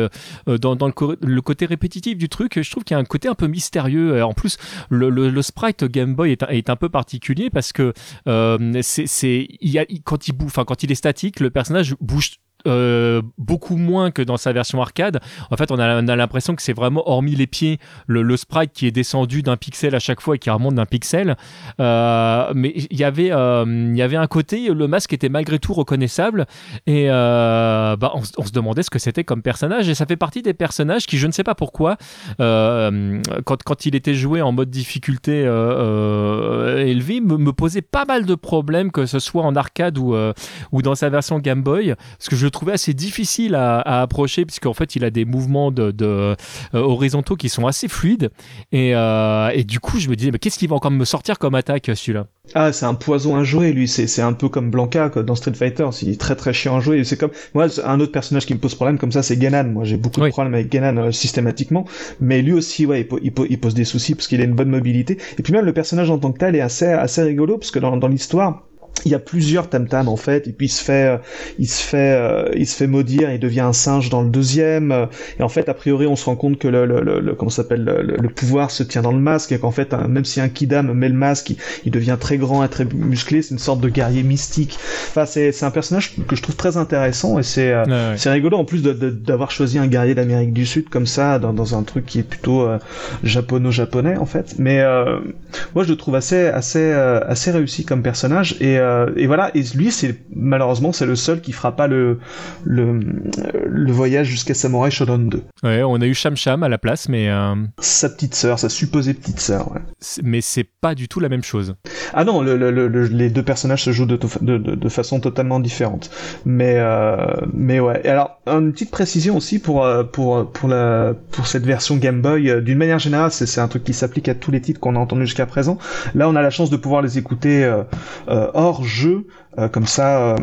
dans, dans le, côté répétitif du truc, je trouve qu'il y a un côté un peu mystérieux. En plus, le, sprite Game Boy est, est un peu particulier parce que euh, c'est il quand il bouffe, enfin quand il est statique, le personnage bouge euh, beaucoup moins que dans sa version arcade. En fait, on a, l'impression que c'est vraiment, hormis les pieds, le, sprite qui est descendu d'un pixel à chaque fois et qui remonte d'un pixel. Euh, mais il y avait, euh, il y avait un côté, le masque était malgré tout reconnaissable et bah, on, se demandait ce que c'était comme personnage. Et ça fait partie des personnages qui, je ne sais pas pourquoi, quand, il était joué en mode difficulté élevé, me, me, posait pas mal de problèmes, que ce soit en arcade ou, ou dans sa version Game Boy, parce que je trouvé assez difficile à, approcher puisqu'en fait il a des mouvements de, euh, horizontaux qui sont assez fluides et, euh, et du coup je me disais mais qu'est-ce qu'il va encore me sortir comme attaque celui-là? Ah, c'est un poison à jouer, lui. C'est, un peu comme Blanca dans Street Fighter. Il est très très chiant à jouer. C'est comme moi, un autre personnage qui me pose problème comme ça, c'est Ganon. Moi, j'ai beaucoup de problèmes avec Ganon euh, systématiquement. Mais lui aussi, ouais, il, il, pose des soucis parce qu'il a une bonne mobilité. Et puis même le personnage en tant que tel est assez assez rigolo parce que dans, dans l'histoire, il y a plusieurs tam tam en fait. Et puis il se fait euh, il se fait euh, il se fait maudire et il devient un singe dans le deuxième. Euh, et en fait a priori on se rend compte que le, le, le, comment s'appelle le, pouvoir se tient dans le masque et qu'en fait même si un kidam met le masque il, devient très grand et très musclé. C'est une sorte de guerrier mystique. Enfin c'est c'est un personnage que je trouve très intéressant et c'est c'est rigolo en plus d'avoir choisi un guerrier d'Amérique du Sud comme ça dans, dans un truc qui est plutôt japono-japonais en fait. Mais moi je le trouve assez assez assez réussi comme personnage et euh, et voilà, et lui, c'est malheureusement, c'est le seul qui fera pas le le, le voyage jusqu'à Samurai Shodown 2. Ouais, on a eu Sham Sham à la place, mais euh, sa petite sœur, sa supposée petite sœur. Ouais. Mais c'est pas du tout la même chose. Ah non, le, le, les deux personnages se jouent de, de, de, façon totalement différente. Mais euh, mais ouais. Et alors une petite précision aussi pour pour pour la pour cette version Game Boy. D'une manière générale, c'est un truc qui s'applique à tous les titres qu'on a entendus jusqu'à présent. Là, on a la chance de pouvoir les écouter hors jeu, euh, comme ça, euh,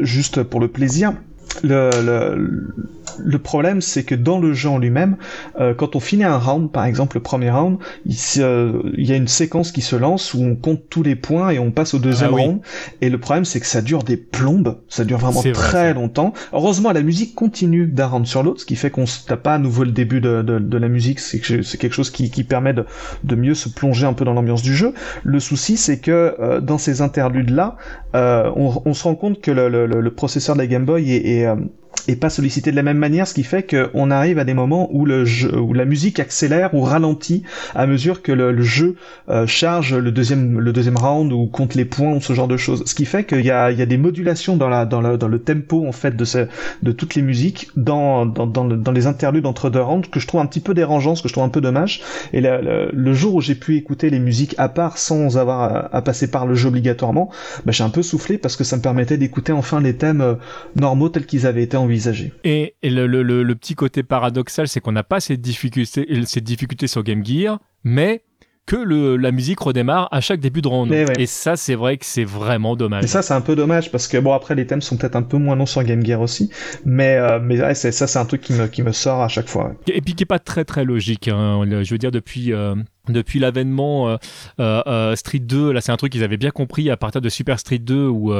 juste pour le plaisir. Le, le, le problème, c'est que dans le jeu en lui-même, euh, quand on finit un round, par exemple le premier round, il, y a une séquence qui se lance où on compte tous les points et on passe au deuxième ah round. Et le problème, c'est que ça dure des plombes, ça dure vraiment très longtemps. Heureusement, la musique continue d'un round sur l'autre, ce qui fait qu'on se tape pas à nouveau le début de, de, de la musique. C'est quelque chose qui, qui permet de, de, mieux se plonger un peu dans l'ambiance du jeu. Le souci, c'est que euh, dans ces interludes-là, euh, on, on, se rend compte que le, le, le, processeur de la Game Boy est, est um, est pas sollicité de la même manière, ce qui fait qu'on arrive à des moments où le jeu, où la musique accélère ou ralentit à mesure que le, jeu euh, charge le deuxième, le deuxième round ou compte les points ou ce genre de choses. Ce qui fait qu'il y a, il y a des modulations dans la, dans le, dans le tempo en fait de de toutes les musiques dans, dans, dans, les interludes entre deux rounds que je trouve un petit peu dérangeant, ce que je trouve un peu dommage. Et le, jour où j'ai pu écouter les musiques à part sans avoir à, passer par le jeu obligatoirement, bah, j'ai un peu soufflé parce que ça me permettait d'écouter enfin les thèmes euh, normaux tels qu'ils avaient été envisagés. Et, le, le, le, petit côté paradoxal, c'est qu'on n'a pas ces difficultés, ces difficultés sur Game Gear, mais que le, la musique redémarre à chaque début de round. Et ça, c'est vrai que c'est vraiment dommage. Et ça, c'est un peu dommage parce que bon, après, les thèmes sont peut-être un peu moins longs sur Game Gear aussi, mais euh, mais ouais, ça, c'est un truc qui me qui me sort à chaque fois. Et puis qui est pas très très logique. Hein. Je veux dire depuis. Euh, depuis l'avènement euh, euh, euh, Street 2, là c'est un truc qu'ils avaient bien compris à partir de Super Street 2 où,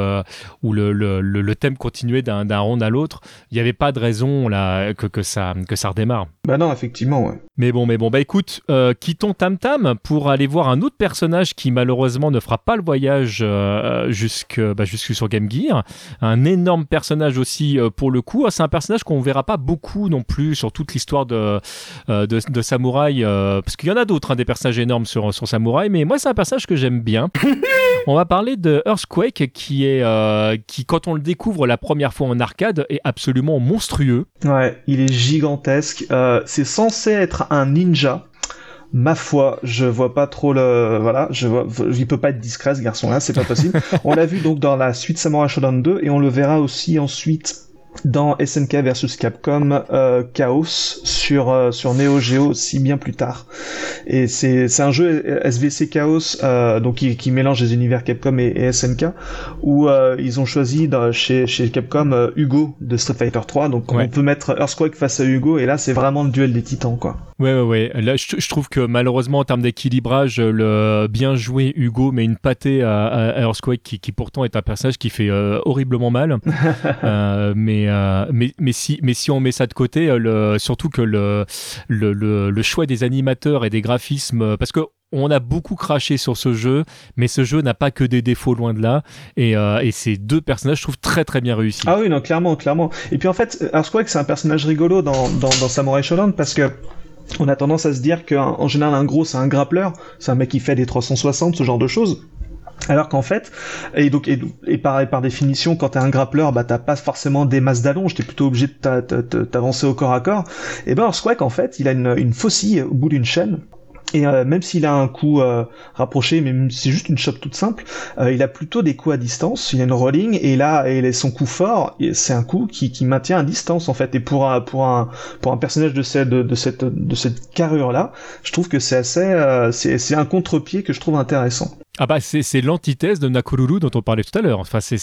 où le, le, le, thème continuait d'un round à l'autre, il n'y avait pas de raison là que, que, ça, que ça redémarre. Bah non, effectivement, ouais. Mais bon, mais bon, bah écoute, quittons Tam Tam pour aller voir un autre personnage qui malheureusement ne fera pas le voyage jusque, bah, jusque sur Game Gear. Un énorme personnage aussi pour le coup. C'est un personnage qu'on verra pas beaucoup non plus sur toute l'histoire de, de, de, Samouraï, parce qu'il y en a d'autres, hein, des personnage énorme sur, sur Samouraï, mais moi, c'est un personnage que j'aime bien. on va parler de Earthquake, qui est, euh, qui, quand on le découvre la première fois en arcade, est absolument monstrueux. Ouais, il est gigantesque. Euh, c'est censé être un ninja. Ma foi, je vois pas trop le, voilà, je vois, il peut pas être discret ce garçon-là, c'est pas possible. on l'a vu donc dans la suite Samurai Shodown 2 et on le verra aussi ensuite dans SNK versus Capcom euh, Chaos sur euh, sur Neo Geo aussi bien plus tard. Et c'est c'est un jeu SVC Chaos euh, donc qui, qui, mélange les univers Capcom et, SNK où ils ont choisi chez chez Capcom Hugo de Street Fighter 3 donc on peut mettre Earthquake face à Hugo et là c'est vraiment le duel des titans quoi. Ouais ouais ouais. Là je, je trouve que malheureusement en termes d'équilibrage le bien joué Hugo met une pâtée à, à Earthquake qui, qui pourtant est un personnage qui fait horriblement mal mais euh, mais, si, on met ça de côté, euh, surtout que le, choix des animateurs et des graphismes, euh, parce que on a beaucoup craché sur ce jeu, mais ce jeu n'a pas que des défauts loin de là. Et, ces deux personnages, je trouve très très bien réussis. Ah oui, non, clairement, clairement. Et puis en fait, que c'est un personnage rigolo dans Samurai Shodown parce que on a tendance à se dire qu'en général, un gros, c'est un grappleur, c'est un mec qui fait des 360, ce genre de choses. Alors qu'en fait, et donc et, par définition, quand t'es un grappleur, bah t'as pas forcément des masses d'allonge, t'es plutôt obligé de t'avancer au corps à corps. Et ben Squawk en fait, il a une, une faucille au bout d'une chaîne et euh, même s'il a un coup euh, rapproché, mais c'est juste une shot toute simple, euh, il a plutôt des coups à distance. Il a une rolling et là, et son coup fort, c'est un coup qui, qui maintient à distance en fait. Et pour un pour un pour un personnage de cette de, cette de cette carrure là, je trouve que c'est assez c'est c'est un contre-pied que je trouve intéressant. Ah bah c'est l'antithèse de Nakoruru dont on parlait tout à l'heure. Enfin c'est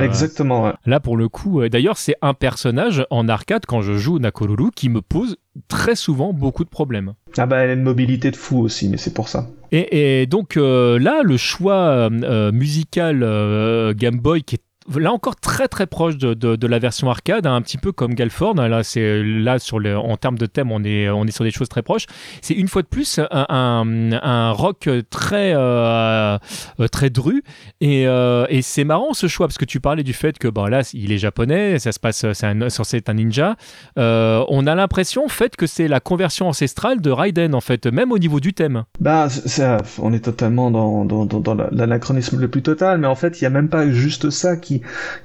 exactement. Là pour le coup, d'ailleurs c'est un personnage en arcade quand je joue Nakoruru qui me pose très souvent beaucoup de problèmes. Ah bah elle a une mobilité de fou aussi, mais c'est pour ça. Et, donc euh, là, le choix euh, musical euh, Game Boy qui est là encore très très proche de, de, la version arcade, hein, un petit peu comme Galford. Hein, là, c'est là sur le, en termes de thème, on est on est sur des choses très proches. C'est une fois de plus un, un, rock très euh, euh très dru et, euh, et c'est marrant ce choix parce que tu parlais du fait que bon là il est japonais, ça se passe c'est censé être un ninja. On a l'impression en fait que c'est la conversion ancestrale de Raiden en fait, même au niveau du thème. Bah on est totalement dans, dans, dans l'anachronisme le plus total, mais en fait il y a même pas juste ça qui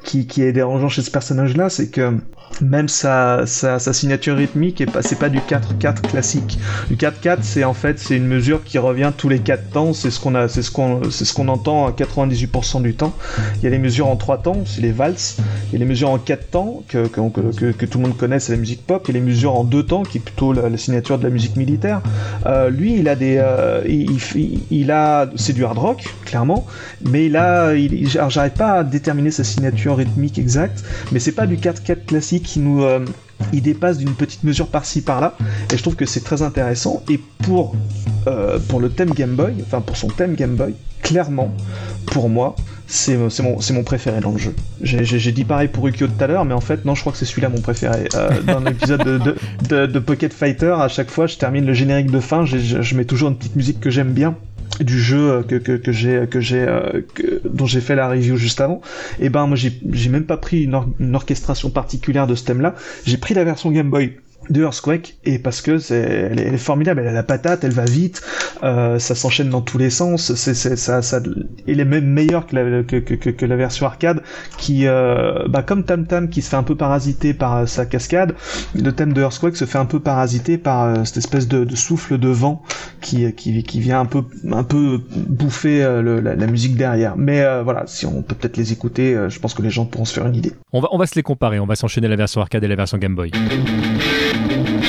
qui, qui, est dérangeant chez ce personnage-là, c'est que même sa, signature rythmique est pas, du 4-4 classique. Du 4-4, c'est en fait, c'est une mesure qui revient tous les 4 temps, c'est ce qu'on a, c'est ce qu'on, entend à 98% du temps. Il y a les mesures en 3 temps, c'est les valses. Il y a les mesures en 4 temps, que, tout le monde connaît, c'est la musique pop. Il y a les mesures en 2 temps, qui est plutôt la, signature de la musique militaire. Euh, lui, il a des, euh, il, a, c'est du hard rock, clairement, mais il a, il, j'arrête pas à déterminer sa signature rythmique exacte, mais c'est pas du 4-4 classique qui nous euh, il dépasse d'une petite mesure par-ci par-là. Et je trouve que c'est très intéressant. Et pour euh, le thème Game Boy enfin pour son thème Game Boy clairement pour moi c'est mon, mon préféré dans le jeu. J'ai dit pareil pour Ukyo tout à l'heure mais en fait non je crois que c'est celui-là mon préféré. Euh, dans l'épisode de, Pocket Fighter à chaque fois je termine le générique de fin je mets toujours une petite musique que j'aime bien du jeu que, que, que j'ai que j'ai dont j'ai fait la review juste avant, et eh ben moi j'ai même pas pris une, une orchestration particulière de ce thème-là. J'ai pris la version Game Boy de Earthquake et parce que c'est elle, est formidable elle a la patate elle va vite euh, ça s'enchaîne dans tous les sens c'est ça ça il est même meilleur que la, que, que, que la version arcade qui euh, bah comme Tam Tam qui se fait un peu parasiter par euh, sa cascade le thème de Earthquake se fait un peu parasiter par euh, cette espèce de, de, souffle de vent qui, qui qui vient un peu un peu bouffer euh, la, la, musique derrière. Mais voilà si on peut peut-être les écouter je pense que les gens pourront se faire une idée. On va on va se les comparer on va s'enchaîner la version arcade et la version Game Boy Thank you.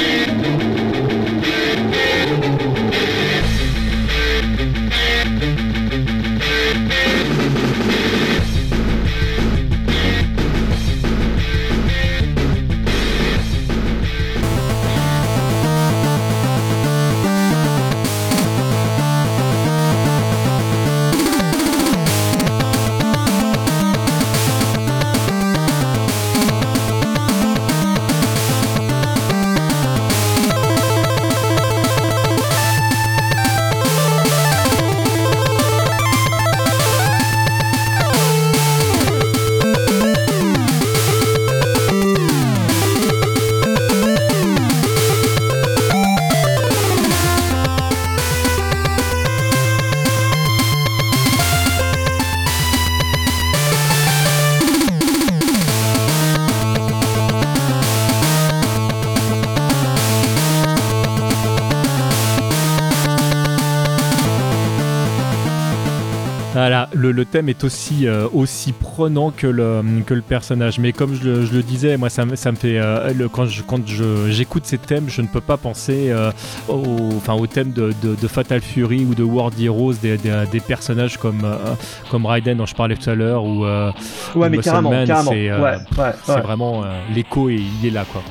Le, thème est aussi, euh, aussi prenant que le, que le personnage. Mais comme je le, je le disais, moi, ça, ça me fait. Euh, le, quand je, quand j'écoute ces thèmes, je ne peux pas penser euh, au, enfin, au thème de, de, Fatal Fury ou de World Heroes, des, des, personnages comme, comme Raiden dont je parlais tout à l'heure, ou, ouais, mais carrément, carrément. c'est ouais, ouais, vraiment l'écho, et il est là, quoi.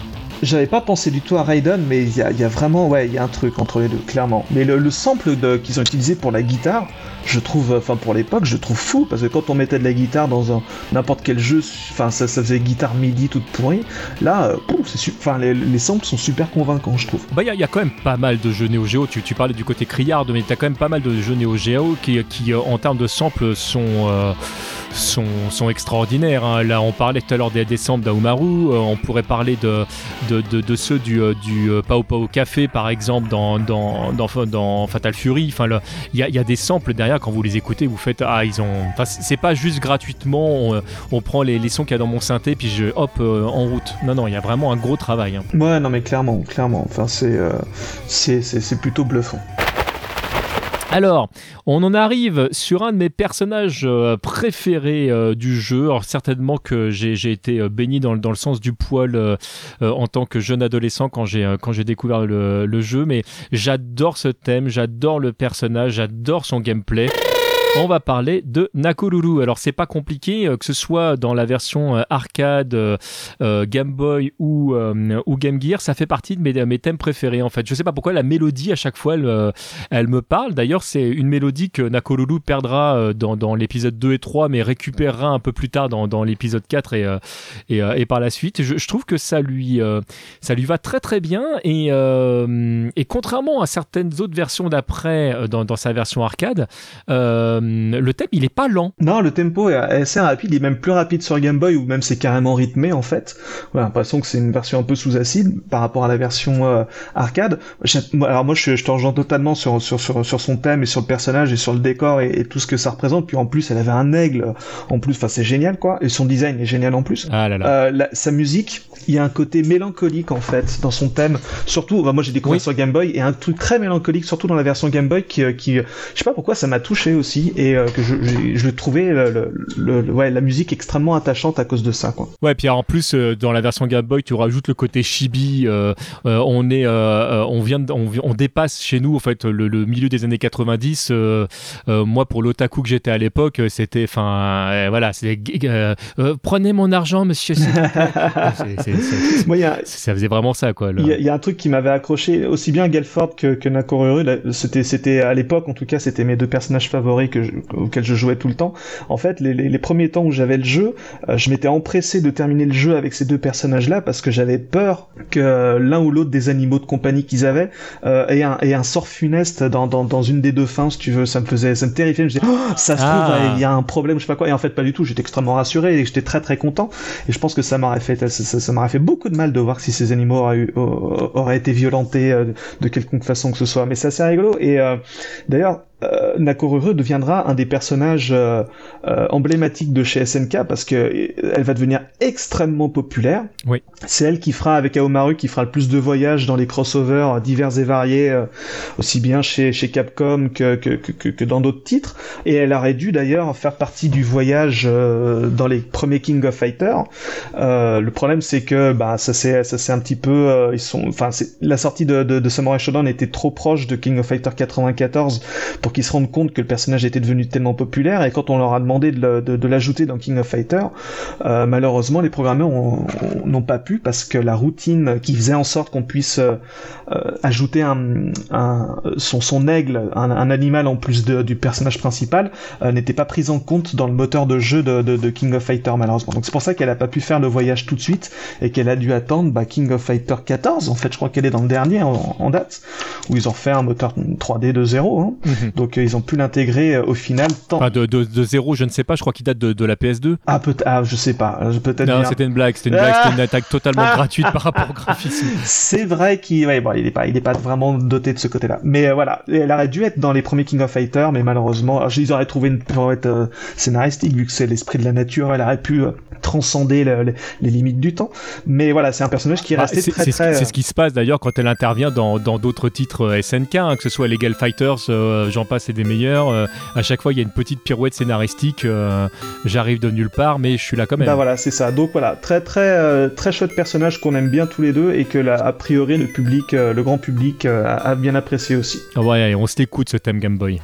J'avais pas pensé du tout à Raiden, mais il y, a, vraiment, ouais, il y a un truc entre les deux, clairement. Mais le, le sample qu'ils ont utilisé pour la guitare, je trouve, enfin pour l'époque, je trouve fou parce que quand on mettait de la guitare dans n'importe quel jeu, enfin ça, faisait guitare MIDI toute pourrie. Là, euh, enfin les, les, samples sont super convaincants, je trouve. Bah il y, a quand même pas mal de jeux Neo Geo. Tu, parlais du côté criard, mais t'as quand même pas mal de jeux Neo Geo qui, qui euh, en termes de samples sont euh, sont, extraordinaires. Hein. Là, on parlait tout à l'heure des, samples d'Aomaru, on pourrait parler de, de, ceux du, du Pao Pao Café, par exemple, dans, dans, dans, Fatal Fury. Enfin, il y, y, a des samples derrière quand vous les écoutez, vous faites ah ils ont. Enfin, c'est pas juste gratuitement. On, euh, prend les, sons qu'il y a dans mon synthé puis je hop euh, en route. Non non, il y a vraiment un gros travail. Hein. Ouais non mais clairement, clairement. Enfin c'est euh, c'est plutôt bluffant. Alors, on en arrive sur un de mes personnages préférés du jeu. Alors, certainement que j'ai été béni dans, le sens du poil en tant que jeune adolescent quand j'ai découvert le, jeu, mais j'adore ce thème, j'adore le personnage, j'adore son gameplay on va parler de Nakoruru. Alors c'est pas compliqué, euh, que ce soit dans la version euh, arcade, euh, Game Boy ou, ou Game Gear, ça fait partie de mes, mes, thèmes préférés en fait. Je sais pas pourquoi la mélodie à chaque fois elle, me parle. D'ailleurs c'est une mélodie que Nakoruru perdra dans, l'épisode 2 et 3 mais récupérera un peu plus tard dans, l'épisode 4 et, et, et, par la suite. Je, trouve que ça lui, ça lui va très très bien et, et contrairement à certaines autres versions d'après dans, sa version arcade, le thème il est pas lent. Non, le tempo est assez rapide, il est même plus rapide sur Game Boy ou même c'est carrément rythmé en fait. On a l'impression que c'est une version un peu sous acide par rapport à la version euh, arcade. Alors moi je, je te rejoins totalement sur, sur, sur, sur, son thème et sur le personnage et sur le décor et, tout ce que ça représente. Puis en plus elle avait un aigle en plus, enfin c'est génial quoi. Et son design est génial en plus. Ah là là. Euh, sa musique, il y a un côté mélancolique en fait dans son thème. Surtout, moi j'ai découvert sur Game Boy et un truc très mélancolique surtout dans la version Game Boy qui, qui je sais pas pourquoi ça m'a touché aussi et euh, que je, je, je trouvais le, le, ouais, la musique extrêmement attachante à cause de ça. Quoi. Ouais, puis en plus euh, dans la version Game Boy, tu rajoutes le côté chibi. Euh, on est, on vient, on, on, dépasse chez nous en fait le, milieu des années 90. moi, pour l'otaku que j'étais à l'époque, c'était, enfin, voilà, c'est prenez mon argent, monsieur. ça faisait vraiment ça, quoi. Il y, y, a un truc qui m'avait accroché aussi bien Gelford que, que Nakoruru. C'était, c'était à l'époque, en tout cas, c'était mes deux personnages favoris que que auquel je jouais tout le temps. En fait, les, les, premiers temps où j'avais le jeu, je m'étais empressé de terminer le jeu avec ces deux personnages-là parce que j'avais peur que l'un ou l'autre des animaux de compagnie qu'ils avaient ait, un, ait un sort funeste dans, dans, dans, une des deux fins, si tu veux. Ça me faisait, ça me terrifiait. Je me disais, oh, ça se trouve, ah. il y a un problème, je sais pas quoi. Et en fait, pas du tout. J'étais extrêmement rassuré et j'étais très très content. Et je pense que ça m'aurait fait, ça, ça, m'aurait fait beaucoup de mal de voir si ces animaux auraient, eu, auraient été violentés de quelconque façon que ce soit. Mais c'est assez rigolo. Et euh, d'ailleurs, euh, Nakoruru deviendra un des personnages euh, euh, emblématiques de chez SNK parce que elle va devenir extrêmement populaire. Oui. C'est elle qui fera avec Aomaru qui fera le plus de voyages dans les crossovers divers et variés, aussi bien chez, chez Capcom que, que, que, que dans d'autres titres. Et elle aurait dû d'ailleurs faire partie du voyage dans les premiers King of Fighters. le problème c'est que bah ça c'est ça c'est un petit peu ils sont enfin la sortie de, de, de Samurai Shodown était trop proche de King of Fighters 94 pour qu'ils se rendent compte que le personnage était devenu tellement populaire et quand on leur a demandé de, l'ajouter dans King of Fighter, euh, malheureusement les programmeurs n'ont pas pu parce que la routine qui faisait en sorte qu'on puisse euh, euh, ajouter un, son, aigle, un, animal en plus du personnage principal, n'était pas prise en compte dans le moteur de jeu de, King of Fighter malheureusement. Donc c'est pour ça qu'elle a pas pu faire le voyage tout de suite et qu'elle a dû attendre bah, King of Fighter 14. En fait, je crois qu'elle est dans le dernier en, date où ils ont fait un moteur 3D de 0. Hein. Mhm. Donc euh, ils ont pu l'intégrer euh, au final. Tant... Enfin, de, de, de, zéro, je ne sais pas, je crois qu'il date de, de, la PS2. Ah, peut ah, je sais pas, peut-être. Non, c'était une blague, c'était une blague, c'était une attaque totalement gratuite par rapport au graphisme. C'est vrai qu'il ouais, bon, il est pas, il est pas vraiment doté de ce côté-là. Mais euh, voilà, elle aurait dû être dans les premiers King of Fighters, mais malheureusement, ils auraient trouvé une pirouette euh, scénaristique vu que c'est l'esprit de la nature, elle aurait pu transcender les limites du temps. Mais voilà, c'est un personnage qui est bah, resté très très. C'est ce qui se passe d'ailleurs quand elle intervient dans d'autres titres SNK, hein, que ce soit Legal Fighters, j'en et des meilleurs. Euh, à chaque fois, il y a une petite pirouette scénaristique. Euh, j'arrive de nulle part, mais je suis là quand même. Bah voilà, c'est ça. Donc voilà, très très euh, très chouette personnage qu'on aime bien tous les deux et que a priori le public, le grand public a, bien apprécié aussi. Ouais, on se l'écoute ce thème Game Boy.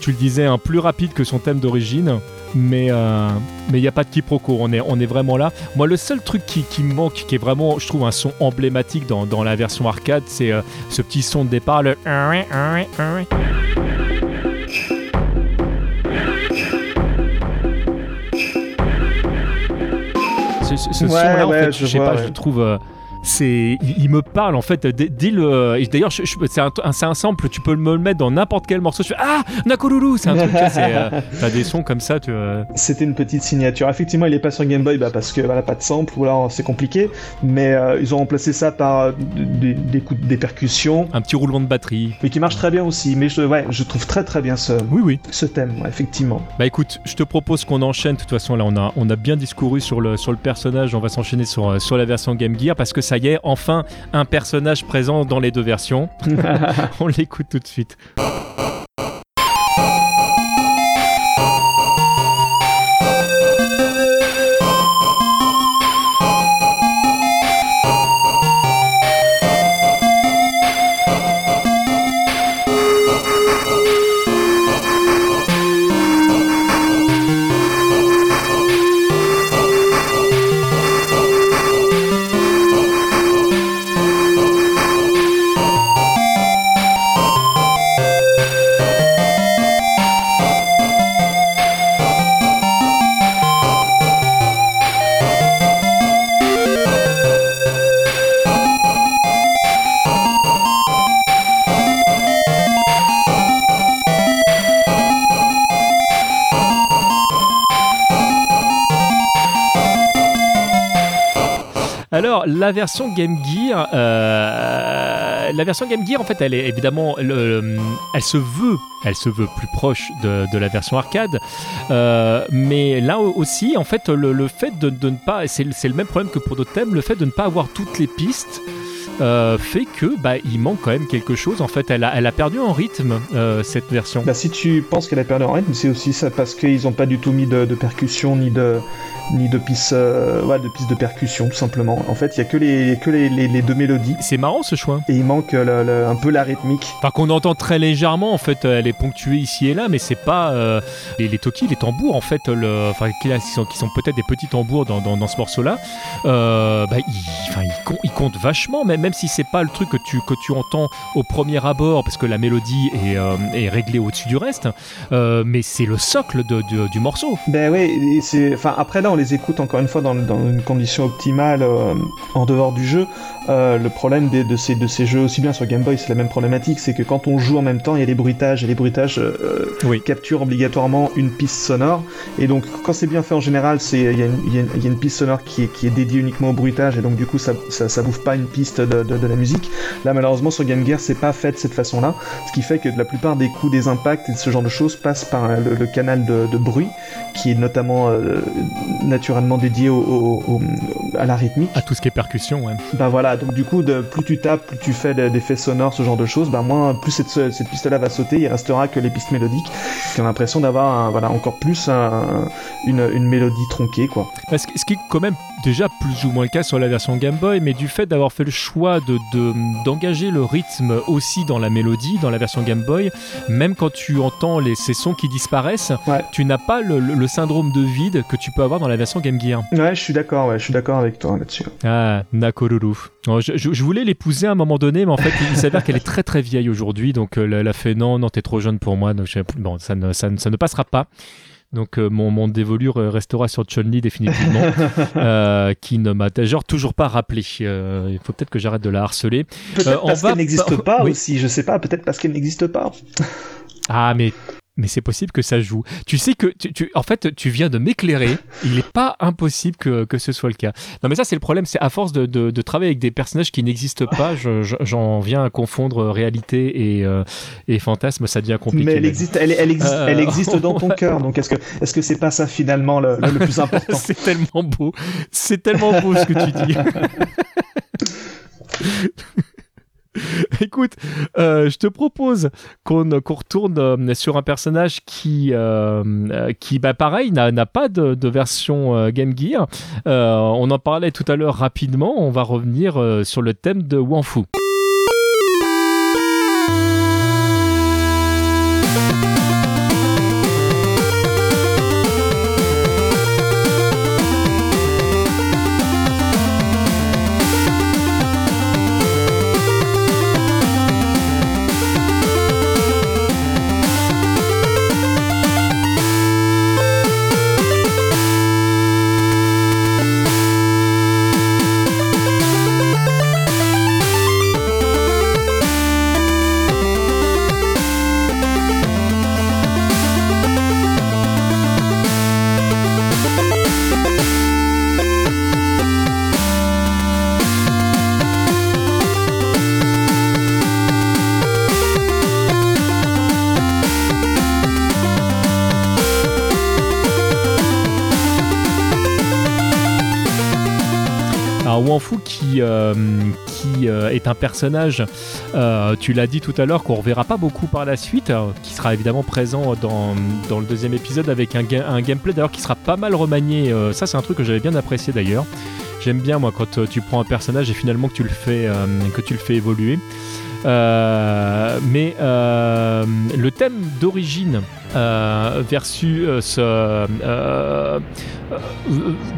Tu le disais, un plus rapide que son thème d'origine, mais euh, mais il n'y a pas de quiproquo, on est, on est vraiment là. Moi, le seul truc qui, qui me manque, qui est vraiment, je trouve, un son emblématique dans, dans la version arcade, c'est euh, ce petit son de départ, le... Ce, ce son-là, en fait, je, sais pas, je trouve... Euh, c'est il, me parle en fait dès, le d'ailleurs c'est un, un, sample tu peux me le mettre dans n'importe quel morceau je fais ah Nakolulu c'est un truc euh, t'as des sons comme ça tu c'était une petite signature. Effectivement il est pas sur Game Boy bah, parce que voilà pas de sample ou alors c'est compliqué mais euh, ils ont remplacé ça par euh, des, des, coups des percussions. Un petit roulement de batterie. Mais qui marche très bien aussi mais je ouais je trouve très très bien ce oui oui. ce thème effectivement. Bah écoute je te propose qu'on enchaîne de toute façon là on a on a bien discouru sur le sur le personnage on va s'enchaîner sur sur la version Game Gear parce que ça y est, enfin un personnage présent dans les deux versions. On l'écoute tout de suite. La version Game Gear, euh, la version Game Gear, en fait, elle est évidemment, le- elle se veut, elle se veut plus proche de, la version arcade, Euh, mais là aussi, en fait, le, fait de, de ne pas, c'est le même problème que pour d'autres thèmes, le fait de ne pas avoir toutes les pistes. Euh, fait que bah, il manque quand même quelque chose en fait elle a, elle a perdu en rythme euh, cette version Bah, si tu penses qu'elle a perdu en rythme, c'est aussi ça parce qu'ils ont pas du tout mis de, de percussion ni de ni de pistes euh, ouais, de pistes de percussion tout simplement. En fait, il y a que les que les, les, les deux mélodies c'est marrant ce choix et il manque euh, le- le- un peu la rythmique. Enfin, qu'on entend très légèrement, en fait, elle est ponctuée ici et là, mais c'est pas euh, les, les toki, les tambours, en fait, le, enfin, qui, qui sont, qui sont peut-être des petits tambours dans, dans, dans ce morceau-là, euh, bah, enfin, comptent vachement, même, même si c'est pas le truc que tu, que tu entends au premier abord, parce que la mélodie est, euh, réglée au-dessus du reste, euh, mais c'est le socle du morceau. Ben oui, enfin après là on les écoute encore une fois dans, dans une condition optimale euh, en dehors du jeu. Euh, le problème de, ces de ces jeux aussi bien sur Game Boy, c'est la même problématique, c'est que quand on joue en même temps, il y a des bruitages et les bruitages euh, Oui. capturent obligatoirement une piste sonore. Et donc quand c'est bien fait en général, il y, a une- y y a piste sonore qui est, qui est dédiée uniquement au bruitage et donc du coup ça ça, ça bouffe pas une piste de, de, de la musique. Là malheureusement sur Game Gear c'est pas fait de cette façon-là, ce qui fait que la plupart des coups, des impacts et ce genre de choses passent par euh, le, le canal de, de bruit qui est notamment euh, naturellement dédié au, au- au- à la rythmique. À tout ce qui est percussion, ouais. Ben voilà, donc du coup, plus tu tapes, plus tu fais des effets sonores, ce genre de choses, ben moins, plus cette, cette piste-là va sauter, il restera que les pistes mélodiques, qui ont l'impression d'avoir voilà, encore plus un- une, mélodie tronquée, quoi. Ce qui est quand même déjà plus ou moins le cas sur la version Game Boy, mais du fait d'avoir fait le choix de, de- d'engager le rythme aussi dans la mélodie, dans la version Game Boy, même quand tu entends les, ces sons qui disparaissent, Ouais. tu n'as pas le, syndrome de vide que tu peux avoir dans la version Game Gear. Ouais, je suis d'accord, ouais, je suis d'accord avec toi là-dessus. Ah, Nakoruru. Je, je- je voulais l'épouser à un moment donné, mais en fait, il s'avère qu'elle est très très vieille aujourd'hui, donc euh, elle a fait non, non, t'es trop jeune pour moi, donc bon, ça ne, ça, ne- ça ne passera pas. Donc euh, mon, mon dévolu euh, restera sur Chun-Li définitivement, euh, qui ne m'a toujours pas rappelé. Euh, il faut peut-être que j'arrête de la harceler. Peut-être parce va qu'elle n'existe pas- pas oui. aussi, je sais pas, peut-être parce qu'elle n'existe pas. Ah mais mais c'est possible que ça joue. Tu sais que tu, tu- en fait tu viens de m'éclairer. Il n'est pas impossible que, que ce soit le cas. Non mais ça c'est le problème, c'est à force de, de, de travailler avec des personnages qui n'existent pas, je- je- j'en viens à confondre réalité et, euh, et fantasme, ça devient compliqué. Mais elle existe, elle, elle existe, Euh, elle existe dans ton cœur, donc est-ce que, est-ce que c'est pas ça finalement le, le- le plus important? C'est tellement beau, c'est tellement beau ce que tu dis. Écoute, euh, je te propose qu'on retourne euh, sur un personnage qui, euh, qui bah, pareil, n'a pas de, de version Game Gear. On en parlait tout à l'heure rapidement. On va revenir sur le thème de Wanfu. Qui, euh, euh, est un personnage, euh, tu l'as dit tout à l'heure, qu'on reverra pas beaucoup par la suite, euh, qui sera évidemment présent dans, dans le deuxième épisode avec un, un gameplay d'ailleurs qui sera pas mal remanié. ça c'est un truc que j'avais bien apprécié d'ailleurs. J'aime bien moi quand tu prends un personnage et finalement que tu le fais, que tu le fais évoluer. Mais le thème d'origine euh, versus euh, euh, euh,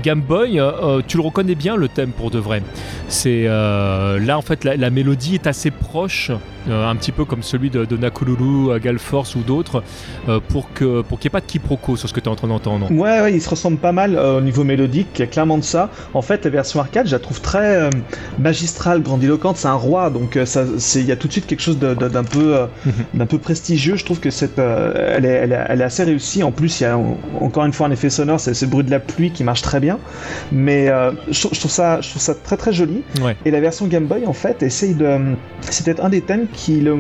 Game Boy, tu le reconnais bien le thème pour de vrai. C'est là en fait la mélodie est assez proche, euh, un petit peu comme celui de, de Nakululu, Galforce ou d'autres, euh, pour que pour qu'il n'y ait pas de quiproquo sur ce que tu es en train d'entendre. Ouais, ouais, il se ressemble pas mal euh, au niveau mélodique, il y a clairement de ça. En fait, la version arcade, je la trouve très euh, magistrale, grandiloquente. C'est un roi, donc euh, ça, il y a tout de suite quelque chose d'un peu, euh, d'un peu prestigieux. Je trouve que cette, euh, elle, est, elle, est assez réussie. En plus, il y a encore une fois un effet sonore, c'est ce bruit de la pluie qui marche très bien. Mais je, trouve ça, je trouve ça très très joli. Et la version Game Boy, en fait, essaye de. C'est peut-être un des thèmes qui le,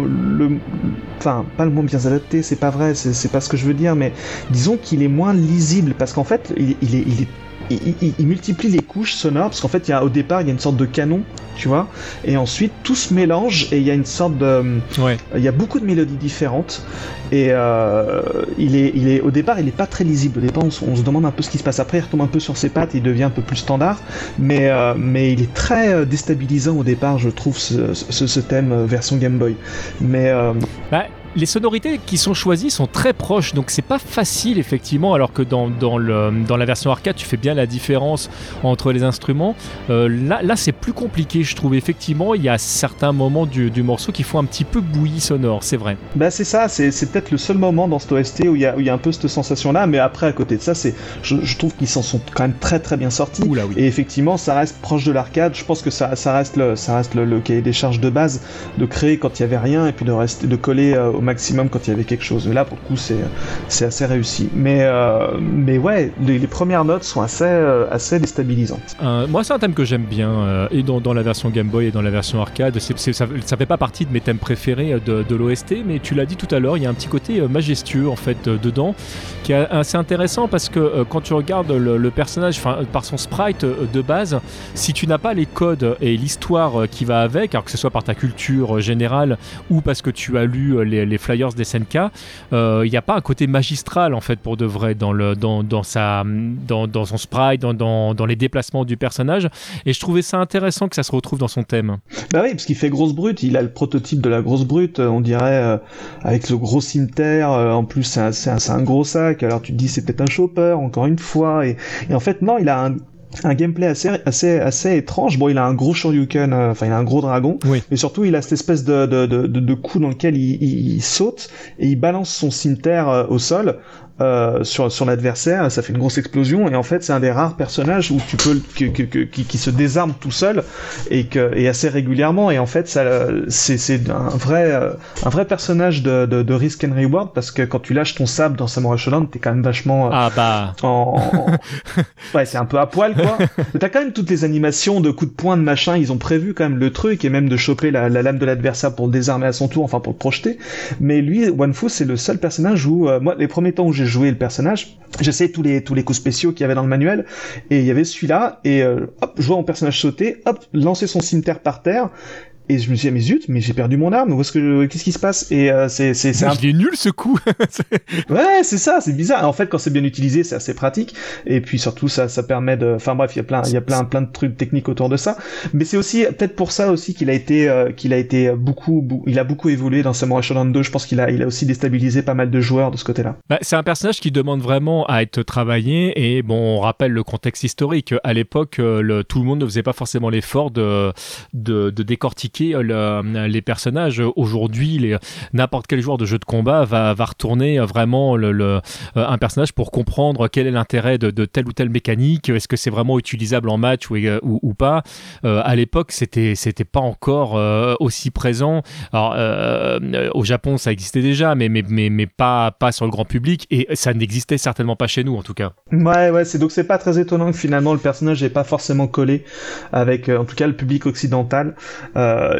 enfin pas le mot bien adapté, c'est pas vrai, c'est pas ce que je veux dire, mais disons qu'il est moins lisible parce qu'en fait, il, il est il, multiplie les couches sonores parce qu'en fait, il y a, au départ, il y a une sorte de canon, tu vois, et ensuite tout se mélange et il y a une sorte de, ouais. il y a beaucoup de mélodies différentes et euh, il est, il est, au départ, il est pas très lisible. Au départ, on, se demande un peu ce qui se passe. Après, il retombe un peu sur ses pattes, et il devient un peu plus standard, mais euh, mais il est très euh, déstabilisant au départ, je trouve ce, ce, thème version Game Boy. Mais bah, les sonorités qui sont choisies sont très proches, donc c'est pas facile effectivement, alors que dans, dans, le, dans la version arcade, tu fais bien la différence entre les instruments. Euh, là, là c'est plus compliqué, je trouve. Effectivement, il y a certains moments du, du morceau qui font un petit peu bouillie sonore, c'est vrai. Bah c'est ça, c'est, peut-être le seul moment dans cet OST où il y a, où il y a un peu cette sensation-là, mais après, à côté de ça, c'est, je, trouve qu'ils s'en sont quand même très très bien sortis. oui. Et effectivement, ça reste proche de l'arcade. Je pense que ça, ça reste, le, ça reste le, cahier des charges de base de créer quand il y avait rien et puis de rester, de coller euh, maximum quand il y avait quelque chose. Et là, pour le coup, c'est, assez réussi. Mais, euh, mais ouais, les, premières notes sont assez, euh, assez déstabilisantes. Euh, moi, c'est un thème que j'aime bien, et dans, la version Game Boy et dans la version arcade. C'est, ça, ça fait pas partie de mes thèmes préférés de, de l'OST, mais tu l'as dit tout à l'heure, il y a un petit côté majestueux en fait dedans, qui est assez intéressant parce que quand tu regardes le, le personnage, par son sprite de base, si tu n'as pas les codes et l'histoire qui va avec, alors que ce soit par ta culture générale ou parce que tu as lu les, les flyers des SNK, il n'y a pas un côté magistral en fait pour de vrai dans, le, dans, dans, sa, dans, dans son sprite, dans, dans, les déplacements du personnage. Et je trouvais ça intéressant que ça se retrouve dans son thème. Bah oui, parce qu'il fait grosse brute, il a le prototype de la grosse brute, on dirait, euh, avec ce gros cimetière. Euh, en plus, c'est un, un, un, gros sac. Alors tu te dis, c'est peut-être un chopper, encore une fois. Et, et en fait, non, il a un un gameplay assez assez assez étrange. Bon, il a un gros Shoryuken, euh, enfin il a un gros dragon, oui. mais surtout il a cette espèce de de, de, de coup dans lequel il, il, saute et il balance son cimetière euh, au sol euh, sur, sur l'adversaire, ça fait une grosse explosion, et en fait c'est un des rares personnages où tu peux qui, qui, se désarme tout seul et, que, et assez régulièrement, et en fait ça c'est un vrai euh, un vrai personnage de, de, de, risk and reward parce que quand tu lâches ton sable dans Samurai Shodown, t'es quand même vachement euh, ah bah en, ouais c'est un peu à poil quoi. T'as quand même toutes les animations de coups de poing de machin, ils ont prévu quand même le truc et même de choper la, la lame de l'adversaire pour le désarmer à son tour, enfin pour le projeter. Mais lui, Fu c'est le seul personnage où moi les premiers temps où j'ai jouer le personnage, j'essayais tous les tous les coups spéciaux qu'il y avait dans le manuel. Et il y avait celui-là. Et euh, hop, je vois mon personnage sauter, hop, lancer son cimetière par terre et je me suis dit, mais zut, mais j'ai perdu mon arme, ce que, qu'est-ce qui se passe? Et euh, c'est, c'est, c'est un... Il est nul ce coup! ouais, c'est ça, c'est bizarre. En fait, quand c'est bien utilisé, c'est assez pratique. Et puis surtout, ça, ça permet de, enfin bref, il y a plein, il y a plein, plein de trucs techniques autour de ça. Mais c'est aussi, peut-être pour ça aussi qu'il a été, euh, qu'il a été beaucoup, il a beaucoup évolué dans Samurai Shodown 2. Je pense qu'il a, il a aussi déstabilisé pas mal de joueurs de ce côté-là. Bah, c'est un personnage qui demande vraiment à être travaillé. Et bon, on rappelle le contexte historique. À l'époque, euh, le, tout le monde ne faisait pas forcément l'effort de, de, de décortiquer le, les personnages. Aujourd'hui, n'importe quel joueur de jeu de combat va, retourner vraiment euh, un personnage pour comprendre quel est l'intérêt de, telle ou telle mécanique. Est-ce que c'est vraiment utilisable en match ou, euh, pas euh, À l'époque, c'était pas encore euh, aussi présent. Alors, euh, au Japon, ça existait déjà, mais pas sur le grand public et ça n'existait certainement pas chez nous en tout cas. Ouais, ouais, c'est donc c'est pas très étonnant que finalement le personnage n'est pas forcément collé avec en tout cas le public occidental.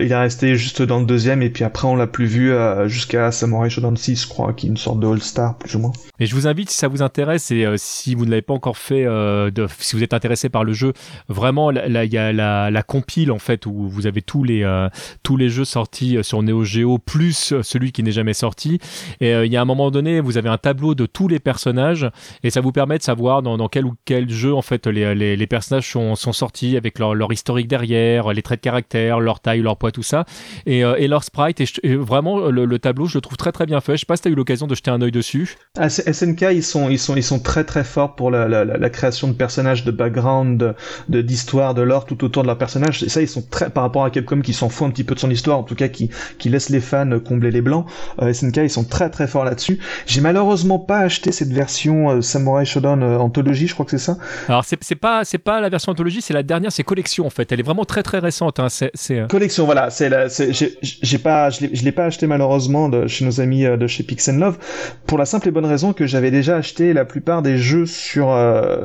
Il est resté juste dans le deuxième et puis après on l'a plus vu euh, jusqu'à Samurai Shodown 6 je crois qui est une sorte de All-Star plus ou moins. Et je vous invite si ça vous intéresse et euh, si vous ne l'avez pas encore fait euh, si vous êtes intéressé par le jeu vraiment il y a la, compile en fait où vous avez tous les tous les jeux sortis sur Neo Geo plus celui qui n'est jamais sorti et il y a un moment donné vous avez un tableau de tous les personnages et ça vous permet de savoir dans, quel ou quel jeu en fait les, les, personnages sont, sont sortis avec leur, leur historique derrière les traits de caractère leur taille leur poids tout ça et, euh, et leur sprite. Et, vraiment, le, tableau, je le trouve très très bien fait. Je sais pas si tu as eu l'occasion de jeter un œil dessus. Ah, SNK, ils sont, ils, sont, ils sont très très forts pour la, la, la création de personnages, de background, de d'histoire, de, lore tout autour de leur personnage. Et ça, ils sont très, par rapport à Capcom qui s'en fout un petit peu de son histoire, en tout cas qui, qui laisse les fans combler les blancs. Euh, SNK, ils sont très très forts là-dessus. J'ai malheureusement pas acheté cette version euh, Samurai Shodown Anthologie, je crois que c'est ça. Alors c'est pas c'est pas la version Anthologie, c'est la dernière, c'est collection en fait. Elle est vraiment très très récente. Hein. C'est collection version, voilà, c'est la, j'ai pas, je l'ai pas acheté malheureusement de, chez nos amis de chez Pix Love pour la simple et bonne raison que j'avais déjà acheté la plupart des jeux sur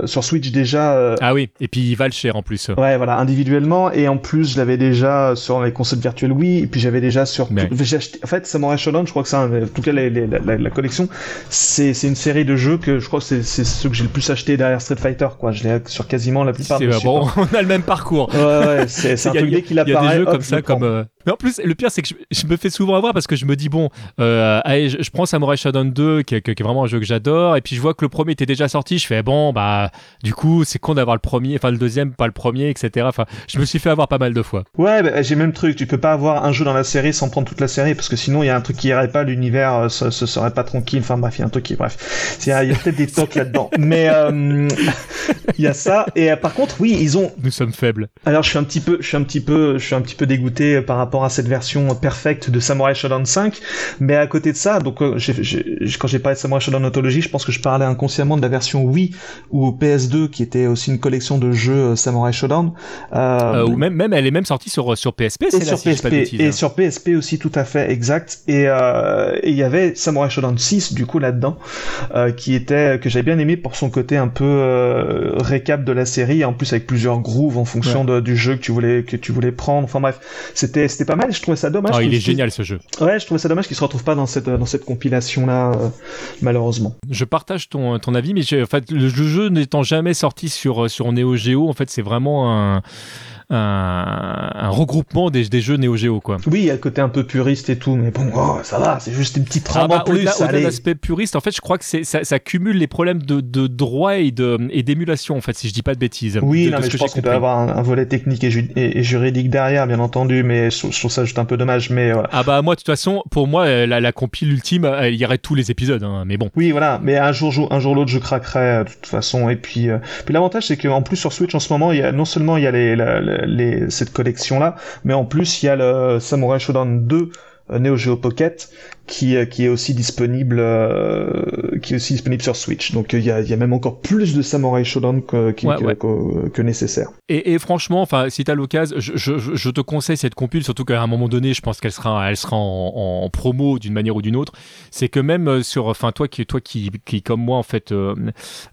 sur Switch déjà. ah oui, et puis ils valent cher en plus. Ouais, voilà, individuellement et en plus je l'avais déjà sur les consoles virtuelles Wii et puis j'avais déjà sur. J'ai acheté, en fait, Samurai Shodown, je crois que c'est en tout cas la, la, collection, c'est une série de jeux que je crois que c'est ceux que j'ai le plus acheté derrière Street Fighter, quoi. Je l'ai sur quasiment la plupart. C'est bon, on a le même parcours. Ouais, ouais, c'est un truc dès qu'il apparaît. Il y a des jeux comme ça, comme. Euh, mais en plus, le pire, c'est que je, me fais souvent avoir parce que je me dis, bon, euh, allez, je, prends Samurai Shodown 2, qui est, vraiment un jeu que j'adore, et puis je vois que le premier était déjà sorti, je fais, bon, bah, du coup, c'est con d'avoir le premier, enfin le deuxième, pas le premier, etc. Enfin, je me suis fait avoir pas mal de fois. Ouais, bah, j'ai même truc, tu peux pas avoir un jeu dans la série sans prendre toute la série, parce que sinon, il y a un truc qui irait pas, l'univers euh, ce, serait pas tranquille, enfin bref, il y a un truc qui, bref, il y a, peut-être des tocs là-dedans. Mais euh, il y a ça, et par contre, oui, ils ont... Nous sommes faibles. Alors, je suis un petit peu, je suis un petit peu, je suis un petit peu dégoûté par rapport à cette version perfecte de Samurai Shodown 5, mais à côté de ça, donc euh, quand j'ai parlé de Samurai Shodown Autology, je pense que je parlais inconsciemment de la version Wii ou PS2 qui était aussi une collection de jeux euh, Samurai Shodown. Euh, ou même, même, elle est même sortie sur sur PSP, et sur PSP et sur PSP aussi tout à fait exact. Et il y avait Samurai Shodown 6 du coup là-dedans, qui était que j'avais bien aimé pour son côté un peu récap de la série, en plus avec plusieurs grooves en fonction du jeu que tu voulais que tu voulais prendre. Enfin bref, c'était c'était pas mal. Je trouvais ça dommage. Oh, il est génial ce jeu. Ouais, je trouvais ça dommage qu'il se retrouve pas dans cette dans cette compilation là, euh, malheureusement. Je partage ton ton avis, mais en fait le jeu n'étant jamais sorti sur sur Neo Geo, en fait c'est vraiment un un, regroupement des, des, jeux Neo Geo quoi. Oui, il y a le côté un peu puriste et tout, mais bon, oh, ça va, c'est juste une petite trame ah bah, en plus. Au-delà, l'aspect puriste, en fait, je crois que c'est, ça, ça, cumule les problèmes de, de droit et, de, et d'émulation, en fait, si je dis pas de bêtises. Oui, non, mais je pense qu'il doit y avoir un, volet technique et, juridique derrière, bien entendu, mais je, trouve ça juste un peu dommage. Mais voilà. Ah bah moi, de toute façon, pour moi, euh, la, la compile ultime, euh, il y aurait tous les épisodes, hein, mais bon. Oui, voilà, mais un jour, un jour l'autre, je craquerai euh, de toute façon. Et puis, puis l'avantage, c'est qu'en plus sur Switch en ce moment, il y a non seulement il y a les, cette collection là, mais en plus il y a le Samurai Shodown 2 euh, Neo Geo Pocket qui, euh, qui est aussi disponible euh, qui est aussi disponible sur Switch. Donc il y a, y a, même encore plus de Samurai Shodown que, que, que, nécessaire. Et, et franchement, enfin si t'as l'occasion, je, je, je, te conseille cette compile, surtout qu'à un moment donné, je pense qu'elle sera, elle sera en, en, promo d'une manière ou d'une autre. C'est que même sur, enfin toi qui, toi qui, qui comme moi en fait, euh,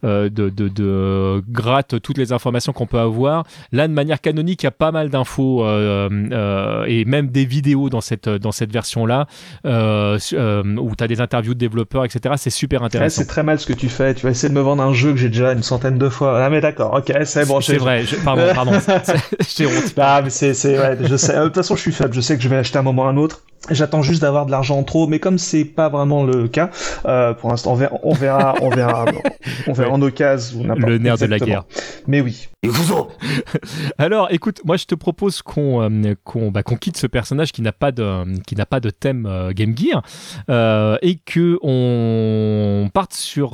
de, de, de, gratte toutes les informations qu'on peut avoir. Là, de manière canonique, il y a pas mal d'infos et même des vidéos dans cette dans cette version là. Euh, euh, où tu as des interviews de développeurs, etc. C'est super intéressant. c'est très mal ce que tu fais. Tu vas essayer de me vendre un jeu que j'ai déjà une centaine de fois. Ah mais d'accord, ok, c'est bon. C'est vrai. pardon, pardon. j'ai honte. Ah mais c'est, c'est, ouais, je sais. De toute façon, je suis faible. Je sais que je vais acheter un moment ou un autre. J'attends juste d'avoir de l'argent en trop, mais comme c'est pas vraiment le cas, euh, pour l'instant, on verra, on verra, on verra, on verra en occasion ou Le nerf de la guerre. Mais oui. Alors, écoute, moi, je te propose qu'on euh, qu'on bah, qu'on quitte ce personnage qui n'a pas de qui n'a pas de thème euh, Game Gear euh, et que on parte sur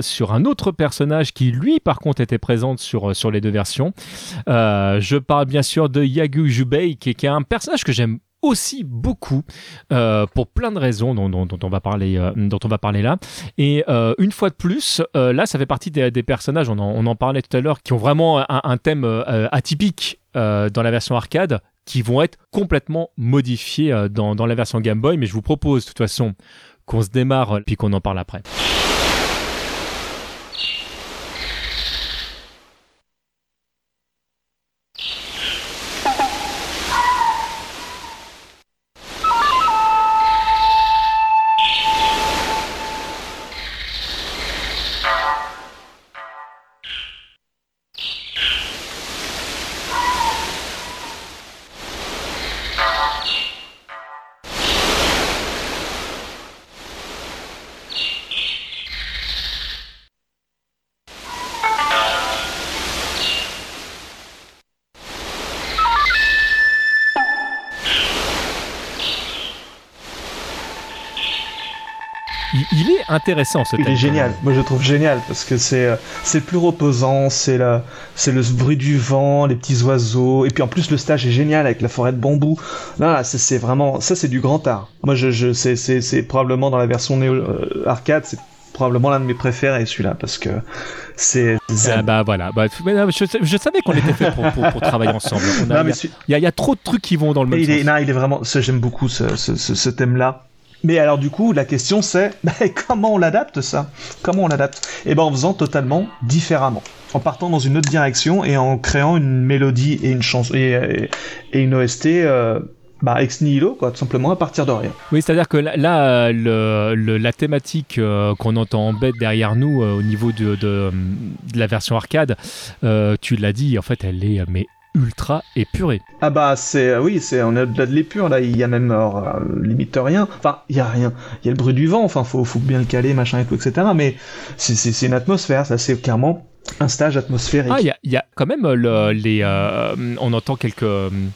sur un autre personnage qui lui, par contre, était présent sur sur les deux versions. je parle bien sûr de Yagu Jubei, qui, qui est un personnage que j'aime aussi beaucoup euh, pour plein de raisons dont, on va parler euh, dont on va parler là et euh, une fois de plus là ça fait partie des, personnages on en, parlait tout à l'heure qui ont vraiment un, thème atypique dans la version arcade qui vont être complètement modifiés dans, dans la version Game Boy mais je vous propose de toute façon qu'on se démarre puis qu'on en parle après. Intéressant ce Il est génial. Moi, je trouve génial parce que c'est euh, c'est plus reposant, c'est la c'est le bruit du vent, les petits oiseaux, et puis en plus le stage est génial avec la forêt de bambou. Là, c'est vraiment ça, c'est du grand art. Moi, je, je c'est c'est probablement dans la version néo, euh, arcade, c'est probablement l'un de mes préférés celui-là parce que c'est ah bah voilà. Bah, je, savais qu'on était fait pour, pour, travailler ensemble. Il y, a trop de trucs qui vont dans le même il sens. est, non, il est vraiment j'aime beaucoup ce, ce, ce, thème là mais alors du coup la question c'est bah, comment on l'adapte ça? Comment on l'adapte? Eh ben en faisant totalement différemment. En partant dans une autre direction et en créant une mélodie et une chanson et, une OST euh, bah, ex nihilo, quoi, tout simplement à partir de rien. Oui, c'est-à-dire que là, la thématique euh, qu'on entend en bête derrière nous euh, au niveau de, la version arcade, tu l'as dit, en fait, elle est mais ultra épurée. Ah bah c'est oui, c'est on est au-delà de l'épure là, il y a même limite rien. Enfin, il y a rien. Il y a le bruit du vent, enfin faut faut bien le caler, machin et tout, etc. Mais c'est une atmosphère, ça c'est clairement un stage atmosphérique. Ah, il y, a quand même le, les. Euh, on entend quelques,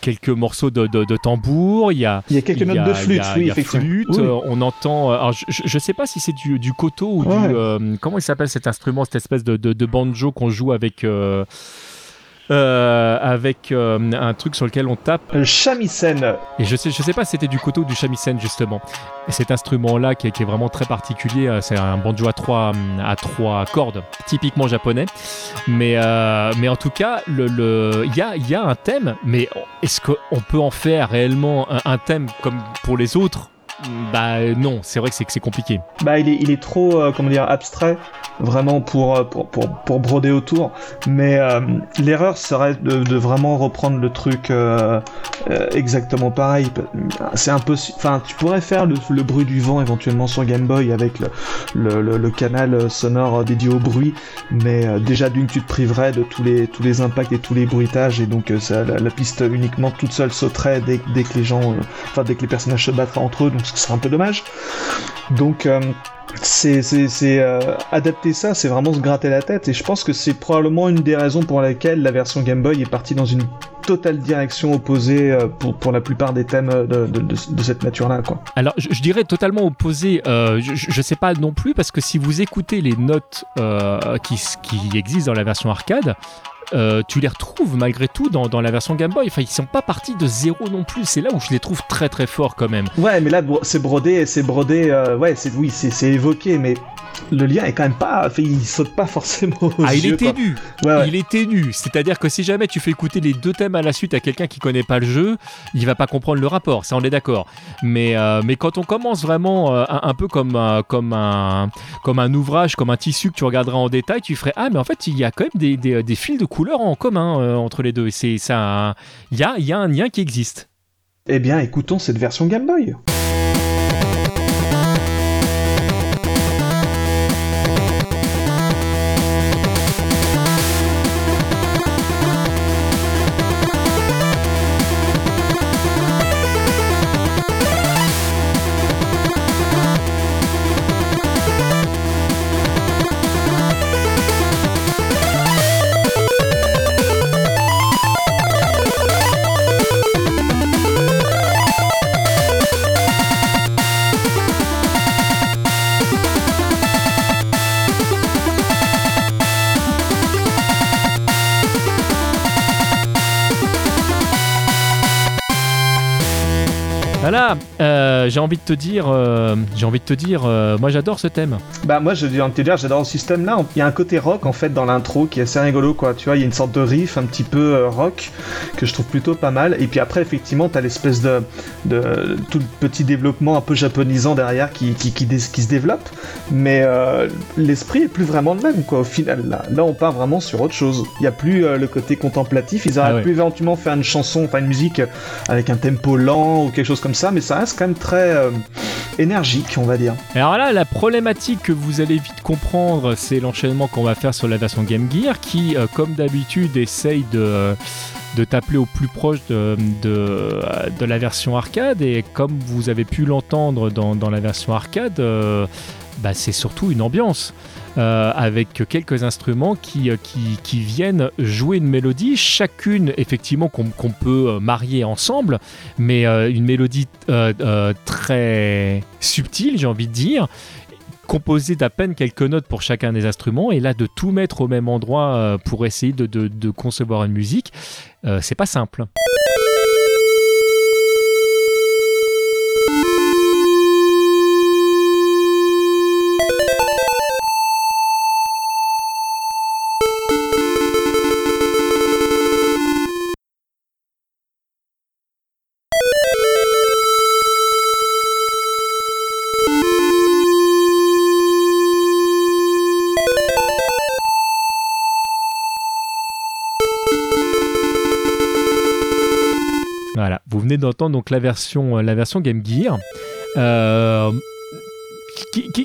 quelques morceaux de, de, tambour. Il y a, y a quelques notes de flûte, oui, effectivement. Flûte, On entend. Euh, alors, je ne sais pas si c'est du, du koto ou du. Euh, comment il s'appelle cet instrument, cette espèce de, de banjo qu'on joue avec. Euh, avec euh, un truc sur lequel on tape. Le shamisen. Et je sais, je sais pas si c'était du koto ou du shamisen justement. Et cet instrument-là qui, est vraiment très particulier, euh, c'est un banjo à trois, à trois cordes, typiquement japonais. Mais, mais en tout cas, il le, y, a, y a un thème, mais est-ce qu'on peut en faire réellement un thème comme pour les autres bah non, c'est vrai que c'est compliqué. Bah il est, il est trop, euh, comment dire, abstrait, vraiment pour, euh, pour, pour, pour broder autour. Mais euh, l'erreur serait de, vraiment reprendre le truc exactement pareil. C'est un peu, enfin, tu pourrais faire le, bruit du vent éventuellement sur Game Boy avec le, le, canal sonore dédié au bruit, mais déjà d'une tu te priverais de tous les, tous les impacts et tous les bruitages et donc ça, la, piste uniquement toute seule sauterait dès, dès que les gens, enfin dès que les personnages se battraient entre eux. Ce serait un peu dommage. Donc euh, c'est euh, adapter ça, c'est vraiment se gratter la tête et je pense que c'est probablement une des raisons pour lesquelles la version Game Boy est partie dans une totale direction opposée euh, pour, pour la plupart des thèmes de, de, cette nature-là. Alors, je, dirais totalement opposé. je, je sais pas non plus parce que si vous écoutez les notes qui, qui existent dans la version arcade, euh, tu les retrouves malgré tout dans, dans, la version Game Boy. Enfin, ils sont pas partis de zéro non plus. C'est là où je les trouve très très forts quand même. Ouais, mais là, c'est brodé, c'est brodé. Euh, ouais, c'est oui, c'est évoqué, mais le lien est quand même pas. il saute pas forcément. ah, il est ténu. Il est ténu. C'est-à-dire que si jamais tu fais écouter les deux thèmes à la suite à quelqu'un qui connaît pas le jeu, il va pas comprendre le rapport. Ça, on est d'accord. Mais, euh, mais quand on commence vraiment un, peu comme, comme, un, comme un ouvrage, comme un tissu que tu regarderas en détail, tu ferais Ah, mais en fait, il y a quand même des, des, des fils de couleurs en commun entre les deux. Il y a, y a un lien qui existe. Eh bien, écoutons cette version Game Boy. J'ai envie de te dire, euh, j'ai envie de te dire, euh, moi j'adore ce thème. Bah moi je viens de te dire, j'adore ce système-là. Il y a un côté rock en fait dans l'intro qui est assez rigolo quoi. Tu vois, il y a une sorte de riff un petit peu rock que je trouve plutôt pas mal. Et puis après effectivement t'as l'espèce de, de tout le petit développement un peu japonisant derrière qui qui, qui, qui se développe. Mais l'esprit est plus vraiment le même quoi au final. Là, là on part vraiment sur autre chose. Il y a plus le côté contemplatif. Ils auraient ah pu éventuellement faire une chanson, enfin une musique avec un tempo lent ou quelque chose comme ça, mais ça reste quand même très euh, énergique, on va dire. Alors là, la problématique que vous allez vite comprendre, c'est l'enchaînement qu'on va faire sur la version Game Gear, qui, euh, comme d'habitude, essaye de de t'appeler au plus proche de, la version arcade. Et comme vous avez pu l'entendre dans, la version arcade, euh, bah, c'est surtout une ambiance. Euh, avec quelques instruments qui, euh, qui, qui, viennent jouer une mélodie, chacune effectivement qu'on peut euh, marier ensemble, mais une mélodie très subtile, j'ai envie de dire, composée d'à peine quelques notes pour chacun des instruments, et là de tout mettre au même endroit pour essayer de concevoir une musique, c'est pas simple. D'entendre donc la version, la version Game Gear. Euh,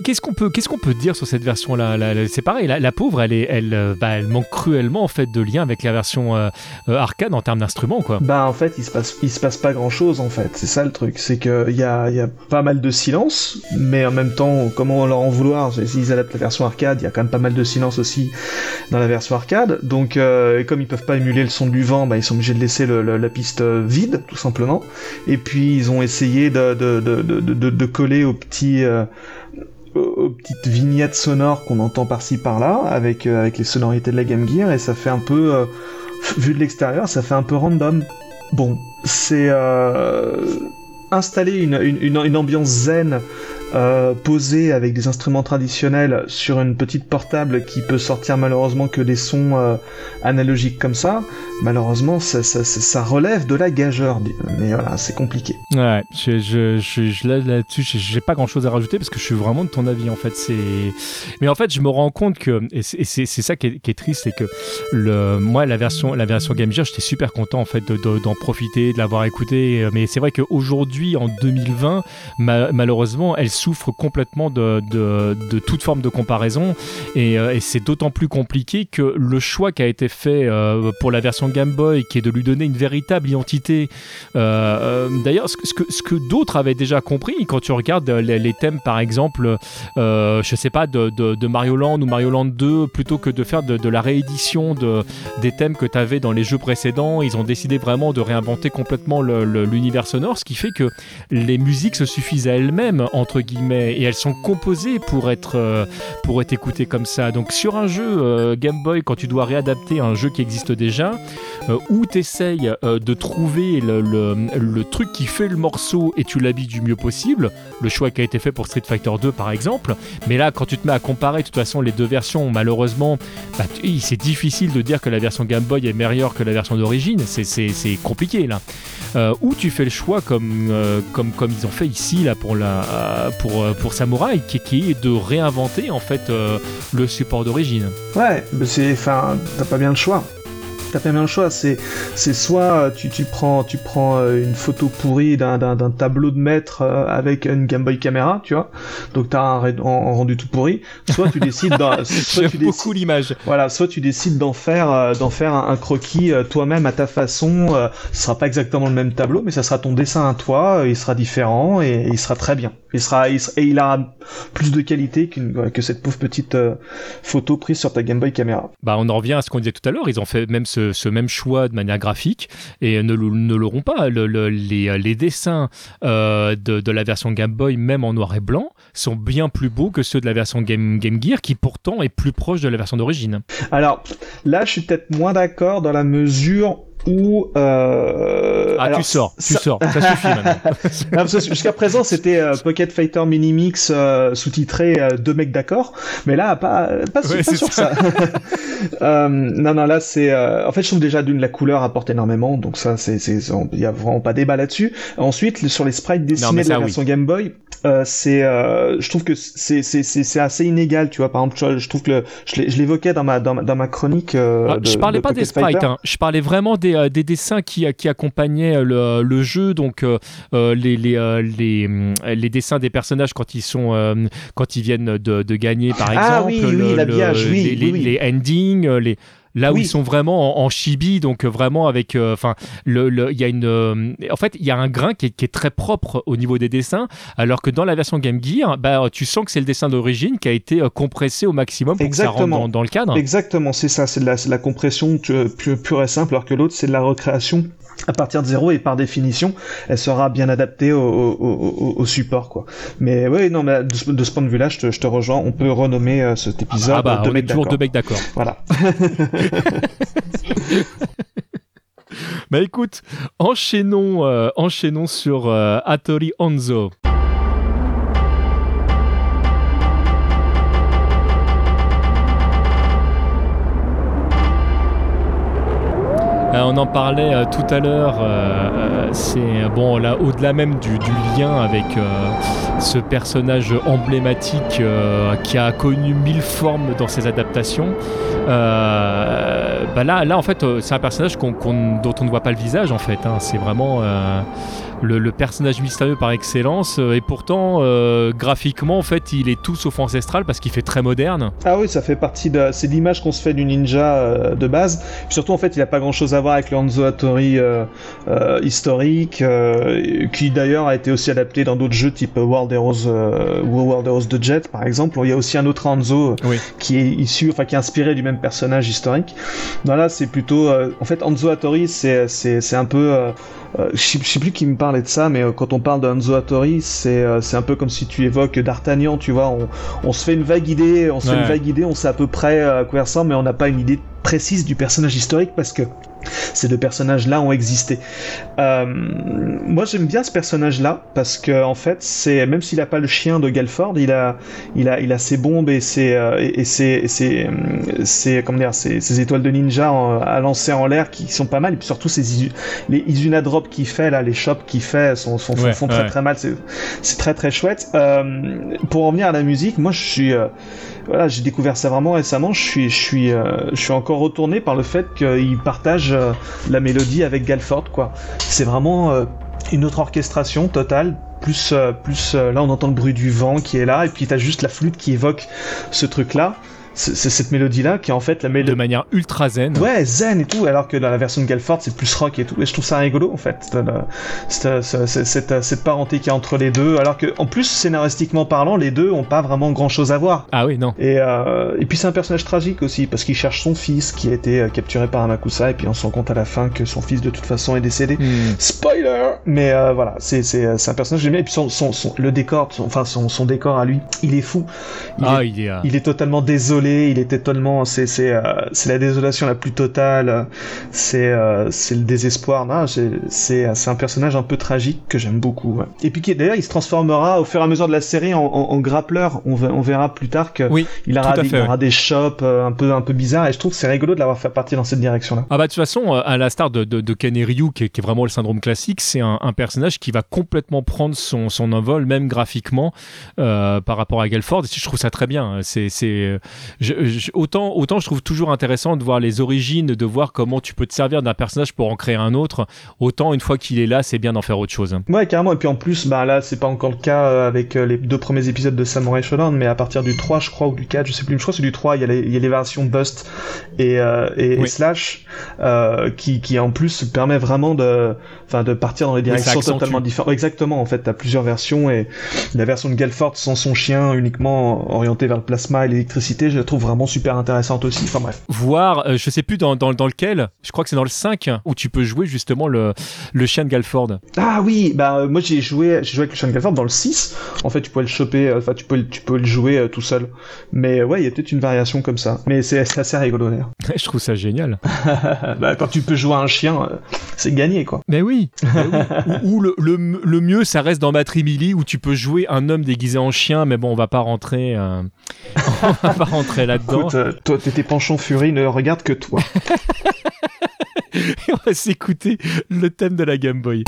Qu'est-ce qu'on peut, qu'est-ce qu'on peut dire sur cette version-là? C'est pareil, la, pauvre, elle, est, elle, euh, bah, elle manque cruellement en fait de lien avec la version euh, euh, arcade en termes d'instruments, quoi. Bah en fait, il se passe, se passe pas grand-chose en fait. C'est ça le truc, c'est que il y a, pas mal de silence, mais en même temps, comment leur en vouloir? S'ils adaptent la version arcade, il y a quand même pas mal de silence aussi dans la version arcade. Donc, comme ils peuvent pas émuler le son du vent, bah, ils sont obligés de laisser la piste vide, tout simplement. Et puis ils ont essayé de, de, de, de, coller au petit petites vignettes sonores qu'on entend par-ci par-là avec euh, avec les sonorités de la Game Gear et ça fait un peu euh, vu de l'extérieur ça fait un peu random. Bon c'est euh, installer une, une, ambiance zen posée avec des instruments traditionnels sur une petite portable qui peut sortir malheureusement que des sons analogiques comme ça, malheureusement ça, relève de la gageure. Mais voilà, c'est compliqué. Ouais, je, je, là-dessus, j'ai pas grand-chose à rajouter parce que je suis vraiment de ton avis en fait. Mais en fait, je me rends compte que et c'est ça qui est, triste, c'est que le moi la version la version Game Gear, j'étais super content en fait d'en de, profiter, de l'avoir écouté. Mais c'est vrai qu'aujourd'hui, en 2020, malheureusement, elle souffre complètement de, toute forme de comparaison euh, et, c'est d'autant plus compliqué que le choix qui a été fait euh, pour la version Game Boy, qui est de lui donner une véritable identité, euh, d'ailleurs, ce, que, d'autres avaient déjà compris quand tu regardes les, thèmes, par exemple, je sais pas, de, de, Mario Land ou Mario Land 2, plutôt que de faire de, la réédition de, des thèmes que tu avais dans les jeux précédents, ils ont décidé vraiment de réinventer complètement l'univers sonore, ce qui fait que les musiques se suffisent à elles-mêmes, entre guillemets, et elles sont composées pour être, euh, pour être écoutées comme ça. Donc sur un jeu euh, Game Boy, quand tu dois réadapter un jeu qui existe déjà, euh, où tu essayes de trouver le, truc qui fait le morceau et tu l'habilles du mieux possible, le choix qui a été fait pour Street Fighter 2 par exemple, mais là quand tu te mets à comparer de toute façon les deux versions, malheureusement, bah, c'est difficile de dire que la version Game Boy est meilleure que la version d'origine, c'est compliqué là. ou tu fais le choix comme, ils ont fait ici pour euh, Samurai qui, est de réinventer en fait euh, le support d'origine. Ouais, c'est t'as pas bien le choix t'as pas bien le choix. C'est, c'est soit tu, tu prends, tu prends euh, une photo pourrie d'un, d'un, d'un tableau de maître euh, avec une Game Boy caméra, tu vois. Donc t'as un, rendu tout pourri. Soit tu décides, d'en, soit tu beaucoup l'image. Voilà, soit tu décides d'en faire, euh, d'en faire un, croquis toi-même à ta façon. ce sera pas exactement le même tableau, mais ça sera ton dessin à toi. il sera différent et, il sera très bien. Il sera, et il aura plus de qualité qu'une, que cette pauvre petite photo prise sur ta Game Boy caméra. Bah, on en revient à ce qu'on disait tout à l'heure. Ils ont fait même ce ce, même choix de manière graphique et ne, l'auront pas. les, dessins euh, de, la version Game Boy, même en noir et blanc, sont bien plus beaux que ceux de la version Game, Game Gear, qui pourtant est plus proche de la version d'origine. Alors là, je suis peut-être moins d'accord dans la mesure où euh, ah tu sors tu sors ça suffit maintenant jusqu'à présent c'était euh, Pocket Fighter Mini Mix euh, sous-titré euh, deux mecs d'accord. Mais là pas pas, sur ça, non non là c'est en fait je trouve déjà d'une la couleur apporte énormément. Donc ça c'est il y a vraiment pas débat là-dessus. Ensuite sur les sprites dessinés de la version Game Boy c'est je trouve que c'est c'est assez inégal tu vois. Par exemple je, trouve que je l'évoquais dans ma, dans ma chronique ah, je parlais pas des sprites hein. je parlais vraiment des euh, des, dessins qui, qui accompagnaient le, jeu, donc euh, euh, les, les, les, les, dessins des personnages quand ils, sont, quand ils viennent de, de gagner, par ah exemple. oui, oui, l'habillage, oui, les, les, endings, les là où ils sont vraiment en, chibi donc vraiment avec enfin le il y a une en fait il y a un grain qui est, qui est, très propre au niveau des dessins alors que dans la version Game Gear bah tu sens que c'est le dessin d'origine qui a été compressé au maximum pour Exactement. que ça rentre dans, le cadre. Exactement c'est ça c'est de la, la compression pure et simple alors que l'autre c'est de la recréation à partir de zéro et par définition, elle sera bien adaptée au, support quoi. Mais oui, non, mais de, ce point de vue-là, je te, rejoins. On peut renommer euh, cet épisode ah bah, de toujours deux mecs d'accord. Voilà. bah écoute, enchaînons, euh, enchaînons sur euh, Atori Onzo. Euh, on en parlait euh, tout à l'heure. Euh, c'est bon là, au-delà même du, lien avec ce personnage emblématique qui a connu mille formes dans ses adaptations. bah là, en fait, c'est un personnage dont on ne voit pas le visage, en fait. Hein. C'est vraiment le, personnage mystérieux par excellence. Euh, et pourtant, euh, graphiquement, en fait, il est tout sauf ancestral parce qu'il fait très moderne. Ah oui, ça fait partie de. C'est l'image qu'on se fait du ninja euh, de base. surtout, en fait, il a pas grand chose à voir avec le Hanzo Hattori historique, qui d'ailleurs a été aussi adapté dans d'autres jeux type World Heroes ou World Heroes de Jet, par exemple. Il y a aussi un autre Hanzo qui est issu, enfin, qui est inspiré du même personnage historique. Non, là, c'est plutôt. en fait, Hanzo Hattori, c'est un peu je sais plus qui me parlait de ça, mais euh, quand on parle de Hanzo Hattori, euh, c'est un peu comme si tu évoques D'Artagnan, tu vois. On, on, se fait une vague idée, on se fait une vague idée, on sait à peu près à quoi il ressemble, mais on n'a pas une idée précise du personnage historique parce que ces deux personnages-là ont existé. Euh, moi, j'aime bien ce personnage-là parce que en fait, c'est même s'il n'a pas le chien de Galford, il a, il a, il a ses bombes et ses, euh, et ses, ses, ses, comment dire, ses, étoiles de ninja à lancer en l'air qui sont pas mal. Et puis surtout, ces les Izuna Drop qu'il fait là, les shops qu'il fait sont, sont font très très mal. C'est très très chouette. Euh, pour en venir à la musique, moi, je suis voilà, j'ai découvert ça vraiment récemment. Je suis, je suis, je suis encore retourné par le fait qu'il partage euh, la mélodie avec Galford, quoi. C'est vraiment euh, une autre orchestration totale. Plus, plus là, on entend le bruit du vent qui est là, et puis t'as juste la flûte qui évoque ce truc-là c'est cette mélodie-là qui est en fait la mélodie. De manière ultra zen. Ouais, zen et tout, alors que dans la version de Galford, c'est plus rock et tout. Et je trouve ça rigolo, en fait, cette, cette, cette, parenté qui est entre les deux. Alors que, en plus, scénaristiquement parlant, les deux ont pas vraiment grand-chose à voir. Ah oui, non. Et, euh, et puis, c'est un personnage tragique aussi, parce qu'il cherche son fils qui a été euh, capturé par Amakusa, et puis on se rend compte à la fin que son fils, de toute façon, est décédé. Hmm. Spoiler Mais euh, voilà, c'est un personnage j'aime bien. Et puis, son, son, le décor, enfin, son, son décor à lui, il est fou. Il ah, il est... Il est totalement désolé il était tellement, c'est c'est euh, la désolation la plus totale, c'est euh, c'est le désespoir. Non, c'est un personnage un peu tragique que j'aime beaucoup. Et puis d'ailleurs, il se transformera au fur et à mesure de la série en, en, grappleur. On, on verra plus tard que oui, il aura, des, il aura des shops euh, un peu un peu bizarres et je trouve que c'est rigolo de l'avoir fait partir dans cette direction-là. Ah bah de toute façon, à la star de, de, de Ken et Ryu, qui est, qui est, vraiment le syndrome classique, c'est un, un, personnage qui va complètement prendre son, son envol, même graphiquement, euh, par rapport à Galford. Et je trouve ça très bien. C'est je, autant, autant je trouve toujours intéressant de voir les origines, de voir comment tu peux te servir d'un personnage pour en créer un autre. Autant une fois qu'il est là, c'est bien d'en faire autre chose. Ouais, carrément. Et puis en plus, bah là, c'est pas encore le cas euh, avec euh, les deux premiers épisodes de Samurai Shodown, mais à partir du 3, je crois, ou du 4, je sais plus. Je crois que c'est du 3, il y, a les, il y a les versions Bust et, euh, et, Slash qui, qui en plus permet vraiment de, de partir dans des directions totalement différentes. Exactement. En fait, t'as plusieurs versions et la version de Galford sans son chien uniquement orienté vers le plasma et l'électricité, je la trouve vraiment super intéressante aussi. Enfin bref. Voir, euh, je sais plus dans, dans, dans, lequel, je crois que c'est dans le 5 où tu peux jouer justement le, le chien de Galford. Ah oui, bah euh, moi j'ai joué, j'ai joué avec le chien de Galford dans le 6. En fait, tu peux le choper, euh, enfin tu peux, tu peux le jouer tout seul. Mais ouais, il y a peut-être une variation comme ça. Mais c'est assez rigolo d'ailleurs. je trouve ça génial. bah, quand tu peux jouer à un chien, c'est gagné quoi. Mais oui. ou, le, le, le, mieux, ça reste dans Matrimili où tu peux jouer un homme déguisé en chien, mais bon, on va pas rentrer, on va pas rentrer là-dedans. Euh, toi, tes penchants furie ne regardent que toi. Et on va s'écouter le thème de la Game Boy.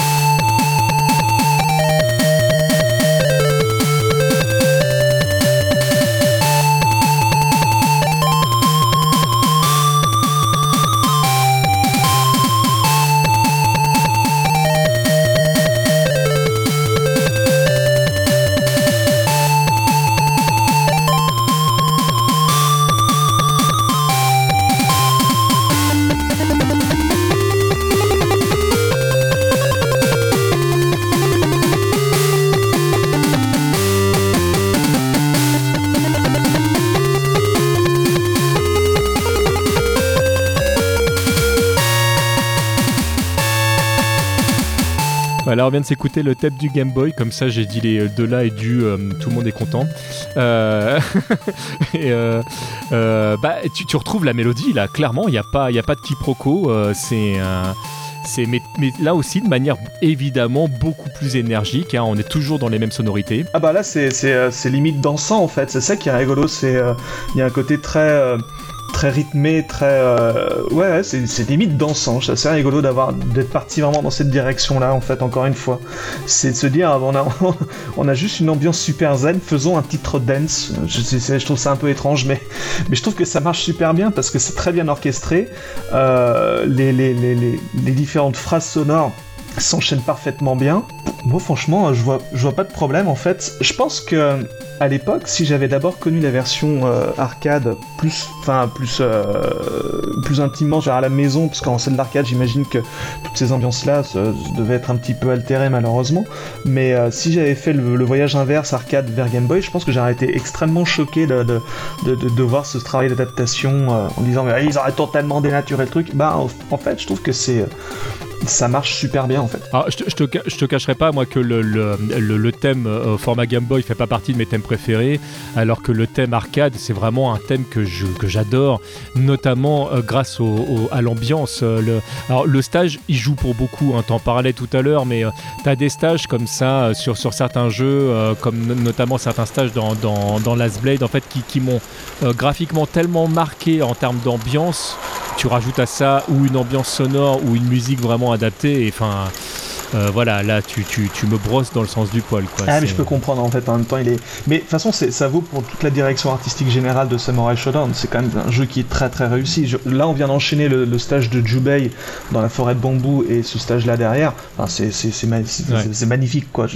Alors on vient de s'écouter le thème du Game Boy, comme ça j'ai dit les de là et du euh, tout le monde est content. Euh, et euh, bah, tu, retrouves la mélodie là, clairement, il n'y a, pas, a pas de quiproquo, c'est c'est mais, là aussi de manière évidemment beaucoup plus énergique. Hein, on est toujours dans les mêmes sonorités. Ah bah là c'est limite dansant en fait. C'est ça qui est rigolo. Il y a un côté très très rythmé, très euh, ouais, c'est, c'est limite dansant. C'est assez rigolo d'avoir d'être parti vraiment dans cette direction-là. En fait, encore une fois, c'est de se dire on a on a juste une ambiance super zen, faisons un titre dance. Je, je trouve ça un peu étrange, mais mais je trouve que ça marche super bien parce que c'est très bien orchestré. Euh, les, les, les, les différentes phrases sonores s'enchaînent parfaitement bien. Moi, franchement, je vois, je vois pas de problème en fait. Je pense que à l'époque, si j'avais d'abord connu la version euh, arcade plus, enfin plus, euh, plus intimement, genre à la maison, parce qu'en salle d'arcade, j'imagine que toutes ces ambiances-là devaient être un petit peu altérées malheureusement. Mais euh, si j'avais fait le, voyage inverse arcade vers Game Boy, je pense que j'aurais été extrêmement choqué de, voir ce travail d'adaptation en disant mais ils auraient totalement dénaturé le truc. Bah en fait, je trouve que c'est ça marche super bien en fait. Alors, je, te, je, te, cacherai pas moi que le, le, le, thème euh, format Game Boy fait pas partie de mes thèmes préférés, alors que le thème arcade c'est vraiment un thème que je que j'adore, notamment euh, grâce au, à l'ambiance. Euh, le, alors le stage il joue pour beaucoup, hein, t'en parlais tout à l'heure, mais euh, t'as des stages comme ça sur, sur certains jeux, comme notamment certains stages dans, dans, dans Last Blade en fait qui, qui m'ont graphiquement tellement marqué en termes d'ambiance tu rajoutes à ça ou une ambiance sonore ou une musique vraiment adaptée et enfin euh, voilà, là tu, tu, tu, me brosses dans le sens du poil. Quoi. Ah, mais je peux comprendre en fait. En même temps, il est. Mais de toute façon, ça vaut pour toute la direction artistique générale de Samurai Shodown. C'est quand même un jeu qui est très très réussi. Je... Là, on vient d'enchaîner le, le, stage de Jubei dans la forêt de bambou et ce stage-là derrière. Enfin, c'est ma... ouais. magnifique quoi.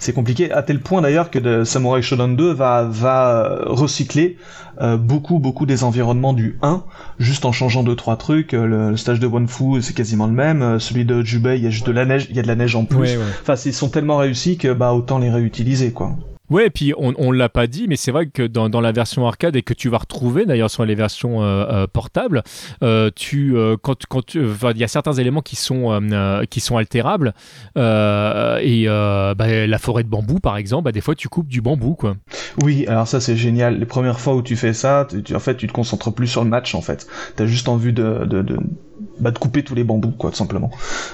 C'est compliqué à tel point d'ailleurs que de Samurai Shodown 2 va, va recycler euh, beaucoup beaucoup des environnements du 1 juste en changeant deux trois trucs euh, le, le stage de Wanfu c'est quasiment le même euh, celui de Jubei il y a juste de la neige il y a de la neige en plus Ouais, ouais. enfin ils sont tellement réussis que bah autant les réutiliser quoi Ouais, et puis on, on l'a pas dit, mais c'est vrai que dans, la version arcade et que tu vas retrouver d'ailleurs sur les versions euh, euh, portables, euh, tu quand quand il y a certains éléments qui sont qui sont altérables et bah, la forêt de bambou par exemple, bah, des fois tu coupes du bambou quoi. Oui, alors ça c'est génial. Les premières fois où tu fais ça, tu, en fait tu te concentres plus sur le match en fait. T'as juste envie de, de, de bah, de couper tous les bambous, quoi, tout simplement.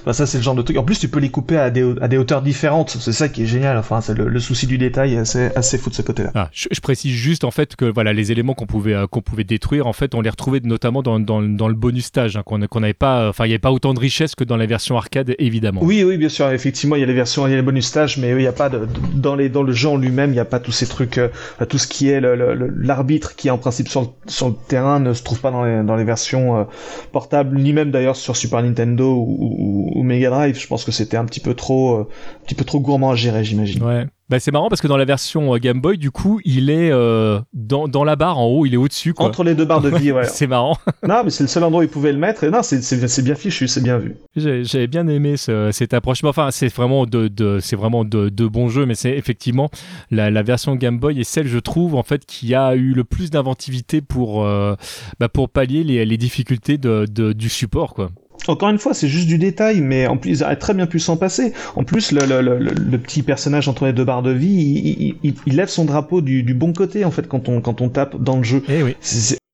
Bah, ça, c'est le genre de truc. En plus, tu peux les couper à des, à des hauteurs différentes. C'est ça qui est génial. Enfin, c'est le, le, souci du détail est assez, assez fou de ce côté-là. Ah, je, je, précise juste, en fait, que voilà, les éléments qu'on pouvait, euh, qu'on pouvait détruire, en fait, on les retrouvait notamment dans, dans, dans le bonus stage, hein, qu'on n'avait pas, enfin, il n'y avait pas autant de richesse que dans la version arcade, évidemment. Oui, oui, bien sûr. Effectivement, il y a les versions, il y a les bonus stages, mais il n'y a pas de, dans les, dans le jeu en lui-même, il n'y a pas tous ces trucs, euh, tout ce qui est l'arbitre qui est en principe sur le, sur le terrain ne se trouve pas dans les, dans les versions euh, portables, ni même d'ailleurs sur Super Nintendo ou, ou, Mega Drive. Je pense que c'était un petit peu trop, euh, un petit peu trop gourmand à gérer, j'imagine. Ouais. Bah, c'est marrant parce que dans la version euh, Game Boy, du coup, il est euh, dans, dans la barre en haut, il est au-dessus. Entre les deux barres de vie, ouais. c'est marrant. non, mais c'est le seul endroit où il pouvait le mettre. Et non, c'est bien fichu, c'est bien vu. J'avais bien aimé ce, cette approche. Enfin, c'est vraiment de, de c'est vraiment de, de bons jeux, mais c'est effectivement la, la, version Game Boy est celle, je trouve, en fait, qui a eu le plus d'inventivité pour, euh, bah, pour pallier les, les difficultés de, de, du support, quoi. Encore une fois, c'est juste du détail, mais en plus, ils auraient très bien pu s'en passer. En plus, le, le, le, le, petit personnage entre les deux barres de vie, il, il, il lève son drapeau du, du, bon côté, en fait, quand on, quand on tape dans le jeu. Eh oui.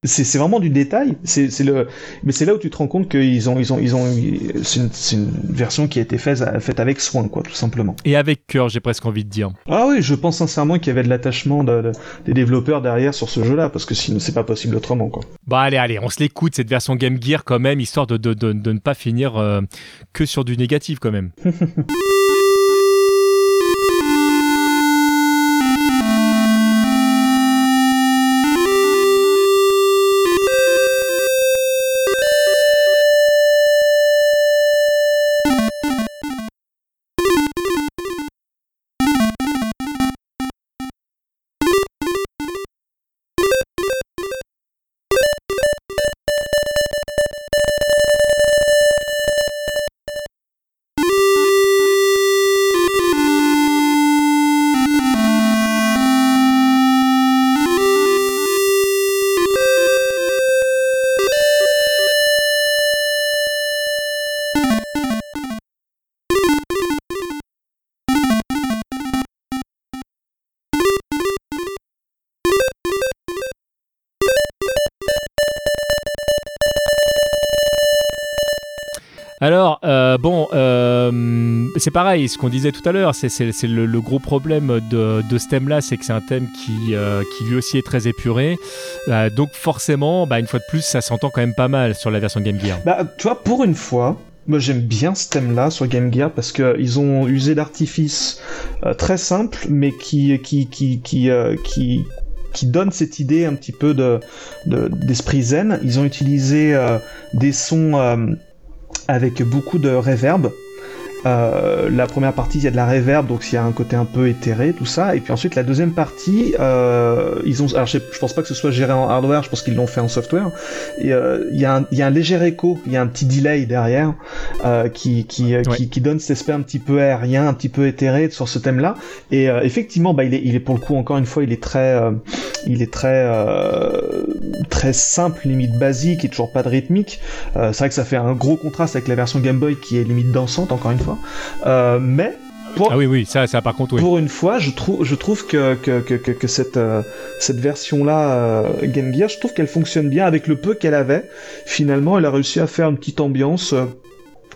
C'est vraiment du détail. C'est le, mais c'est là où tu te rends compte qu'ils ont, ils ont, ils ont, c'est une, une, version qui a été faite, faite avec soin, quoi, tout simplement. Et avec cœur, j'ai presque envie de dire. Ah oui, je pense sincèrement qu'il y avait de l'attachement de, de, des développeurs derrière sur ce jeu-là, parce que sinon c'est pas possible autrement, quoi. Bah allez, allez, on se l'écoute cette version Game Gear quand même, histoire de, de, de, de ne pas finir euh, que sur du négatif quand même. c'est pareil, ce qu'on disait tout à l'heure, c'est le, gros problème de, ce thème-là, c'est que c'est un thème qui, euh, lui aussi est très épuré. donc forcément, bah, une fois de plus, ça s'entend quand même pas mal sur la version Game Gear. Bah, tu vois, pour une fois, moi j'aime bien ce thème-là sur Game Gear parce qu'ils ont usé d'artifices très simples, mais qui, donne cette idée un petit peu de d'esprit zen. Ils ont utilisé des sons avec beaucoup de reverb. Euh, la première partie, il y a de la reverb, donc il y a un côté un peu éthéré, tout ça. Et puis ensuite, la deuxième partie, euh, ils ont, alors je, pense pas que ce soit géré en hardware, je pense qu'ils l'ont fait en software. Euh, il y, a un, y a un léger écho, il y a un petit delay derrière euh, qui qui, qui, qui donne cet aspect un petit peu aérien, un petit peu éthéré sur ce thème-là. Et effectivement, bah il est, il est pour le coup encore une fois, il est très, il est très très simple, limite basique et toujours pas de rythmique. c'est vrai que ça fait un gros contraste avec la version Game Boy qui est limite dansante encore une fois. Euh, mais pour, ah oui, oui, ça, ça par contre, oui. Pour une fois, je trouve, je trouve que, que, que, que cette, euh, cette version-là, euh, Game Gear, je trouve qu'elle fonctionne bien avec le peu qu'elle avait. Finalement, elle a réussi à faire une petite ambiance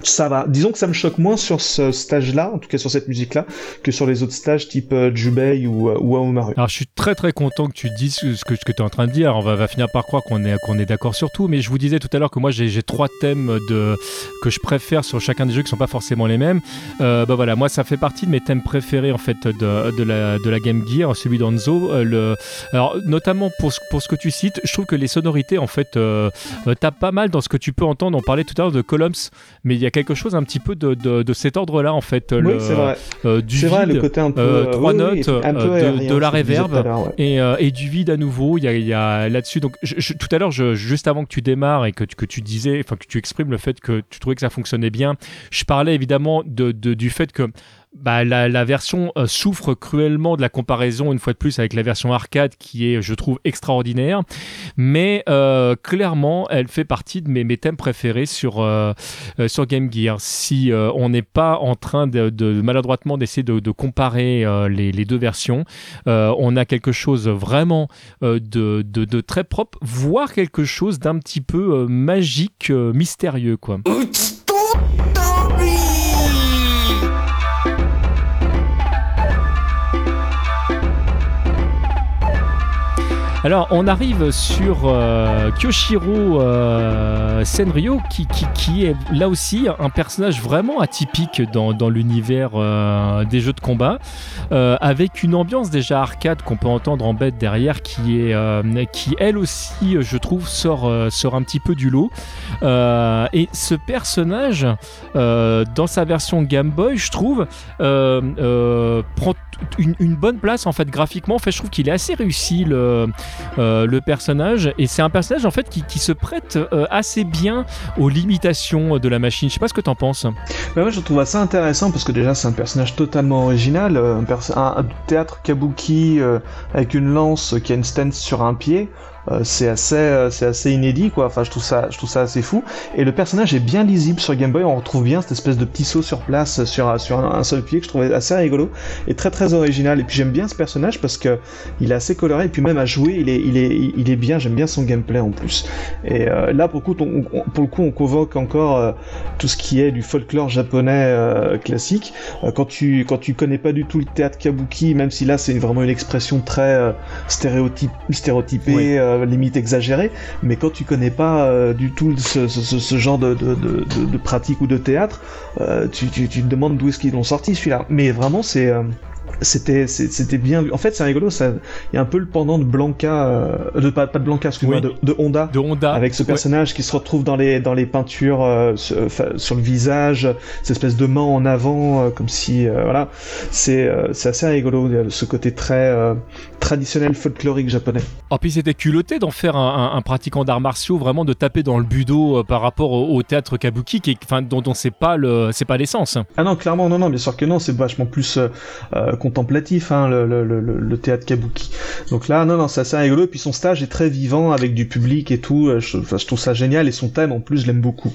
ça va. Disons que ça me choque moins sur ce stage-là, en tout cas sur cette musique-là, que sur les autres stages type euh, Jubei ou, euh, ou Aomaru. Alors je suis très très content que tu dises ce que, tu es en train de dire. On va, finir par croire qu'on est, qu'on est d'accord sur tout, mais je vous disais tout à l'heure que moi j'ai trois thèmes de, que je préfère sur chacun des jeux qui sont pas forcément les mêmes. Euh, bah voilà, moi ça fait partie de mes thèmes préférés en fait de, de, la, Game Gear, celui d'Anzo. Euh. Alors notamment pour ce, pour ce que tu cites, je trouve que les sonorités en fait tapent pas mal dans ce que tu peux entendre. On parlait tout à l'heure de Columns, mais il y a quelque chose un petit peu de, de, cet ordre-là en fait. Oui, c'est vrai. Euh, du vrai, le côté un peu. Euh, trois notes, euh, de, la réverb et, et, du vide à nouveau. Il y a, y a là-dessus. Donc tout à l'heure, juste avant que tu démarres et que, que tu disais, enfin que tu exprimes le fait que tu trouvais que ça fonctionnait bien, je parlais évidemment de, du fait que bah, la, version euh, souffre cruellement de la comparaison, une fois de plus, avec la version arcade qui est, je trouve, extraordinaire. Mais euh, clairement, elle fait partie de mes, mes thèmes préférés sur, euh, sur Game Gear. Si on n'est pas en train de, de maladroitement d'essayer de, de, comparer les, les, deux versions, on a quelque chose vraiment de, de, de, très propre, voire quelque chose d'un petit peu magique, mystérieux. quoi. Alors, on arrive sur euh, Kyoshiro euh, Senryo, qui, qui, est là aussi un personnage vraiment atypique dans, dans l'univers euh, des jeux de combat, avec une ambiance déjà arcade qu'on peut entendre en bête derrière, qui, est, qui elle aussi, je trouve, sort, sort un petit peu du lot. et ce personnage, dans sa version Game Boy, je trouve, prend une, une, bonne place en fait graphiquement. En fait, je trouve qu'il est assez réussi le, euh, le personnage. Et c'est un personnage en fait qui, se prête euh, assez bien aux limitations de la machine. Je sais pas ce que t'en penses. Bah moi je trouve ça intéressant parce que déjà c'est un personnage totalement original, euh, un, un théâtre kabuki avec une lance qui a une stance sur un pied. Euh, c'est assez, euh, c'est assez inédit quoi. Enfin, je trouve ça, je trouve ça assez fou. Et le personnage est bien lisible sur Game Boy. On retrouve bien cette espèce de petit saut sur place sur sur un, seul pied que je trouvais assez rigolo et très très original. Et puis j'aime bien ce personnage parce que il est assez coloré et puis même à jouer, il est, il est, il est bien. J'aime bien son gameplay en plus. Et euh, là, pour le coup, on, pour le coup, on convoque encore tout ce qui est du folklore japonais classique. quand tu, quand tu connais pas du tout le théâtre kabuki, même si là c'est vraiment une expression très stéréotypée. Euh, limite exagéré, mais quand tu connais pas euh, du tout ce, genre de, pratique ou de théâtre, euh, tu, te demandes d'où est-ce qu'ils l'ont sorti celui-là. Mais vraiment, c'est c'était c'était bien en fait c'est rigolo ça. Il y a un peu le pendant de Blanca euh, de pas, pas de Blanca excuse-moi de, de, Honda. De Honda avec ce personnage qui se retrouve dans les dans les peintures euh, sur, le visage cette espèce de main en avant euh, comme si voilà. C'est c'est assez rigolo ce côté très traditionnel folklorique japonais. Oh puis c'était culotté d'en faire un, un, pratiquant d'arts martiaux vraiment de taper dans le budo par rapport au, théâtre kabuki qui enfin dont on sait pas le c'est pas l'essence. Ah non clairement non non bien sûr que non c'est vachement plus contemplatif, hein, le, théâtre kabuki. Donc là, non, non, c'est assez rigolo. Et puis son stage est très vivant avec du public et tout. Je, je trouve ça génial. Et son thème, en plus, je l'aime beaucoup.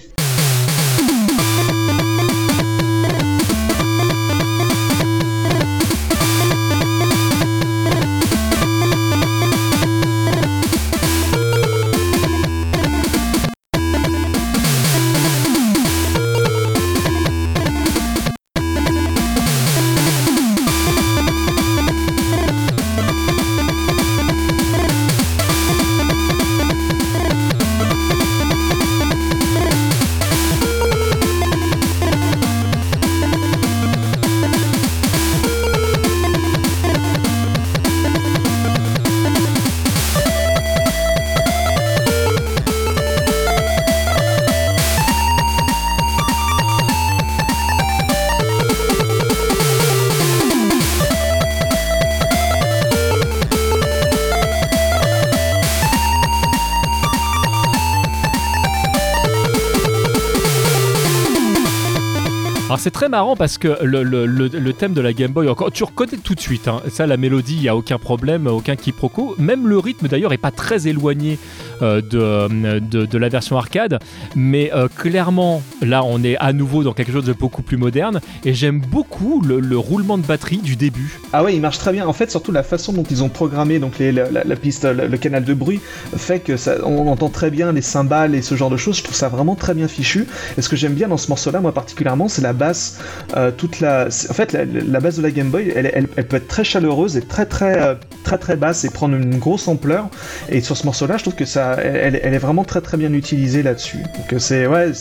Marrant parce que le, thème de la Game Boy, encore, tu reconnais tout de suite, hein. ça la mélodie, il n'y a aucun problème, aucun quiproquo. Même le rythme d'ailleurs est pas très éloigné de, de, de, la version arcade, mais euh, clairement là on est à nouveau dans quelque chose de beaucoup plus moderne et j'aime beaucoup le, roulement de batterie du début. Ah ouais, il marche très bien. En fait, surtout la façon dont ils ont programmé donc la, la, piste, le, canal de bruit fait que ça, on entend très bien les cymbales et ce genre de choses. Je trouve ça vraiment très bien fichu. Et ce que j'aime bien dans ce morceau-là, moi particulièrement, c'est la basse, euh, toute la, en fait, la, base de la Game Boy, elle, peut être très chaleureuse et très très euh, très très basse et prendre une grosse ampleur. Et sur ce morceau-là, je trouve que ça, elle, est vraiment très très bien utilisée là-dessus. Donc euh, c'est ouais,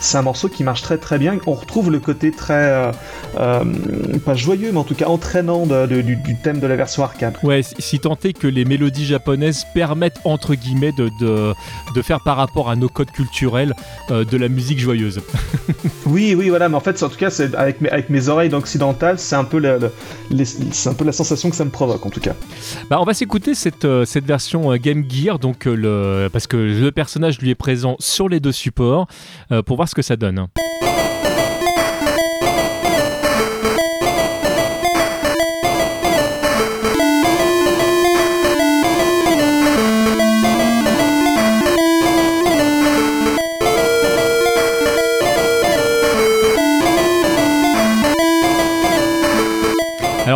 c'est un morceau qui marche très très bien. On retrouve le côté très pas joyeux, mais en tout cas entraînant du, thème de la version arcade. Ouais, si tant est que les mélodies japonaises permettent entre guillemets de, de, de faire par rapport à nos codes culturels de la musique joyeuse. oui, oui, voilà, mais en fait, en tout cas, c'est avec mes, avec mes oreilles d'occidental, c'est un, peu la, c'est un peu la sensation que ça me provoque, en tout cas. Bah, on va s'écouter cette, euh, cette version euh, Game Gear, donc, euh, le, parce que le personnage lui est présent sur les deux supports, pour voir ce que ça donne.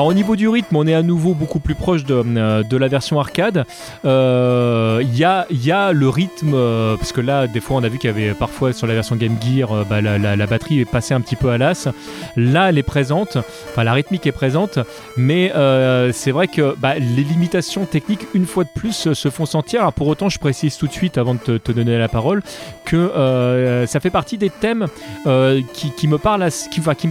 Au niveau du rythme, on est à nouveau beaucoup plus proche de, euh, la version arcade. Il euh, y, a, y, a, le rythme, euh, parce que là, des fois, on a vu qu'il y avait parfois sur la version Game Gear, bah, la, batterie est passée un petit peu à l'as. Là, elle est présente, enfin la rythmique est présente, mais c'est vrai que bah, les limitations techniques, une fois de plus, se font sentir. pour autant, je précise tout de suite, avant de te, donner la parole, que ça fait partie des thèmes qui, me parlent,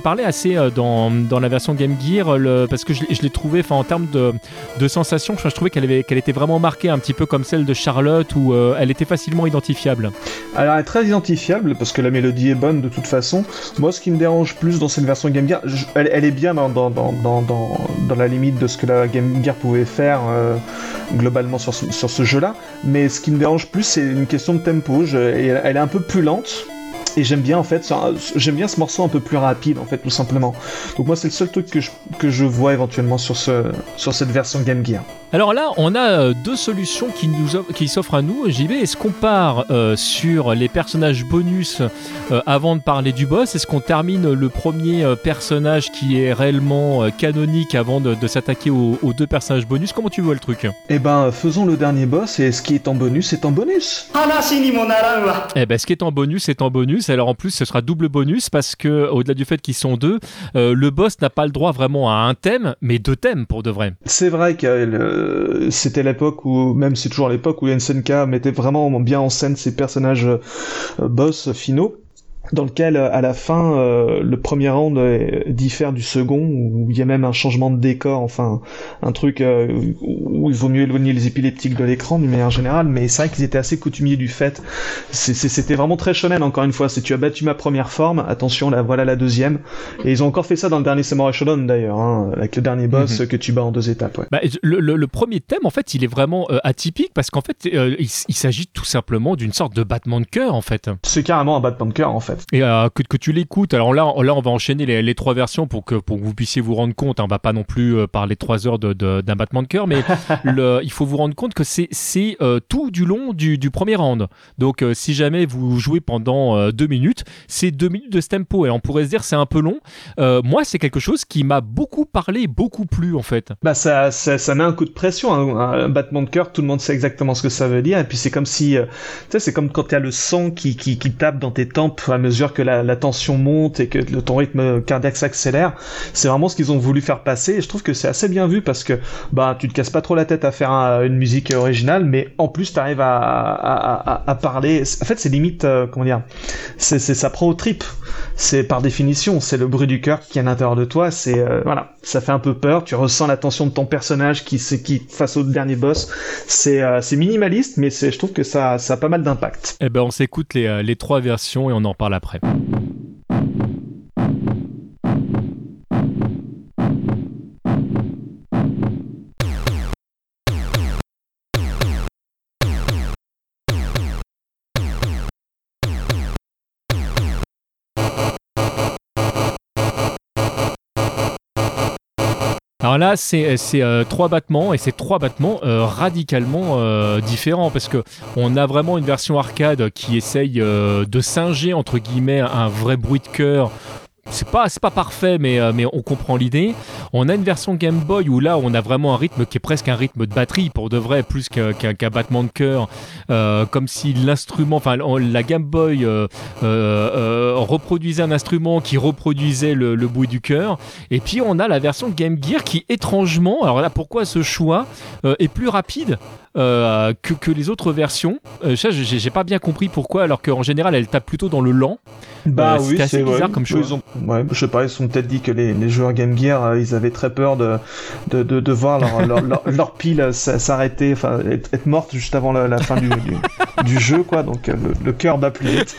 parlaient assez dans, dans la version Game Gear. Le, parce que je, l'ai trouvé, en termes de, de sensations, je, trouvais qu'elle qu'elle était vraiment marquée, un petit peu comme celle de Charlotte, où euh, elle était facilement identifiable. Alors elle est très identifiable, parce que la mélodie est bonne de toute façon. Moi, ce qui me dérange plus dans cette version Game Gear, elle, est bien dans, la limite de ce que la Game Gear pouvait faire euh, globalement sur ce jeu-là, mais ce qui me dérange plus, c'est une question de tempo. elle est un peu plus lente, et j'aime bien en fait, j'aime bien ce morceau un peu plus rapide en fait, tout simplement. Donc moi c'est le seul truc que je, que je vois éventuellement sur, ce, sur cette version Game Gear. Alors là, on a euh, deux solutions qui, nous qui s'offrent à nous, JB. Est-ce qu'on part euh, sur les personnages bonus euh, avant de parler du boss? Est-ce qu'on termine le premier personnage qui est réellement canonique avant de, s'attaquer aux, deux personnages bonus? Comment tu vois le truc? Eh ben, faisons le dernier boss et ce qui est en bonus est en bonus. Eh ben, ce qui est en bonus est en bonus. Alors en plus, ce sera double bonus parce que, au-delà du fait qu'ils sont deux, le boss n'a pas le droit vraiment à un thème, mais deux thèmes pour de vrai. C'est vrai que euh, c'était l'époque où, même c'est toujours l'époque où SNK mettait vraiment bien en scène ses personnages euh, boss finaux dans lequel à la fin euh, le premier round diffère du second où il y a même un changement de décor enfin un truc euh, où il vaut mieux éloigner les épileptiques de l'écran d'une manière générale mais c'est vrai qu'ils étaient assez coutumiers du fait. C'était vraiment très shonen encore une fois. Si tu as battu ma première forme attention là voilà la deuxième. Et ils ont encore fait ça dans le dernier Samurai Shodown d'ailleurs hein, avec le dernier boss mhm. que tu bats en deux étapes bah, le, premier thème en fait il est vraiment euh, atypique parce qu'en fait il, il s'agit tout simplement d'une sorte de battement de cœur en fait. C'est carrément un battement de cœur en fait et euh, que, que, tu l'écoutes. Alors là, là, on va enchaîner les, les, trois versions pour que, pour que vous puissiez vous rendre compte. On va pas non plus euh, parler trois heures d'un de, battement de cœur, mais le, il faut vous rendre compte que c'est euh, tout du long du, du premier round. Donc si jamais vous jouez pendant deux minutes, c'est deux minutes de ce tempo. Et on pourrait se dire c'est un peu long. moi, c'est quelque chose qui m'a beaucoup parlé, beaucoup plu en fait. Bah ça, ça, ça met un coup de pression. Hein. Un battement de cœur, tout le monde sait exactement ce que ça veut dire. Et puis c'est comme si, tu sais, c'est comme quand tu as le sang qui, qui, qui tape dans tes tempes mesure que la, tension monte et que ton rythme cardiaque s'accélère. C'est vraiment ce qu'ils ont voulu faire passer et je trouve que c'est assez bien vu parce que bah tu te casses pas trop la tête à faire une musique originale, mais en plus tu arrives à, parler. En fait, c'est limite euh, comment dire, c'est ça prend au trip. C'est par définition, c'est le bruit du cœur qui est à l'intérieur de toi. C'est euh, voilà, ça fait un peu peur. Tu ressens la tension de ton personnage qui qui face au dernier boss. C'est euh, c'est minimaliste, mais c'est je trouve que ça ça a pas mal d'impact. Eh ben on s'écoute les, les trois versions et on en parle après. Alors là, c'est euh, trois battements et c'est trois battements euh, radicalement euh, différents parce que on a vraiment une version arcade qui essaye de singer entre guillemets un vrai bruit de cœur c'est pas c'est pas parfait mais euh, mais on comprend l'idée on a une version Game Boy où là on a vraiment un rythme qui est presque un rythme de batterie pour de vrai plus qu'un battement de cœur euh, comme si l'instrument enfin la Game Boy euh, reproduisait un instrument qui reproduisait le, le bruit du cœur et puis on a la version Game Gear qui étrangement alors là pourquoi ce choix est plus rapide que, que, les autres versions? ça, j'ai pas bien compris pourquoi, alors qu'en général, elle tape plutôt dans le lent. Bah oui, c'est bizarre comme chose. Ouais, je sais pas, ils sont peut-être dit que les, les, joueurs Game Gear, euh, ils avaient très peur de, de, de, de voir leur, leur, leur, pile s'arrêter, enfin être, morte juste avant la, fin du, du, du, jeu, quoi. Donc euh, le, le cœur bat plus vite.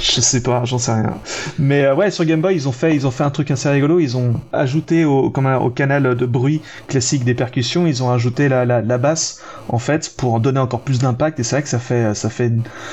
je sais pas, j'en sais rien. Mais euh, ouais, sur Game Boy, ils ont fait, ils ont fait un truc assez rigolo. Ils ont ajouté au, comme au canal de bruit classique des percussions, ils ont ajouté la, la, la basse en fait pour donner encore plus d'impact. Et c'est vrai que ça fait, ça fait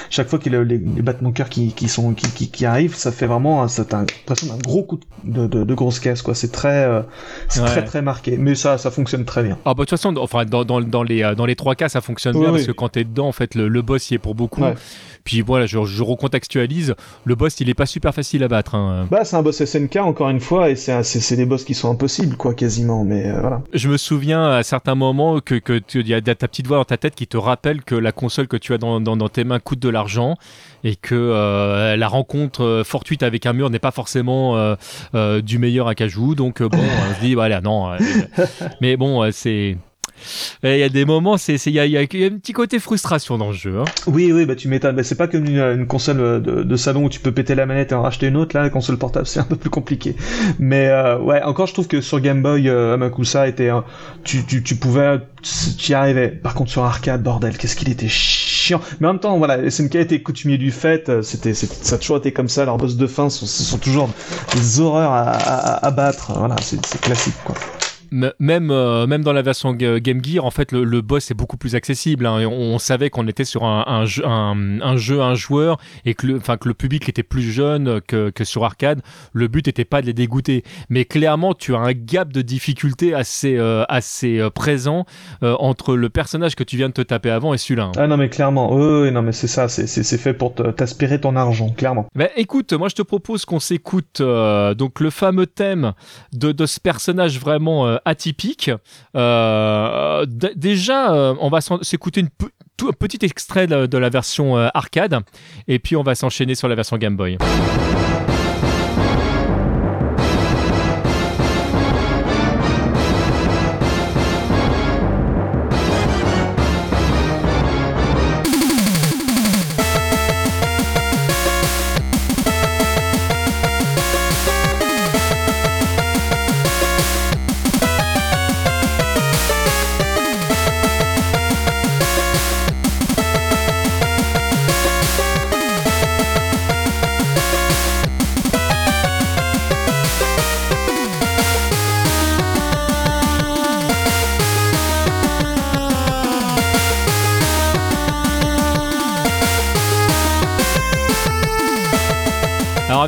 chaque fois qu'il y a les, les battements de cœur qui, qui sont qui, qui, qui, arrivent, ça fait vraiment, ça l'impression d'un gros coup de, de, de, grosse caisse quoi. C'est très, euh, c'est ouais. très très marqué. Mais ça, ça fonctionne très bien. Ah bah de toute façon, enfin dans, dans, dans les dans les trois cas, ça fonctionne bien oui. parce que quand t'es dedans, en fait, le, le boss y est pour beaucoup. Ouais. Puis voilà, je, je, recontextualise. Le boss, il est pas super facile à battre. Hein. Bah, c'est un boss SNK encore une fois, et c'est des boss qui sont impossibles, quoi, quasiment. Mais euh, voilà. Je me souviens à certains moments que que il y a ta petite voix dans ta tête qui te rappelle que la console que tu as dans, dans, dans tes mains coûte de l'argent et que euh, la rencontre euh, fortuite avec un mur n'est pas forcément euh, euh, du meilleur à cajou. Donc bon, je dis voilà, non. mais bon, c'est il y a des moments, c'est, il y a, y, un petit côté frustration dans le jeu. Hein. Oui, oui, bah tu m'étonnes. Bah, c'est pas comme une, console de, de, salon où tu peux péter la manette et en racheter une autre. Là, la console portable, c'est un peu plus compliqué. Mais euh, ouais, encore, je trouve que sur Game Boy, euh, Amakusa était, euh, tu, tu, pouvais, tu y arrivais. Par contre, sur arcade, bordel, qu'est-ce qu'il était chiant. Mais en même temps, voilà, SNK était coutumier du fait. Euh, c'était, ça a toujours été comme ça. Leurs boss de fin sont, sont toujours des horreurs à battre. Voilà, c'est classique, quoi même euh, même dans la version Game Gear, en fait, le, le boss est beaucoup plus accessible. Hein, on, on, savait qu'on était sur un, un, jeu, un, un, jeu, un joueur, et que le, enfin que le public était plus jeune que, que sur arcade. Le but n'était pas de les dégoûter, mais clairement, tu as un gap de difficulté assez euh, assez euh, présent euh, entre le personnage que tu viens de te taper avant et celui-là. Hein. Ah non, mais clairement, oui, non, mais c'est ça, c'est fait pour t'aspirer ton argent, clairement. Ben écoute, moi je te propose qu'on s'écoute euh, donc le fameux thème de, de ce personnage vraiment atypique. Euh, déjà, euh, on va s'écouter une tout, un petit extrait de, la version euh, arcade, et puis on va s'enchaîner sur la version Game Boy.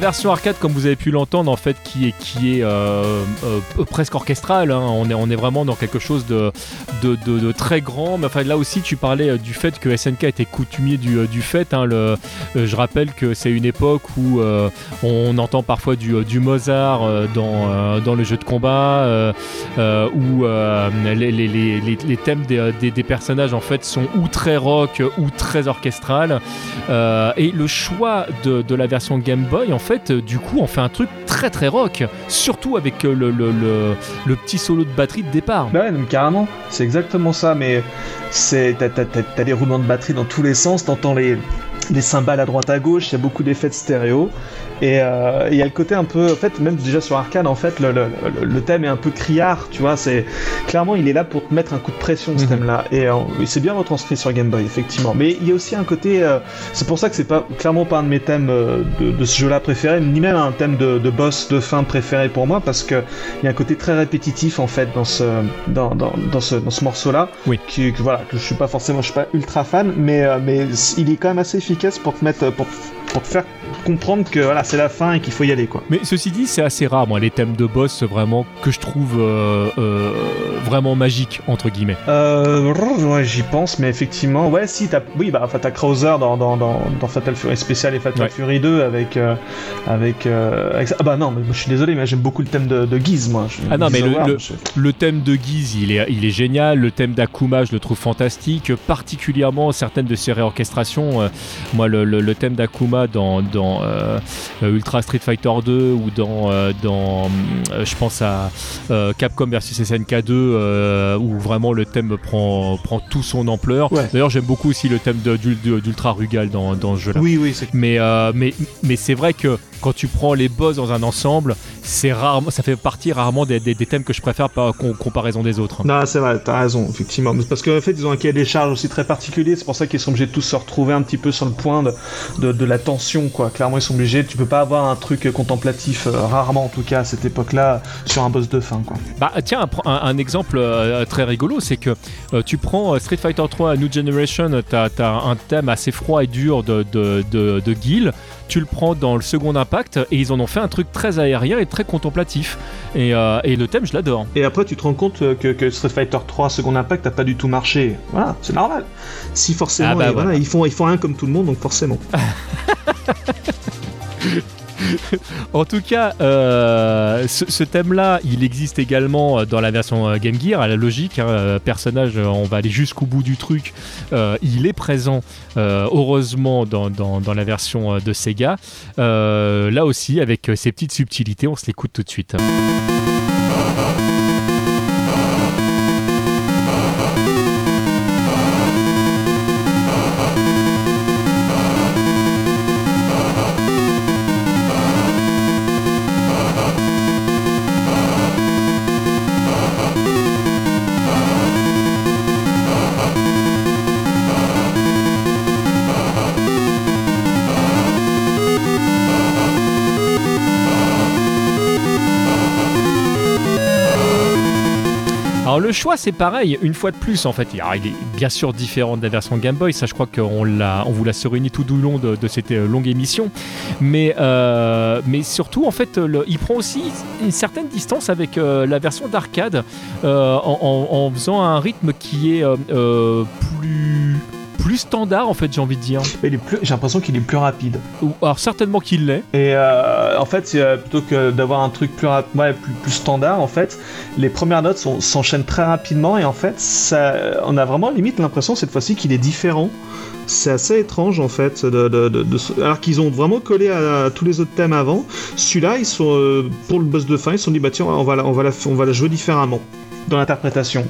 Version arcade, comme vous avez pu l'entendre, en fait, qui est, qui est euh, euh, presque orchestrale. Hein. On, est, on est vraiment dans quelque chose de, de, très grand. Mais enfin, là aussi, tu parlais euh, du fait que SNK était coutumier du, euh, du fait. Hein. Je rappelle que c'est une époque où euh, on entend parfois du, du Mozart dans, dans le jeu de combat, où les, les, les, les, thèmes des, des, des, personnages, en fait, sont ou très rock ou très orchestral. et le choix de, de la version Game Boy, en fait, du coup, on fait un truc très très rock, surtout avec le, le, petit solo de batterie de départ. Bah ouais, carrément, c'est exactement ça, mais c'est t'as des roulements de batterie dans tous les sens, t'entends les, les cymbales à droite à gauche, il y a beaucoup d'effets de stéréo. Et il euh, y a le côté un peu, en fait, même déjà sur arcade, en fait, le, le, le thème est un peu criard, tu vois. C'est clairement, il est là pour te mettre un coup de pression ce mm -hmm. thème-là, et euh, c'est bien retranscrit sur Game Boy, effectivement. Mais il y a aussi un côté, euh, c'est pour ça que c'est pas clairement pas un de mes thèmes de, de ce jeu-là préféré, ni même un thème de, de, boss de fin préféré pour moi, parce que il y a un côté très répétitif en fait dans ce dans, dans, dans ce, dans ce morceau-là, oui. qui que, voilà que je suis pas forcément, je suis pas ultra fan, mais mais il est quand même assez efficace pour te mettre pour pour te faire comprendre que voilà, c'est la fin et qu'il faut y aller quoi. Mais ceci dit, c'est assez rare, moi, les thèmes de boss vraiment que je trouve euh, euh, vraiment magiques entre guillemets. Euh, ouais, j'y pense, mais effectivement, ouais, si t'as, oui, bah, enfin, t'as Krauser dans, dans, dans, dans, Fatal Fury spécial et Fatal Fury 2 avec, avec, ah bah non, mais je suis désolé, mais j'aime beaucoup le thème de, de Guise, moi. ah non, mais le, le, thème de Guise, il est, il est génial. Le thème d'Akuma, je le trouve fantastique, particulièrement certaines de ses réorchestrations. moi, le, le, thème d'Akuma dans, dans euh, Ultra Street Fighter 2 ou dans, euh, dans euh, je pense à Capcom versus SNK 2 où vraiment le thème prend, prend tout son ampleur. D'ailleurs, j'aime beaucoup aussi le thème d'Ultra Rugal dans, dans ce jeu-là. Oui, oui. Mais, mais, mais c'est vrai que quand tu prends les boss dans un ensemble, c'est rarement, ça fait partie rarement des, des, thèmes que je préfère par comparaison des autres. Non, c'est vrai, t'as raison, effectivement. Parce qu'en fait, ils ont un cahier des charges aussi très particulier, c'est pour ça qu'ils sont obligés de tous se retrouver un petit peu sur le point de, de, la tension, quoi. Clairement, ils sont obligés, tu peux pas avoir un truc contemplatif, euh, rarement en tout cas à cette époque-là, sur un boss de fin, quoi. Bah, tiens, un, un, exemple euh, très rigolo, c'est que euh, tu prends Street Fighter 3 New Generation, t'as as un thème assez froid et dur de, de, de, de Guile tu le prends dans le second impact et ils en ont fait un truc très aérien et très contemplatif. Et, euh, et le thème, je l'adore. Et après, tu te rends compte que, que, Street Fighter 3 second impact n'a pas du tout marché. Voilà, c'est normal. Si forcément, ah bah voilà. ils, font, ils font rien comme tout le monde, donc forcément. en tout cas, euh, ce, thème-là, il existe également euh, dans la version euh, Game Gear, à la logique. Hein, personnage, on va aller jusqu'au bout du truc. il est présent, heureusement, dans, dans, la version de Sega. là aussi, avec ses petites subtilités, on se l'écoute tout de suite. Choix c'est pareil, une fois de plus en fait, il est bien sûr différent de la version Game Boy, ça je crois qu'on on vous l'a réuni tout au long de, cette euh, longue émission, mais, euh, mais surtout en fait il prend aussi une certaine distance avec euh, la version d'arcade en, faisant un rythme qui est plus plus standard en fait j'ai envie de dire. J'ai l'impression qu'il est plus rapide. Alors certainement qu'il l'est. Et euh, en fait euh, plutôt que d'avoir un truc plus, ouais, plus, standard en fait, les premières notes s'enchaînent très rapidement et en fait ça, on a vraiment limite l'impression cette fois-ci qu'il est différent. C'est assez étrange en fait, de, alors qu'ils ont vraiment collé à, tous les autres thèmes avant. Celui-là, ils sont euh, pour le boss de fin, ils se sont dit bah tiens on va on va on va la jouer différemment dans l'interprétation.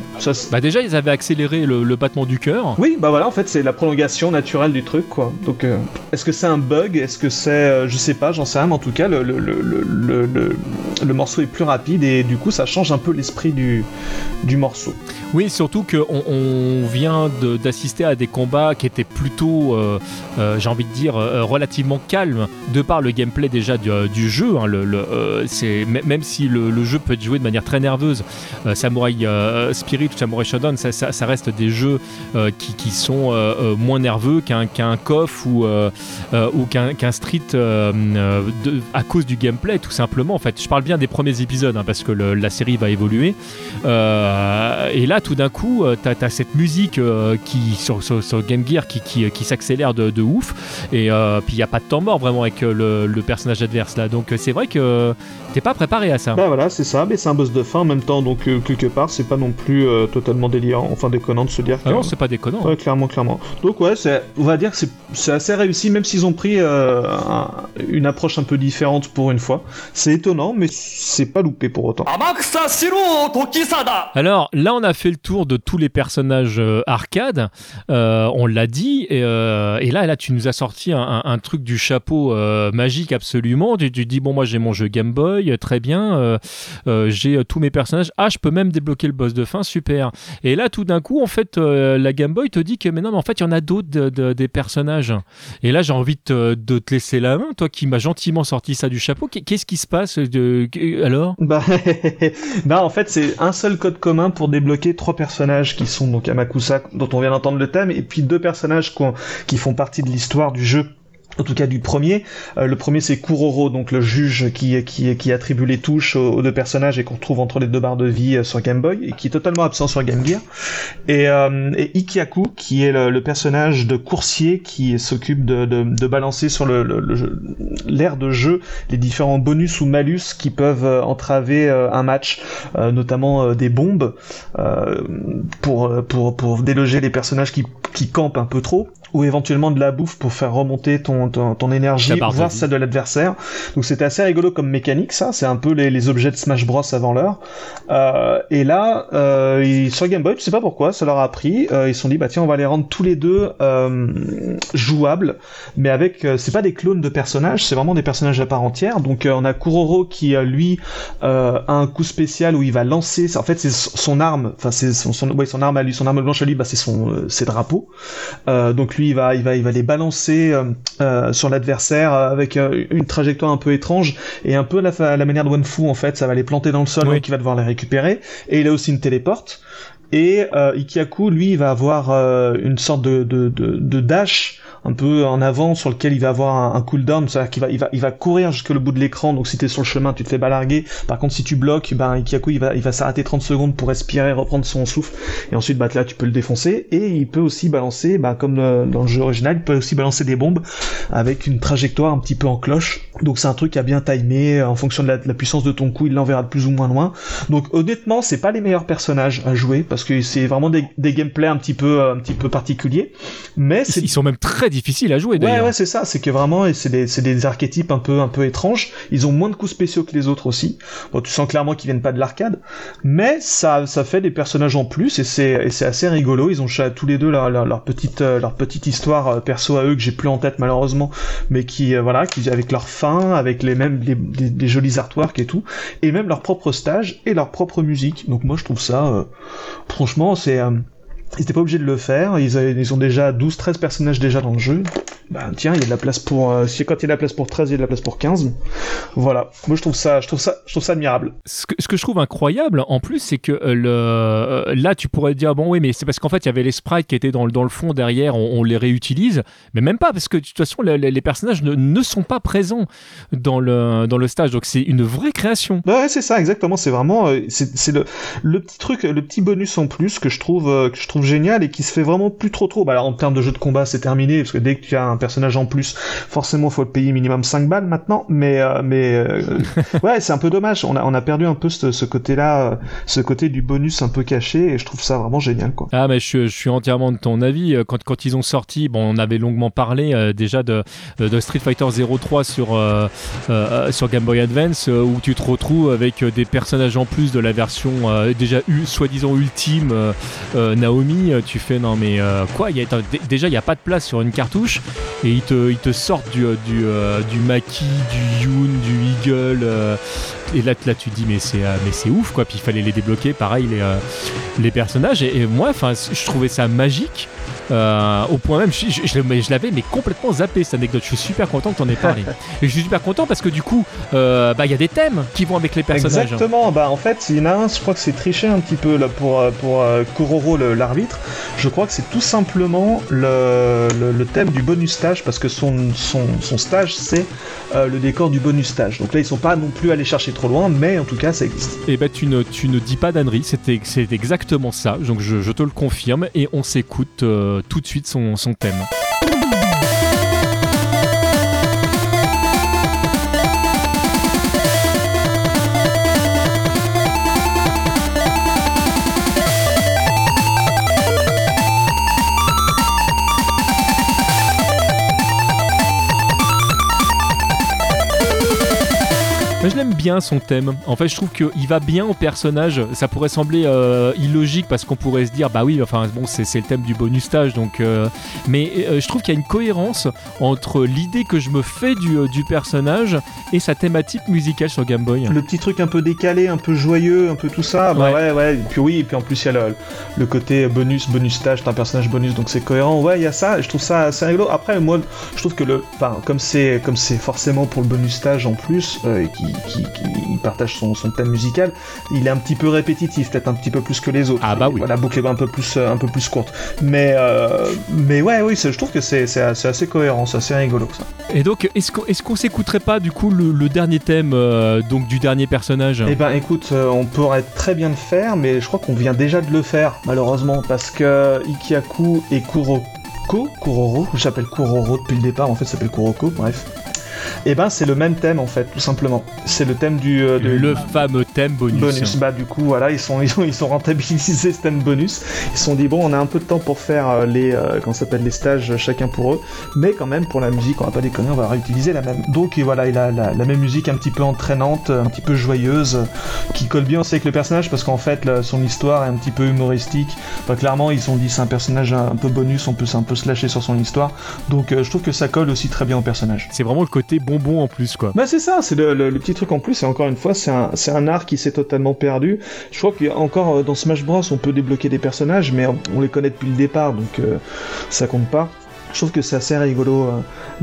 bah déjà, ils avaient accéléré le, battement du cœur. Oui, bah voilà, en fait, c'est la prolongation naturelle du truc, quoi. Donc, euh, est-ce que c'est un bug? Est-ce que c'est, euh, je sais pas, j'en sais rien, mais en tout cas, le, le, le, le, morceau est plus rapide et du coup, ça change un peu l'esprit du, du morceau. Oui, surtout qu'on on vient d'assister à des combats qui étaient plutôt, euh, j'ai envie de dire, relativement calmes, de par le gameplay déjà du, jeu. Hein, même si le, jeu peut être joué de manière très nerveuse, Samurai euh, Spirit ou Samurai Shodown, ça, reste des jeux euh, qui, sont euh, moins nerveux qu'un ou, ou qu'un Street à cause du gameplay, tout simplement. En fait, je parle bien des premiers épisodes hein, parce que la série va évoluer. et là, tout d'un coup, tu as, cette musique qui, sur, sur, Game Gear qui, qui, qui s'accélère de, de, ouf. Et puis, il n'y a pas de temps mort vraiment avec le, le personnage adverse là. Donc, c'est vrai que t'es pas préparé à ça. Bah voilà, c'est ça, mais c'est un boss de fin en même temps, donc quelque c'est pas non plus euh, totalement délirant, enfin déconnant de se dire. Ah non, c'est pas déconnant. Ouais, clairement, clairement. Donc ouais, on va dire que c'est assez réussi, même s'ils ont pris euh, une approche un peu différente pour une fois. C'est étonnant, mais c'est pas loupé pour autant. Alors là, on a fait le tour de tous les personnages euh, arcade. on l'a dit, et, là, là, tu nous as sorti un, truc du chapeau magique absolument. Tu, dis bon, moi j'ai mon jeu Game Boy, très bien. j'ai tous mes personnages. Ah, je peux même débloquer le boss de fin, super. Et là, tout d'un coup, en fait, euh, la Game Boy te dit que mais non, mais en fait, il y en a d'autres des personnages. Et là, j'ai envie de te, laisser la main, toi qui m'as gentiment sorti ça du chapeau. Qu'est-ce qui se passe de, alors? Bah, bah, en fait, c'est un seul code commun pour débloquer trois personnages qui sont donc Amakusa, dont on vient d'entendre le thème, et puis deux personnages qui font partie de l'histoire du jeu en tout cas du premier. Euh, le premier c'est Kuroro, donc le juge qui, qui, attribue les touches aux, deux personnages et qu'on retrouve entre les deux barres de vie euh, sur Game Boy et qui est totalement absent sur Game Gear. Et, euh, et Ikiaku qui est le, personnage de coursier qui s'occupe de, de, balancer sur le, de jeu les différents bonus ou malus qui peuvent entraver un match, notamment des bombes pour, pour, pour déloger les personnages qui, qui campent un peu trop ou éventuellement de la bouffe pour faire remonter ton, ton, énergie, voire celle de l'adversaire. Donc c'était assez rigolo comme mécanique, ça. C'est un peu les, les, objets de Smash Bros avant l'heure. Euh, et là, euh, sur Game Boy, je sais pas pourquoi, ça leur a pris. Euh, ils se sont dit, bah tiens, on va les rendre tous les deux jouables, mais avec, c'est pas des clones de personnages, c'est vraiment des personnages à part entière. Donc on a Kuroro qui, lui, a un coup spécial où il va lancer. En fait, c'est son arme. Enfin, c'est son, son, ouais, son arme à lui, son arme blanche à lui, bah c'est son, ses drapeaux. donc lui il va, il va, il va les balancer euh, euh, sur l'adversaire euh, avec une trajectoire un peu étrange et un peu la, la manière de Wanfu en fait, ça va les planter dans le sol donc il va devoir les récupérer. Et il a aussi une téléporte. Et Ikiaku, lui, va avoir une sorte de, de, de, dash un peu en avant sur lequel il va avoir un, cooldown, c'est-à-dire qu'il va, il va, il va courir jusque le bout de l'écran, donc si t'es sur le chemin, tu te fais balarguer. Par contre, si tu bloques, ben, Ikiaku, il va, il va s'arrêter 30 secondes pour respirer, reprendre son souffle, et ensuite, bah, là, tu peux le défoncer, et il peut aussi balancer, bah, comme euh, dans le jeu original, il peut aussi balancer des bombes avec une trajectoire un petit peu en cloche. Donc c'est un truc à bien timer, en fonction de la, puissance de ton coup, il l'enverra de plus ou moins loin. Donc honnêtement, c'est pas les meilleurs personnages à jouer, que c'est vraiment des, des gameplays un petit peu, un petit peu particuliers. Mais ils sont même très difficile à jouer. Ouais, ouais, c'est ça. C'est que vraiment, c'est des, des, archétypes un peu, un peu étranges. Ils ont moins de coups spéciaux que les autres aussi. Bon, tu sens clairement qu'ils viennent pas de l'arcade, mais ça, ça fait des personnages en plus et c'est, c'est assez rigolo. Ils ont tous les deux leur, leur, petite, euh, leur petite histoire euh, perso à eux que j'ai plus en tête malheureusement, mais qui, euh, voilà, qui avec leur fin, avec les mêmes, des, jolis artworks et tout, et même leur propre stage et leur propre musique. Donc moi, je trouve ça, franchement, c'est ils n'étaient pas obligés de le faire, ils, ils ont déjà 12-13 personnages déjà dans le jeu. Bah tiens, il y a de la place pour... Euh, si quand il y a de la place pour 13, il y a de la place pour 15. Voilà, moi je trouve ça, je trouve ça, je trouve ça admirable. Ce que, ce que je trouve incroyable en plus, c'est que euh, le, euh, là tu pourrais dire, bon oui, mais c'est parce qu'en fait il y avait les sprites qui étaient dans, dans le fond derrière, on, les réutilise, mais même pas, parce que de toute façon les, personnages ne, ne, sont pas présents dans le, dans le stage, donc c'est une vraie création. Bah ouais, c'est ça, exactement, c'est vraiment... c'est le, le petit truc, le petit bonus en plus que je trouve, que je trouve génial et qui se fait vraiment plus trop trop. Bah, alors, en termes de jeu de combat, c'est terminé parce que dès que tu as un personnage en plus, forcément, faut le payer minimum 5 balles maintenant. Mais euh, mais euh, ouais, c'est un peu dommage. On a on a perdu un peu ce, ce côté-là, euh, ce côté du bonus un peu caché et je trouve ça vraiment génial quoi. Ah mais je, je suis entièrement de ton avis. Quand quand ils ont sorti, bon, on avait longuement parlé déjà de, de Street Fighter 03 sur sur Game Boy Advance où tu te retrouves avec des personnages en plus de la version déjà soi-disant ultime Naomi tu fais non mais quoi? Y a, Déjà il n'y a pas de place sur une cartouche et ils te, sortent du, euh, du, du Maki, du Yoon, du Eagle. Et là, là tu te dis mais c'est mais c'est ouf quoi. Puis il fallait les débloquer, pareil les, les personnages. Et, et moi, enfin, je trouvais ça magique. Euh, au point même, je, je, l'avais mais complètement zappé cette anecdote. Je suis super content que tu en aies parlé. Et je suis super content parce que du coup, euh, bah il y a des thèmes qui vont avec les personnages. Exactement. Bah en fait, il y en a un, je crois que c'est triché un petit peu là pour euh, pour Kororo l'arbitre. Je crois que c'est tout simplement le, le, thème du bonus stage parce que son son, son stage c'est le décor du bonus stage. Donc là, ils sont pas non plus allés chercher trop loin, mais en tout cas, ça existe. Et eh bah tu ne tu ne dis pas d'annerie. C'est exactement ça. Donc je, je, te le confirme et on s'écoute tout de suite son, son thème. Je l'aime bien son thème. En fait, je trouve qu'il va bien au personnage. Ça pourrait sembler euh, illogique parce qu'on pourrait se dire, bah oui, enfin bon, c'est le thème du bonus stage. Donc, euh, mais euh, je trouve qu'il y a une cohérence entre l'idée que je me fais du, du, personnage et sa thématique musicale sur Game Boy. Le petit truc un peu décalé, un peu joyeux, un peu tout ça. Bah ouais, ouais. Et puis oui, et puis en plus il y a le, côté bonus, bonus stage, t'as un personnage bonus, donc c'est cohérent. Ouais, il y a ça. Je trouve ça assez rigolo. Après, moi, je trouve que le, enfin, comme c'est comme c'est forcément pour le bonus stage en plus, et qui qui, partage son, thème musical, il est un petit peu répétitif, peut-être un petit peu plus que les autres. Ah bah oui. La boucle est un peu plus, un peu plus courte. Mais, euh, mais ouais, oui, je trouve que c'est assez, cohérent, c'est assez rigolo ça. Et donc, est-ce qu'on s'écouterait pas du coup le, dernier thème euh, donc du dernier personnage Eh ben, écoute, euh, on pourrait très bien le faire, mais je crois qu'on vient déjà de le faire, malheureusement, parce que Ikiaku et Kuroko, Kuroro, j'appelle Kuroro depuis le départ, en fait, ça s'appelle Kuroko, bref. Et eh ben c'est le même thème en fait, tout simplement. C'est le thème du. Euh, le fameux thème bonus. Bonus. Bah du coup voilà, ils sont ils ont, ils sont rentabilisés ce thème bonus. Ils se sont dit bon, on a un peu de temps pour faire euh, les euh, comment s'appelle les stages chacun pour eux, mais quand même pour la musique, on va pas déconner, on va réutiliser la même. Donc et voilà, il a la, même musique un petit peu entraînante, un petit peu joyeuse, qui colle bien aussi avec le personnage parce qu'en fait son histoire est un petit peu humoristique. Enfin, clairement ils ont dit c'est un personnage un peu bonus, on peut un peu se lâcher sur son histoire. Donc je trouve que ça colle aussi très bien au personnage. C'est vraiment le côté bonbon en plus, quoi. Bah c'est ça, c'est le, petit truc en plus, et encore une fois, c'est un, art qui s'est totalement perdu. Je crois qu'encore euh, dans Smash Bros, on peut débloquer des personnages, mais on, les connaît depuis le départ, donc euh, ça compte pas. Je trouve que c'est assez rigolo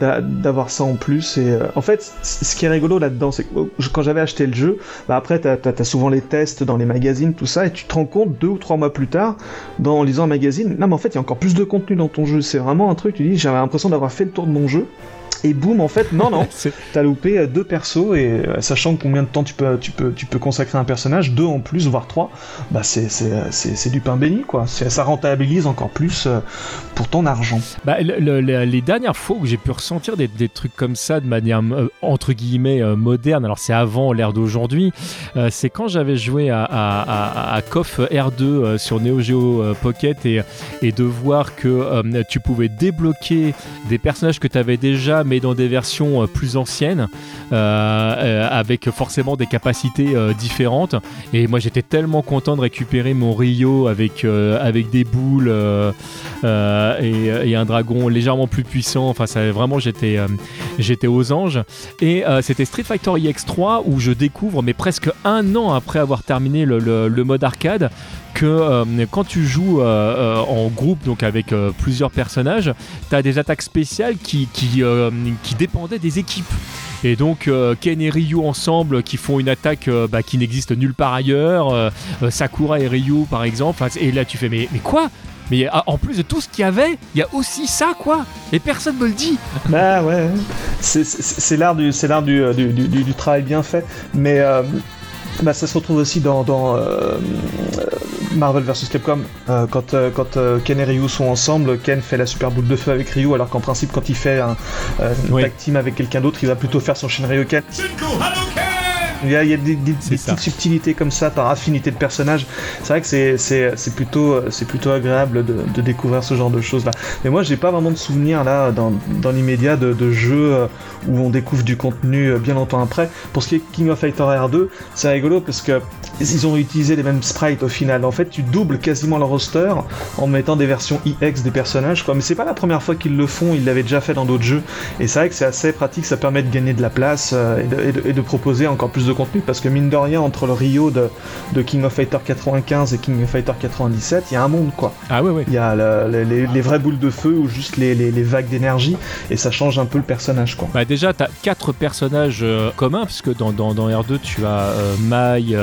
euh, d'avoir ça en plus. Et en fait, ce qui est rigolo là-dedans, c'est que quand j'avais acheté le jeu, bah après t'as as, souvent les tests dans les magazines, tout ça, et tu te rends compte deux ou trois mois plus tard, dans, en lisant un magazine, non mais en fait il y a encore plus de contenu dans ton jeu. C'est vraiment un truc. Tu dis, j'avais l'impression d'avoir fait le tour de mon jeu et boum en fait non non. T'as loupé euh, deux persos et euh, sachant combien de temps tu peux tu peux tu peux consacrer un personnage deux en plus voire trois bah c'est c'est du pain béni quoi. Ça rentabilise encore plus euh, pour ton argent. Bah, les dernières fois où j'ai pu ressentir des, des, trucs comme ça de manière entre guillemets moderne alors c'est avant l'ère d'aujourd'hui c'est quand j'avais joué à, à, à, KOF R2 sur Neo Geo Pocket et, et de voir que tu pouvais débloquer des personnages que tu avais déjà mais dans des versions euh, plus anciennes, euh, euh, avec forcément des capacités différentes. Et moi, j'étais tellement content de récupérer mon Rio avec, avec des boules et, un dragon légèrement plus puissant. Enfin, ça, vraiment, j'étais j'étais aux anges. Et c'était Street Fighter EX3 où je découvre, mais presque un an après avoir terminé le mode arcade, que euh, quand tu joues euh, euh, en groupe, donc avec plusieurs personnages, tu as des attaques spéciales qui, qui, dépendaient des équipes. Et donc Ken et Ryu ensemble qui font une attaque bah, qui n'existe nulle part ailleurs, Sakura et Ryu par exemple, et là tu fais mais, mais quoi? Mais en plus de tout ce qu'il y avait, il y a aussi ça, quoi? Et personne me le dit. Bah ouais, c'est l'art du, du, du, travail bien fait. Mais bah, ça se retrouve aussi dans, dans euh, Marvel vs Capcom. Euh, quand euh, quand Ken et Ryu sont ensemble, Ken fait la super boule de feu avec Ryu, alors qu'en principe, quand il fait un, tag team avec quelqu'un d'autre, il va plutôt faire son Shinryu-Ken. Il y a, des, petites subtilités comme ça par affinité de personnage. C'est vrai que c'est plutôt, plutôt agréable de, découvrir ce genre de choses là. Mais moi, j'ai pas vraiment de souvenirs là dans, dans l'immédiat de, de, jeux euh, où on découvre du contenu euh, bien longtemps après. Pour ce qui est King of Fighter R2, c'est rigolo parce que ils ont utilisé les mêmes sprites au final. En fait, tu doubles quasiment le roster en mettant des versions EX des personnages. Quoi. Mais c'est pas la première fois qu'ils le font, ils l'avaient déjà fait dans d'autres jeux. Et c'est vrai que c'est assez pratique, ça permet de gagner de la place euh, et, de, proposer encore plus de contenu. Parce que mine de rien, entre le Rio de, King of Fighter 95 et King of Fighter 97, il y a un monde quoi. Ah ouais, ouais. Il y a les, vraies boules de feu ou juste les, vagues d'énergie et ça change un peu le personnage quoi. Bah déjà, t'as quatre personnages euh, communs, puisque dans, dans, dans, R2, tu as euh, Mai,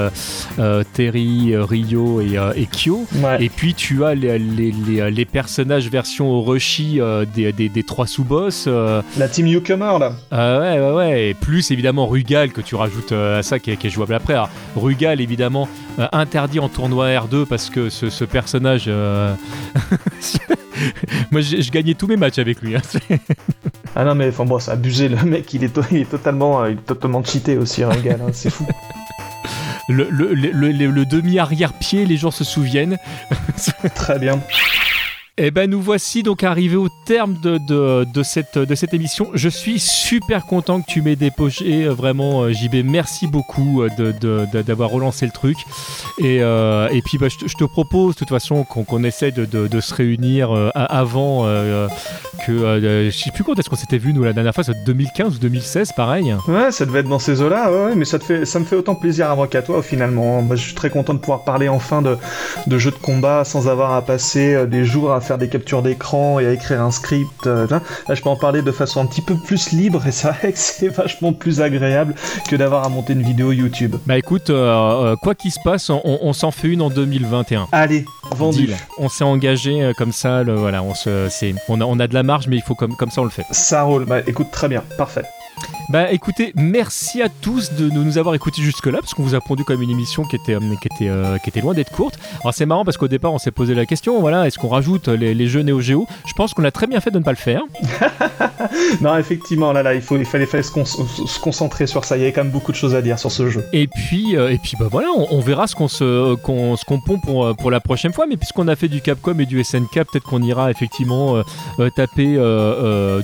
euh, Terry, Rio et, euh, Kyo. Et puis tu as les, personnages version Orochi des, des, trois sous-boss. La team Newcomer là. ouais, ouais, ouais. Et plus évidemment Rugal que tu rajoutes ça qui est, jouable après. Rugal évidemment interdit en tournoi R2 parce que ce, ce personnage. Moi, je, gagnais tous mes matchs avec lui. Hein. ah non, mais enfin bon, c'est abusé. Le mec, il est, il est totalement, il est totalement cheaté aussi, Rugal. Hein, c'est fou le, demi-arrière-pied, les gens se souviennent. Très bien. Eh ben nous voici donc arrivés au terme de, de, cette, de cette émission. Je suis super content que tu m'aies dépoché, euh, vraiment euh, JB, merci beaucoup euh, d'avoir relancé le truc. Et, et puis bah, je, te propose de toute façon qu'on essaie de, se réunir avant que... je sais plus quand est-ce qu'on s'était vu nous la dernière fois, c'est 2015 ou 2016 pareil. Ouais, ça devait être dans ces eaux-là, ouais, mais ça, te fait, ça me fait autant plaisir à moi qu'à toi finalement. Moi je suis très content de pouvoir parler enfin de, de jeux de combat sans avoir à passer des jours à faire des captures d'écran et à écrire un script. euh, là, là, je peux en parler de façon un petit peu plus libre et c'est vrai que c'est vachement plus agréable que d'avoir à monter une vidéo YouTube. Bah écoute, euh, euh, quoi qu'il se passe, on, on s'en fait une en 2021. Allez, vendu. Deal. On s'est engagé comme ça, le- voilà, on, se, c'est, on, a, on a de la marge, mais il faut comme, comme ça on le fait. Ça roule. Bah écoute, très bien, parfait. Bah écoutez, merci à tous de nous avoir écoutés jusque-là, parce qu'on vous a pondu comme une émission qui était, euh, qui était, euh, qui était loin d'être courte. Alors c'est marrant parce qu'au départ on s'est posé la question, voilà, est-ce qu'on rajoute les, les jeux Neo Geo? Je pense qu'on a très bien fait de ne pas le faire. Non, effectivement, là, là, il, faut, il fallait, fallait se, con- se concentrer sur ça. Il y avait quand même beaucoup de choses à dire sur ce jeu. Et puis, euh, et puis bah voilà, on, on verra ce qu'on se, ce qu'on pond pour, pour la prochaine fois. Mais puisqu'on a fait du Capcom et du SNK, peut-être qu'on ira effectivement euh, taper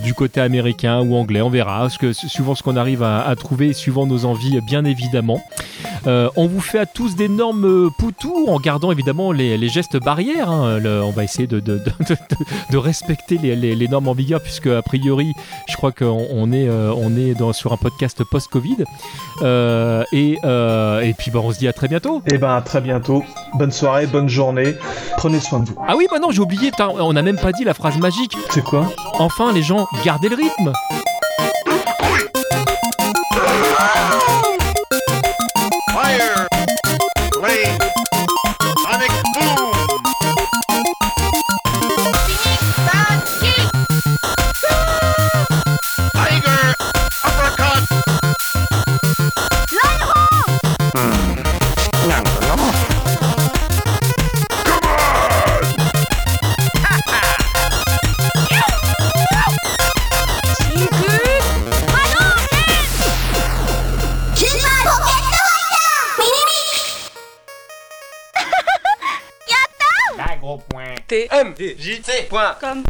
du côté américain ou anglais. On verra, parce que suivant ce qu'on arrive à, à trouver, suivant nos envies, bien évidemment. Euh, on vous fait à tous d'énormes poutous en gardant évidemment les, les gestes barrières. hein. Le- on va essayer de, de, de, de- de respecter les, les- les normes en vigueur, puisque a priori, je crois qu'on on est, euh, on est dans, sur un podcast post-Covid. Euh, et, et puis bah, on se dit à très bientôt. Et ben, à très bientôt. Bonne soirée, bonne journée. Prenez soin de vous. Ah oui, bah non, j'ai oublié, on n'a même pas dit la phrase magique. C'est quoi? Enfin, les gens, gardez le rythme. way. TMDJC.com